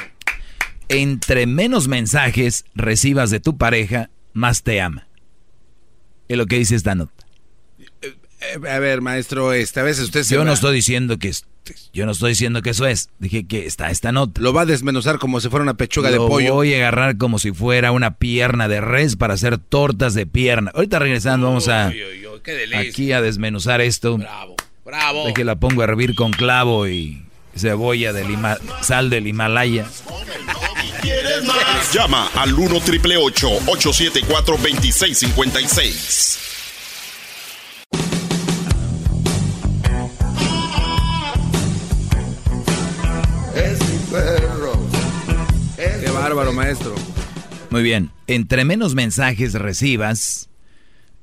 entre menos mensajes recibas de tu pareja, más te ama. Es lo que dice esta nota. A ver, maestro, esta vez usted se Yo no estoy diciendo que yo no estoy diciendo que eso es. Dije que está esta nota. Lo va a desmenuzar como si fuera una pechuga de pollo. Lo voy a agarrar como si fuera una pierna de res para hacer tortas de pierna. Ahorita regresando vamos a aquí a desmenuzar esto. Bravo, bravo. De que la pongo a hervir con clavo y cebolla del sal del Himalaya. Llama al 1 triple 874 2656. Maestro. Muy bien. Entre menos mensajes recibas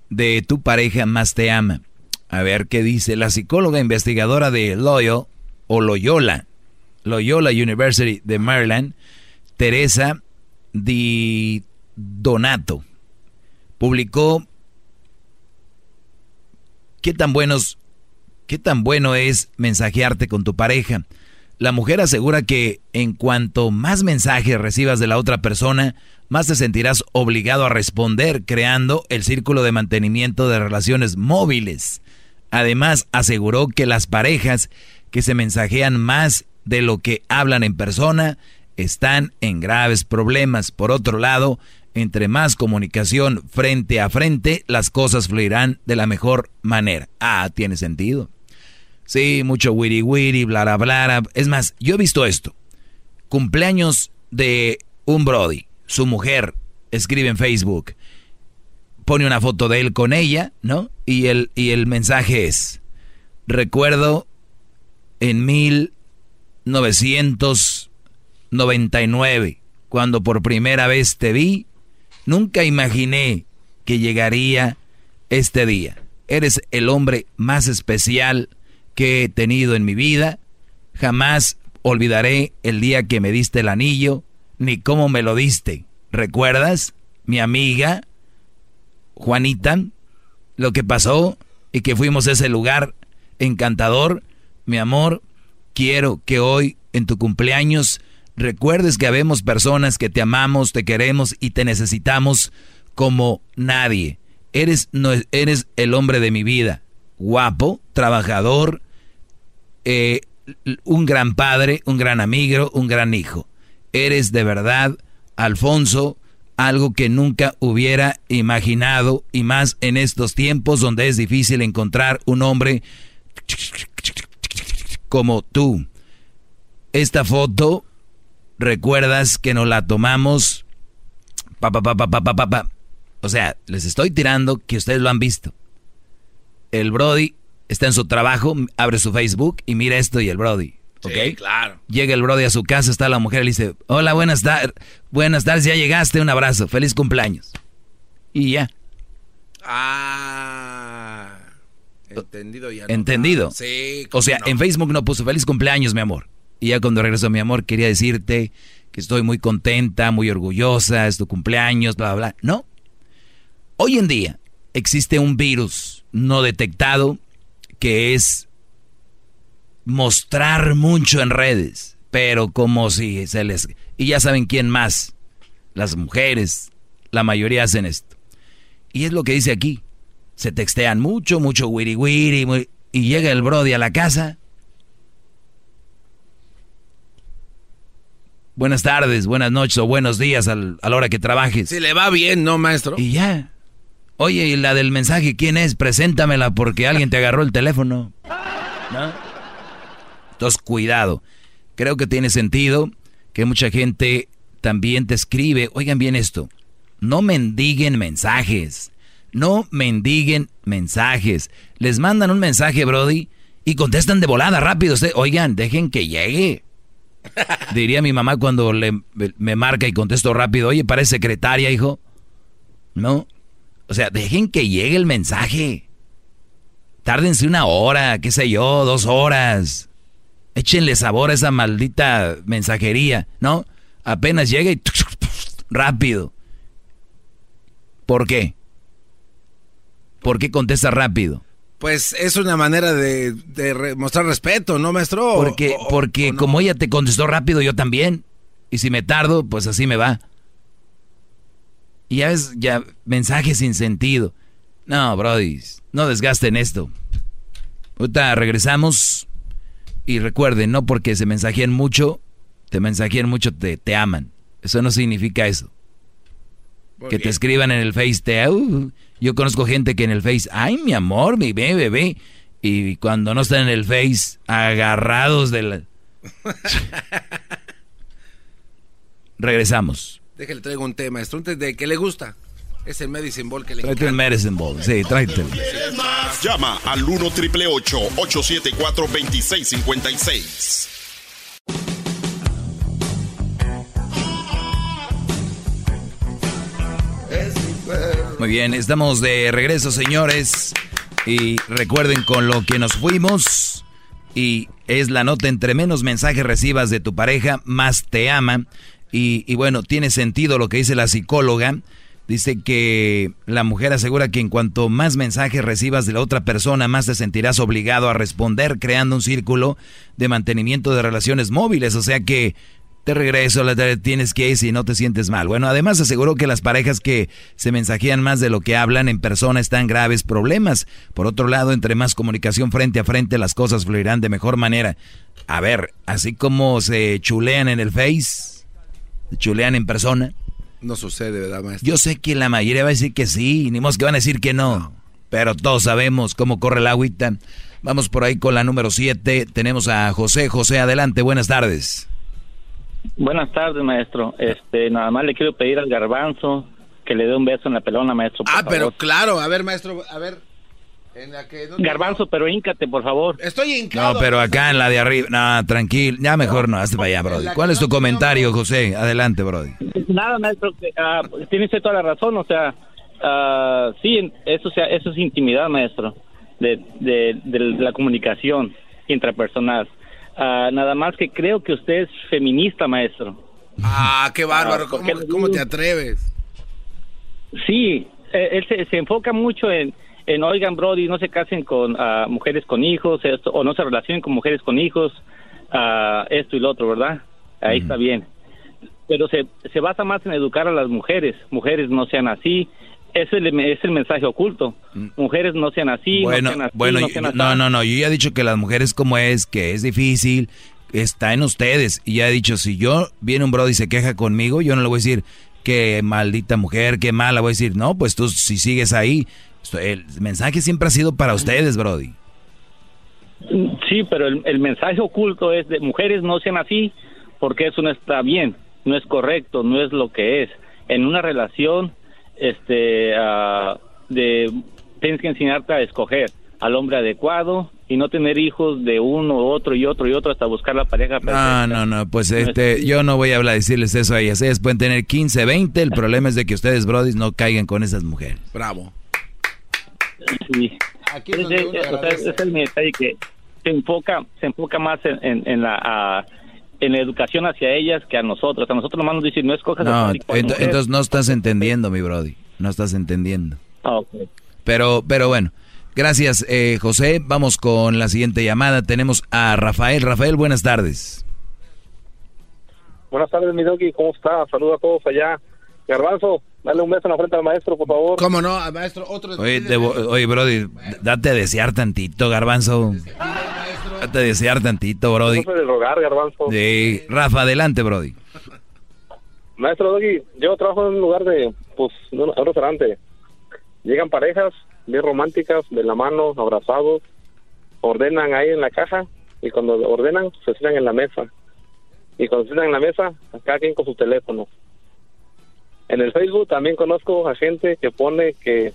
de tu pareja, más te ama. A ver qué dice la psicóloga investigadora de Loyola, Loyola University de Maryland, Teresa Di Donato, publicó qué tan buenos, qué tan bueno es mensajearte con tu pareja. La mujer asegura que en cuanto más mensajes recibas de la otra persona, más te sentirás obligado a responder, creando el círculo de mantenimiento de relaciones móviles. Además, aseguró que las parejas que se mensajean más de lo que hablan en persona están en graves problemas. Por otro lado, entre más comunicación frente a frente, las cosas fluirán de la mejor manera. Ah, tiene sentido. Sí, mucho wiri wiri, bla bla bla. Es más, yo he visto esto. Cumpleaños de un Brody, su mujer, escribe en Facebook, pone una foto de él con ella, ¿no? Y el, y el mensaje es, recuerdo en 1999, cuando por primera vez te vi, nunca imaginé que llegaría este día. Eres el hombre más especial que he tenido en mi vida. Jamás olvidaré el día que me diste el anillo, ni cómo me lo diste. ¿Recuerdas, mi amiga Juanita, lo que pasó y que fuimos a ese lugar encantador mi amor, quiero que hoy en tu cumpleaños recuerdes que habemos personas que te amamos, te queremos y te necesitamos como nadie. Eres, no, eres el hombre de mi vida, guapo, trabajador, eh, un gran padre, un gran amigo, un gran hijo. Eres de verdad, Alfonso, algo que nunca hubiera imaginado y más en estos tiempos donde es difícil encontrar un hombre como tú. Esta foto, recuerdas que nos la tomamos. Pa. O sea, les estoy tirando que ustedes lo han visto. El Brody está en su trabajo, abre su Facebook y mira esto y el Brody. ¿Ok? claro. Llega el Brody a su casa, está la mujer y le dice, hola, buenas tardes, buenas tardes, ya llegaste, un abrazo, feliz cumpleaños. Y ya. Ah. Entendido ya. Entendido. Sí. O sea, en Facebook no puso feliz cumpleaños, mi amor. Y ya cuando regresó mi amor, quería decirte que estoy muy contenta, muy orgullosa, es tu cumpleaños, bla, bla, bla. No. Hoy en día existe un virus no detectado que es mostrar mucho en redes, pero como si se les... Y ya saben quién más. Las mujeres, la mayoría hacen esto. Y es lo que dice aquí. Se textean mucho, mucho wiri wiri, y llega el Brody a la casa. Buenas tardes, buenas noches o buenos días a la hora que trabajes. Si le va bien, ¿no, maestro? Y ya. Oye, ¿y la del mensaje quién es? Preséntamela porque alguien te agarró el teléfono. ¿No? Entonces, cuidado. Creo que tiene sentido que mucha gente también te escribe. Oigan bien esto. No mendiguen mensajes. No mendiguen mensajes. Les mandan un mensaje, Brody, y contestan de volada rápido. Oigan, dejen que llegue. Diría mi mamá cuando le, me marca y contesto rápido. Oye, parece secretaria, hijo. No. O sea, dejen que llegue el mensaje. Tárdense una hora, qué sé yo, dos horas. Échenle sabor a esa maldita mensajería, ¿no? Apenas llega y rápido. ¿Por qué? ¿Por qué contesta rápido? Pues es una manera de, mostrar respeto, ¿no, maestro? Porque, porque como ella te contestó rápido, yo también. Y si me tardo, pues así me va. Y ya ves, ya mensajes sin sentido. No, Brody, no desgasten esto. Ahorita regresamos. Y recuerden, no porque se mensajen mucho, te mensajen mucho, te, te aman. Eso no significa eso que te escriban en el Face, te, uh, yo conozco gente que en el Face, ay mi amor, mi bebé, bebé, y cuando no están en el Face, agarrados de la... Regresamos. Déjale, traigo un tema, maestro, de que le gusta. Es el Medicine Ball que le Tráete el Medicine Ball, sí, tráete. Llama al 1 triple 874 2656. Muy bien, estamos de regreso, señores. Y recuerden con lo que nos fuimos. Y es la nota entre menos mensajes recibas de tu pareja, más te ama. Y, y bueno, tiene sentido lo que dice la psicóloga. Dice que la mujer asegura que en cuanto más mensajes recibas de la otra persona, más te sentirás obligado a responder, creando un círculo de mantenimiento de relaciones móviles. O sea que te regreso, la tienes que ir si no te sientes mal. Bueno, además aseguró que las parejas que se mensajean más de lo que hablan en persona están graves problemas. Por otro lado, entre más comunicación frente a frente, las cosas fluirán de mejor manera. A ver, así como se chulean en el Face, chulean en persona. No sucede, ¿verdad, maestro? Yo sé que la mayoría va a decir que sí, ni más que van a decir que no. Pero todos sabemos cómo corre la agüita. Vamos por ahí con la número 7. Tenemos a José. José, adelante, buenas tardes. Buenas tardes, maestro. Este, nada más le quiero pedir al garbanzo que le dé un beso en la pelona, maestro. ah, pero claro, a ver, maestro, a ver. En la que, garbanzo, pero híncate, por favor. Estoy hincado. No, pero acá en la de arriba, no, tranquilo, ya mejor no, hazte para allá, Brody. ¿Cuál es tu comentario, José? Adelante, Brody. Nada, maestro, uh, tiene usted toda la razón, o sea, uh, sí, eso, sea, eso es intimidad, maestro, de, de, de la comunicación intrapersonal. Ah, nada más que creo que usted es feminista, maestro. Ah, qué bárbaro. ¿Cómo, te atreves? Sí, eh, él se, enfoca mucho en, en, oigan, Brody, no se casen con ah, mujeres con hijos, esto, o no se relacionen con mujeres con hijos, esto y lo otro, ¿verdad? Ahí está bien. Pero se, se basa más en educar a las mujeres. Mujeres no sean así, es el, es el mensaje oculto. Mm. Mujeres no sean así, bueno, no sean así, bueno, no, no, no, yo ya he dicho que las mujeres como es, que es difícil, está en ustedes. Y ya he dicho, si yo viene un brody y se queja conmigo, yo no le voy a decir, que maldita mujer, qué mala, voy a decir, no, pues tú si sigues ahí, el mensaje siempre ha sido para ustedes, brody. Sí, pero el, el mensaje oculto es de mujeres no sean así, porque eso no está bien, no es correcto, no es lo que es. En una relación este, uh, de, tienes que enseñarte a escoger al hombre adecuado y no tener hijos de uno, otro y otro y otro hasta buscar la pareja perfecta. No, no, no, pues este, yo no voy a hablar, decirles eso a ellas. Ellas pueden tener 15, 20, el problema es de que ustedes, brodis, no caigan con esas mujeres. Bravo. Sí. Aquí es, es, es el detalle que se enfoca, se enfoca más en, en, la... en la educación hacia ellas que a nosotros. A nosotros nomás nos dicen, no escojas no, entonces no estás entendiendo, mi brody. No estás entendiendo. Ah, ok. Pero, pero bueno, gracias eh, José. Vamos con la siguiente llamada. Tenemos a Rafael. Rafael, buenas tardes. Buenas tardes, mi doggy. ¿Cómo está? Saludos a todos allá. Garbanzo, dale un beso en la frente al maestro, por favor. ¿Cómo no? Al maestro, otro. Oye, debo- oye, Brody, date a desear tantito, garbanzo. Date a desear tantito, Brody. No de rogar, Garbanzo. Sí, Rafa, adelante, Brody. Maestro Doggy, yo trabajo en un lugar de, pues, en un un restaurante. Llegan parejas bien románticas, de la mano, abrazados, ordenan ahí en la caja y cuando ordenan, se sientan en la mesa. Y cuando se sientan en la mesa, cada quien con su teléfono. En el Facebook también conozco a gente que pone que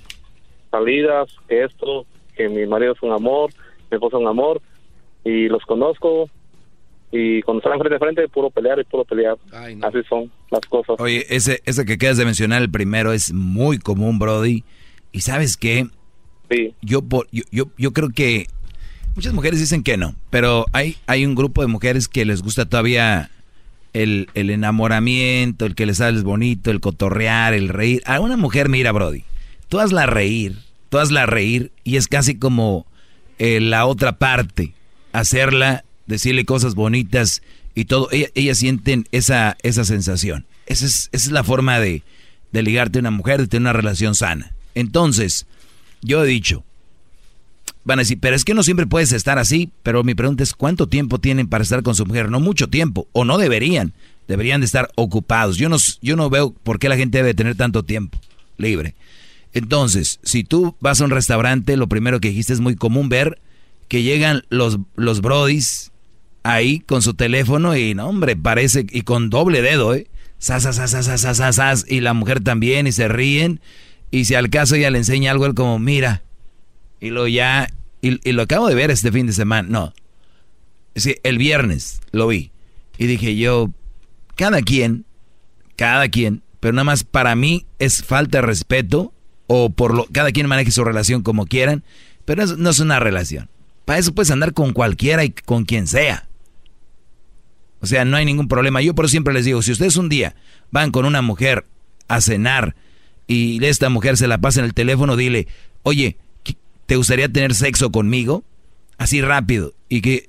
salidas, que esto, que mi marido es un amor, mi esposa es un amor, y los conozco, y cuando están frente a frente, puro pelear y puro pelear. Así son las cosas. Oye, ese, ese que quedas de mencionar, el primero, es muy común, Brody. ¿Y sabes qué? Yo, por- yo, yo, yo creo que muchas mujeres dicen que no, pero hay, hay un grupo de mujeres que les gusta todavía el, el enamoramiento, el que les sales bonito, el cotorrear, el reír. A una mujer, mira, Brody, tú hazla reír, tú hazla reír y es casi como eh, la otra parte, hacerla, decirle cosas bonitas y todo. Ella- Ellas sienten esa, esa sensación. Esa es, es la forma de, de ligarte a una mujer, de tener una relación sana. Entonces, yo he dicho, van a decir, pero es que no siempre puedes estar así, pero mi pregunta es, ¿cuánto tiempo tienen para estar con su mujer? No mucho tiempo, o no deberían, deberían de estar ocupados. Yo no, yo no veo por qué la gente debe tener tanto tiempo libre. Entonces, si tú vas a un restaurante, lo primero que dijiste es muy común ver que llegan los, los brodis ahí con su teléfono y, no, hombre, parece, y con doble dedo, ¿eh? Sas, y la mujer también, y se ríen, y si al caso ella le enseña algo, él como, mira, y lo ya, y, lo acabo de ver este fin de semana, no, sí, el viernes lo vi, y dije yo, cada quien, cada quien, pero nada más para mí es falta de respeto, o por lo, cada quien maneje su relación como quieran, pero no es una relación. Para eso puedes andar con cualquiera y con quien sea. O sea, no hay ningún problema. Yo por siempre les digo, si ustedes un día van con una mujer a cenar y esta mujer se la pasa en el teléfono, dile, oye, ¿qué- ¿te gustaría tener sexo conmigo? Así rápido. ¿Y que,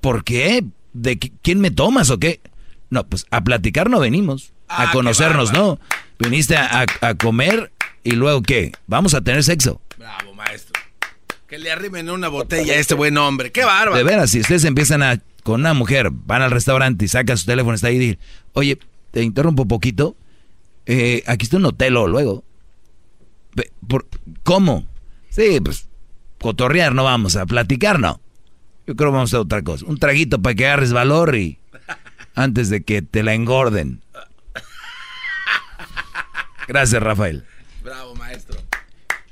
por qué? ¿De qué- quién me tomas o qué? No, pues a platicar no venimos. Ah, A qué conocernos. ¿no? Viniste a, a comer y luego qué? Vamos a tener sexo. Bravo, maestro. Que le arrimen una botella a este buen hombre. ¡Qué bárbaro! De veras, si ustedes empiezan a con una mujer, van al restaurante y sacan su teléfono, está ahí y dicen, oye, te interrumpo un poquito, eh, aquí está un hotel o luego. Por- ¿Cómo? Sí, pues, cotorrear no vamos a platicar, no. Yo creo que vamos a otra cosa. Un traguito para que agarres valor y antes de que te la engorden. Gracias, Rafael. Bravo, maestro.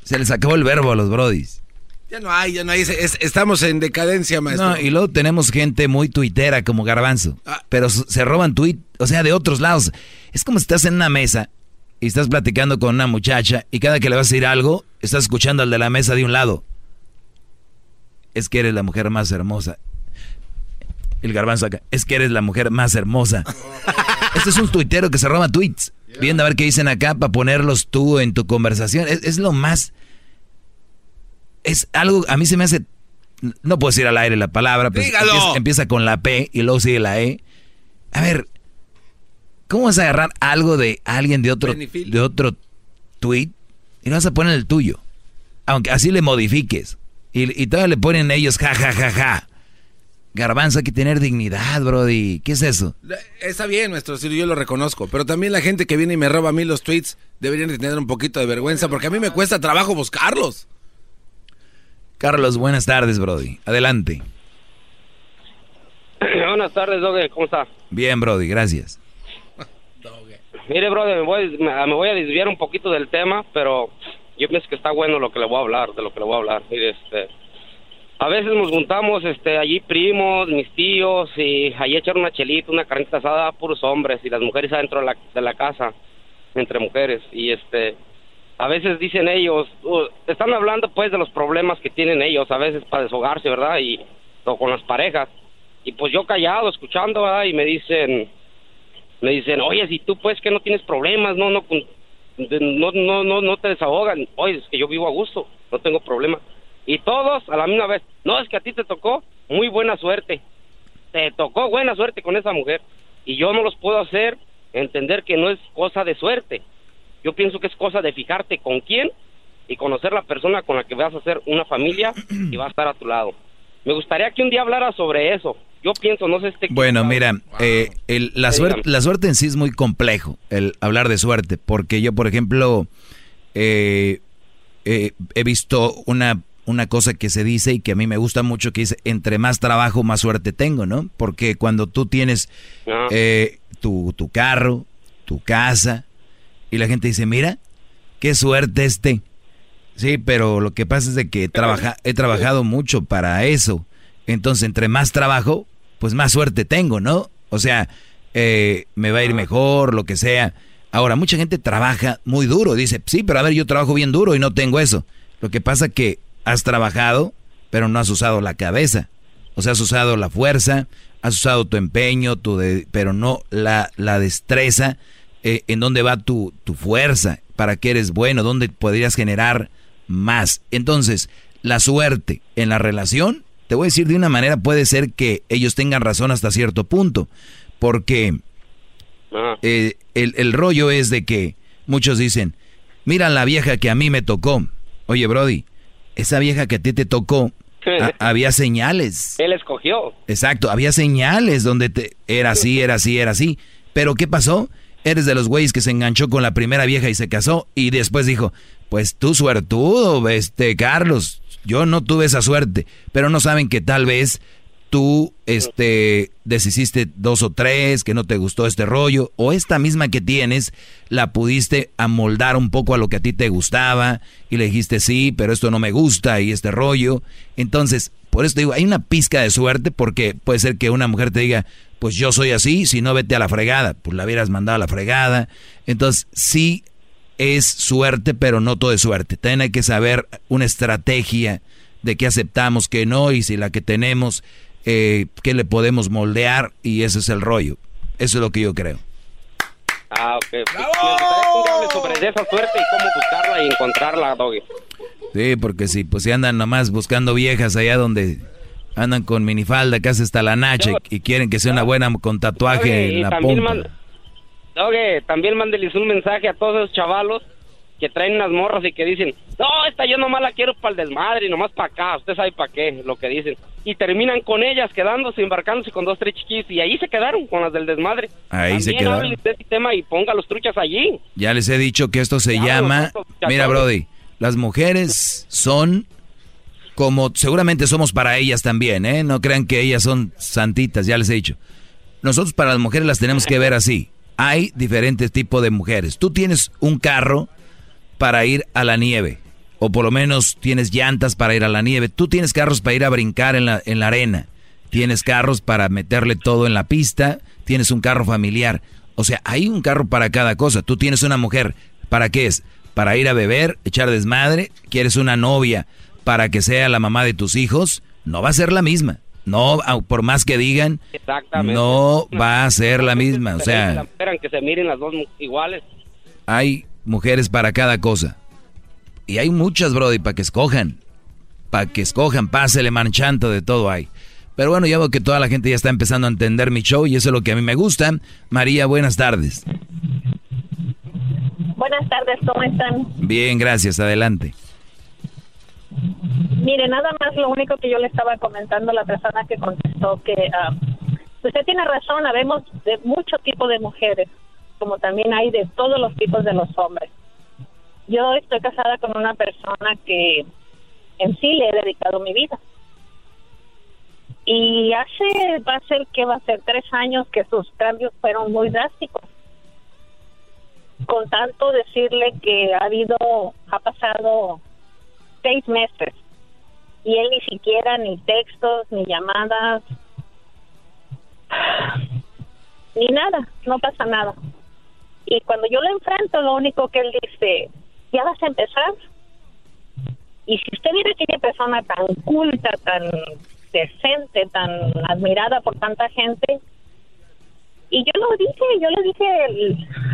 Se les acabó el verbo a los brodis. Ya no hay, ya no hay. Es- es- estamos en decadencia, maestro. No, y luego tenemos gente muy tuitera como Garbanzo. Ah. Pero se roban tuit, o sea, de otros lados. Es como si estás en una mesa y estás platicando con una muchacha y cada que le vas a decir algo, estás escuchando al de la mesa de un lado. Es que eres la mujer más hermosa. El garbanzo acá. Es que eres la mujer más hermosa. Este es un tuitero que se roba tweets. Viendo a ver qué dicen acá para ponerlos tú en tu conversación. Es, es lo más... Es algo, a mí se me hace... No puedo decir al aire la palabra, pero Dígalo. empieza, empieza con la P y luego sigue la E. A ver, ¿cómo vas a agarrar algo de alguien de otro, de otro tweet y lo vas a poner el tuyo? Aunque así le modifiques. Y, y todavía le ponen ellos ja, ja, ja, ja. Garbanzo, hay que tener dignidad, brody. ¿Qué es eso? Está bien, maestro, sí, yo lo reconozco. Pero también la gente que viene y me roba a mí los tweets deberían de tener un poquito de vergüenza porque a mí me cuesta trabajo buscarlos. Carlos, buenas tardes, brody. Adelante. Buenas tardes, Doge, ¿cómo está? Bien, brody, gracias. Mire, brother, me voy, a desviar un poquito del tema, pero yo pienso que está bueno lo que le voy a hablar, de lo que le voy a hablar. Mire, este, a veces nos juntamos, este, allí primos, mis tíos, y allí echar una chelita, una carnita asada, puros hombres, y las mujeres adentro de la, de la casa, entre mujeres, y este, a veces dicen ellos, uh, están hablando pues de los problemas que tienen ellos, a veces para deshogarse, ¿verdad? Y, o con las parejas, y pues yo callado, escuchando, ¿verdad? Y me dicen, me dicen, oye, si tú pues que no tienes problemas, no, no, no, no, no, no te desahogan. Oye, es que yo vivo a gusto, no tengo problema. Y todos a la misma vez, no, es que a ti te tocó muy buena suerte. Te tocó buena suerte con esa mujer. Y yo no los puedo hacer entender que no es cosa de suerte. Yo pienso que es cosa de fijarte con quién y conocer la persona con la que vas a hacer una familia y va a estar a tu lado. Me gustaría que un día hablara sobre eso. Yo pienso, no sé este... Bueno, mira, eh, el- la, Sí, suerte, dígame. la suerte en sí es muy complejo, el hablar de suerte, porque yo, por ejemplo, eh, eh, he visto una, una cosa que se dice y que a mí me gusta mucho, que dice, entre más trabajo, más suerte tengo, ¿no? Porque cuando tú tienes Ah. eh, tu, tu carro, tu casa, y la gente dice, mira, qué suerte este. Sí, pero lo que pasa es de que trabaja, he trabajado mucho para eso. Entonces, entre más trabajo, pues más suerte tengo, ¿no? O sea, eh, me va a ir mejor, lo que sea. Ahora, mucha gente trabaja muy duro. Dice, sí, pero a ver, yo trabajo bien duro y no tengo eso. Lo que pasa que has trabajado, pero no has usado la cabeza. O sea, has usado la fuerza, has usado tu empeño, tu de- pero no la, la destreza. eh, en dónde va tu, tu fuerza, para qué eres bueno, dónde podrías generar más. Entonces, la suerte en la relación, te voy a decir de una manera, puede ser que ellos tengan razón hasta cierto punto, porque eh, el, el rollo es de que muchos dicen, mira la vieja que a mí me tocó. Oye, Brody, esa vieja que a ti te tocó, ha- había señales. Él escogió. Exacto, había señales donde te, era así, era así, era así. Pero ¿qué pasó? Eres de los güeyes que se enganchó con la primera vieja y se casó y después dijo, pues tú suertudo, este Carlos, yo no tuve esa suerte, pero no saben que tal vez tú este deshiciste dos o tres, que no te gustó este rollo, o esta misma que tienes, la pudiste amoldar un poco a lo que a ti te gustaba, y le dijiste sí, pero esto no me gusta, y este rollo. Entonces, por eso te digo, hay una pizca de suerte, porque puede ser que una mujer te diga, pues yo soy así, si no vete a la fregada, pues la hubieras mandado a la fregada. Entonces, sí es suerte, pero no todo es suerte. También hay que saber una estrategia de qué aceptamos, qué no, y si la que tenemos, eh, qué le podemos moldear, y ese es el rollo. Eso es lo que yo creo. Ah, ok. Pues, sobre esa suerte y cómo buscarla y encontrarla, Doggy. Sí, porque si pues si andan nomás buscando viejas allá donde andan con minifalda casi hasta la nacha y, y quieren que sea una buena con tatuaje en y la también, pompa. Oye, también mándeles un mensaje a todos esos chavalos que traen unas morras y que dicen, no, esta yo nomás la quiero para el desmadre y nomás para acá, usted sabe para qué, lo que dicen. Y terminan con ellas, quedándose, embarcándose con dos, tres chiquillos y ahí se quedaron con las del desmadre. Ahí se quedaron. de ese tema y ponga los truchas allí. Ya les he dicho que esto se llama, mira Brody, las mujeres son como seguramente somos para ellas también, ¿eh? No crean que ellas son santitas, ya les he dicho. Nosotros para las mujeres las tenemos que ver así. Hay diferentes tipos de mujeres. Tú tienes un carro para ir a la nieve, o por lo menos tienes llantas para ir a la nieve. Tú tienes carros para ir a brincar en la, en la arena. Tienes carros para meterle todo en la pista. Tienes un carro familiar. O sea, hay un carro para cada cosa. Tú tienes una mujer. ¿Para qué es? Para ir a beber, echar desmadre. ¿Quieres una novia para que sea la mamá de tus hijos? No va a ser la misma. No, au- por más que digan, Exactamente. no va a ser la misma. O sea, Esperan que se miren las dos iguales. hay mujeres para cada cosa. Y hay muchas, Brody, para que escojan. Para que escojan, pásele manchando de todo hay. Pero bueno, ya veo que toda la gente ya está empezando a entender mi show y eso es lo que a mí me gusta. María, buenas tardes. Buenas tardes, ¿cómo están? Bien, gracias, adelante. Mire, nada más lo único que yo le estaba comentando a la persona que contestó que ah, usted tiene razón, habemos de mucho tipo de mujeres, como también hay de todos los tipos de los hombres. Yo estoy casada con una persona que en sí le he dedicado mi vida. Y hace, va a ser que va a ser tres años que sus cambios fueron muy drásticos. Con tanto decirle que ha habido, ha pasado seis meses. Y él ni siquiera ni textos ni llamadas ni nada no pasa nada. Y cuando yo lo enfrento lo único que él dice ya vas a empezar y si usted viera aquella persona tan culta tan decente tan admirada por tanta gente Y yo lo dije, yo le dije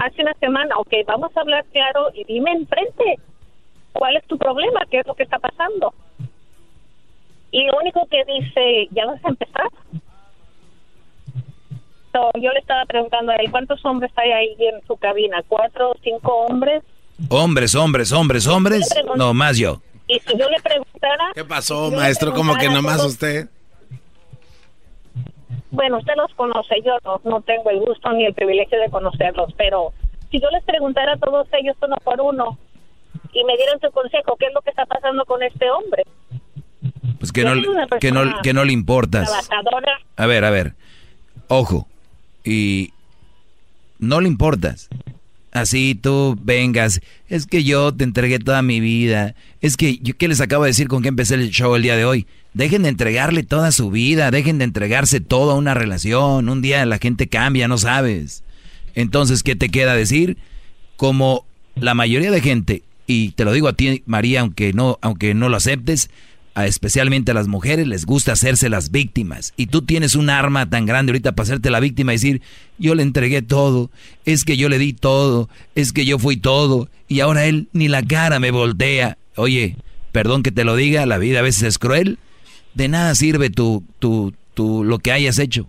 hace una semana, ok, vamos a hablar claro y dime enfrente cuál es tu problema, qué es lo que está pasando. Y lo único que dice, ¿ya vas a empezar? So, yo le estaba preguntando a él, ¿cuántos hombres hay ahí en su cabina? ¿Cuatro o cinco hombres? Hombres, hombres, hombres, hombres. No, más yo. Y si yo le preguntara... ¿Qué pasó, maestro? Como que nomás usted. Bueno, usted los conoce, yo no, no tengo el gusto ni el privilegio de conocerlos, pero si yo les preguntara a todos ellos uno por uno y me dieran su consejo, ¿qué es lo que está pasando con este hombre? Pues que no, que no, que no le importas. Trabajadora, A ver, a ver. Ojo. Y no le importas. Así tú vengas. Es que yo te entregué toda mi vida. Es que yo qué les acabo de decir con que empecé el show el día de hoy. Dejen de entregarle toda su vida. Dejen de entregarse todo a una relación. Un día la gente cambia, no sabes. Entonces, ¿qué te queda decir? Como la mayoría de gente, y te lo digo a ti, María, aunque no, aunque no lo aceptes, especialmente a las mujeres les gusta hacerse las víctimas. Y tú tienes un arma tan grande ahorita para hacerte la víctima y decir, yo le entregué todo, es que yo le di todo, es que yo fui todo, y ahora él ni la cara me voltea. Oye, perdón que te lo diga, la vida a veces es cruel. De nada sirve tu, tu, tu, lo que hayas hecho.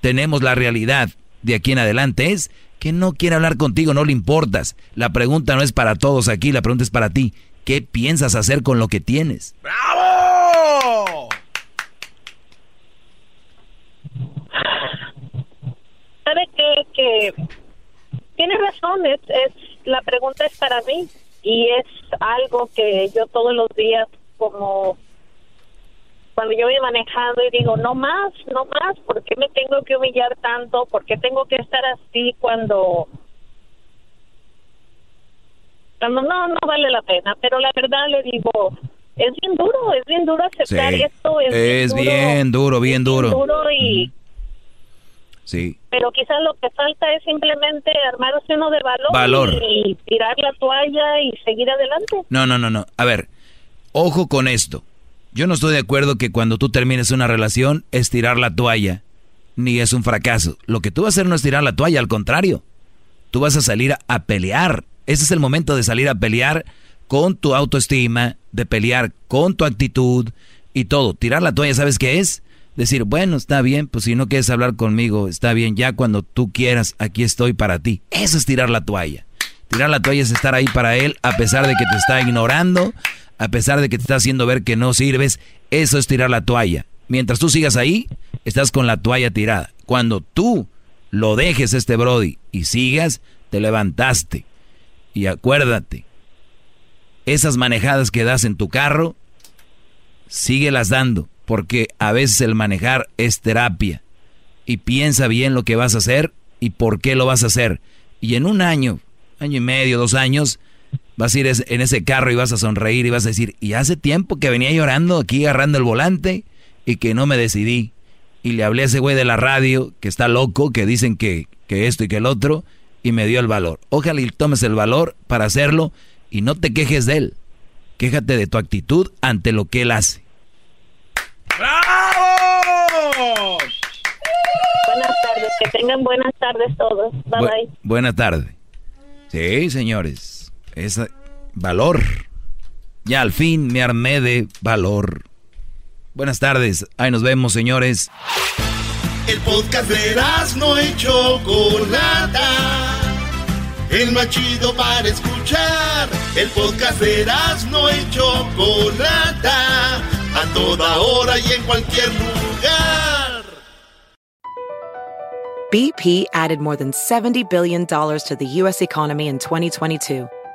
Tenemos la realidad de aquí en adelante es que no quiere hablar contigo, no le importas. La pregunta no es para todos aquí, la pregunta es para ti. ¿Qué piensas hacer con lo que tienes? ¡Bravo! ¿sabe qué? Que tiene razón, es, es, la pregunta es para mí y es algo que yo todos los días como cuando yo voy manejando y digo, no más, no más, ¿por qué me tengo que humillar tanto? ¿Por qué tengo que estar así cuando cuando no, no vale la pena? Pero la verdad le digo, es bien duro, es bien duro aceptar Sí. esto, es, Es duro, bien duro, bien duro. duro y Sí. pero quizás lo que falta es simplemente armarse uno de valor, Valor. y tirar la toalla y seguir adelante. No, no, no, no. A ver, ojo con esto. Yo no estoy de acuerdo que cuando tú termines una relación es tirar la toalla, ni es un fracaso. Lo que tú vas a hacer no es tirar la toalla, al contrario. Tú vas a salir a, a pelear. Ese es el momento de salir a pelear con tu autoestima, de pelear con tu actitud y todo. Tirar la toalla, ¿sabes qué es? Decir, bueno, está bien, pues si no quieres hablar conmigo, está bien, ya cuando tú quieras, aquí estoy para ti. Eso es tirar la toalla. Tirar la toalla es estar ahí para él a pesar de que te está ignorando, a pesar de que te está haciendo ver que no sirves. Eso es tirar la toalla. Mientras tú sigas ahí, estás con la toalla tirada. Cuando tú lo dejes este Brody y sigas, te levantaste. Y acuérdate, esas manejadas que das en tu carro, síguelas dando, porque a veces el manejar es terapia. Y piensa bien lo que vas a hacer y por qué lo vas a hacer. Y en un año, año y medio, dos años, vas a ir en ese carro y vas a sonreír y vas a decir, y hace tiempo que venía llorando aquí agarrando el volante y que no me decidí. Y le hablé a ese güey de la radio que está loco, que dicen que, que esto y que el otro, y me dio el valor. Ojalá y tomes el valor para hacerlo y no te quejes de él. Quéjate de tu actitud ante lo que él hace. ¡Bravo! Buenas tardes, que tengan buenas tardes todos. Bye Bu- bye. Buena tarde. Sí, señores. Es valor. Ya al fin me armé de valor. Buenas tardes. Ahí nos vemos, señores. El podcast de no y Chocolata. El más chido para escuchar. El podcast de no y Chocolata. A toda hora y en cualquier lugar. BP added more than $70 billion to the U.S. economy in 2022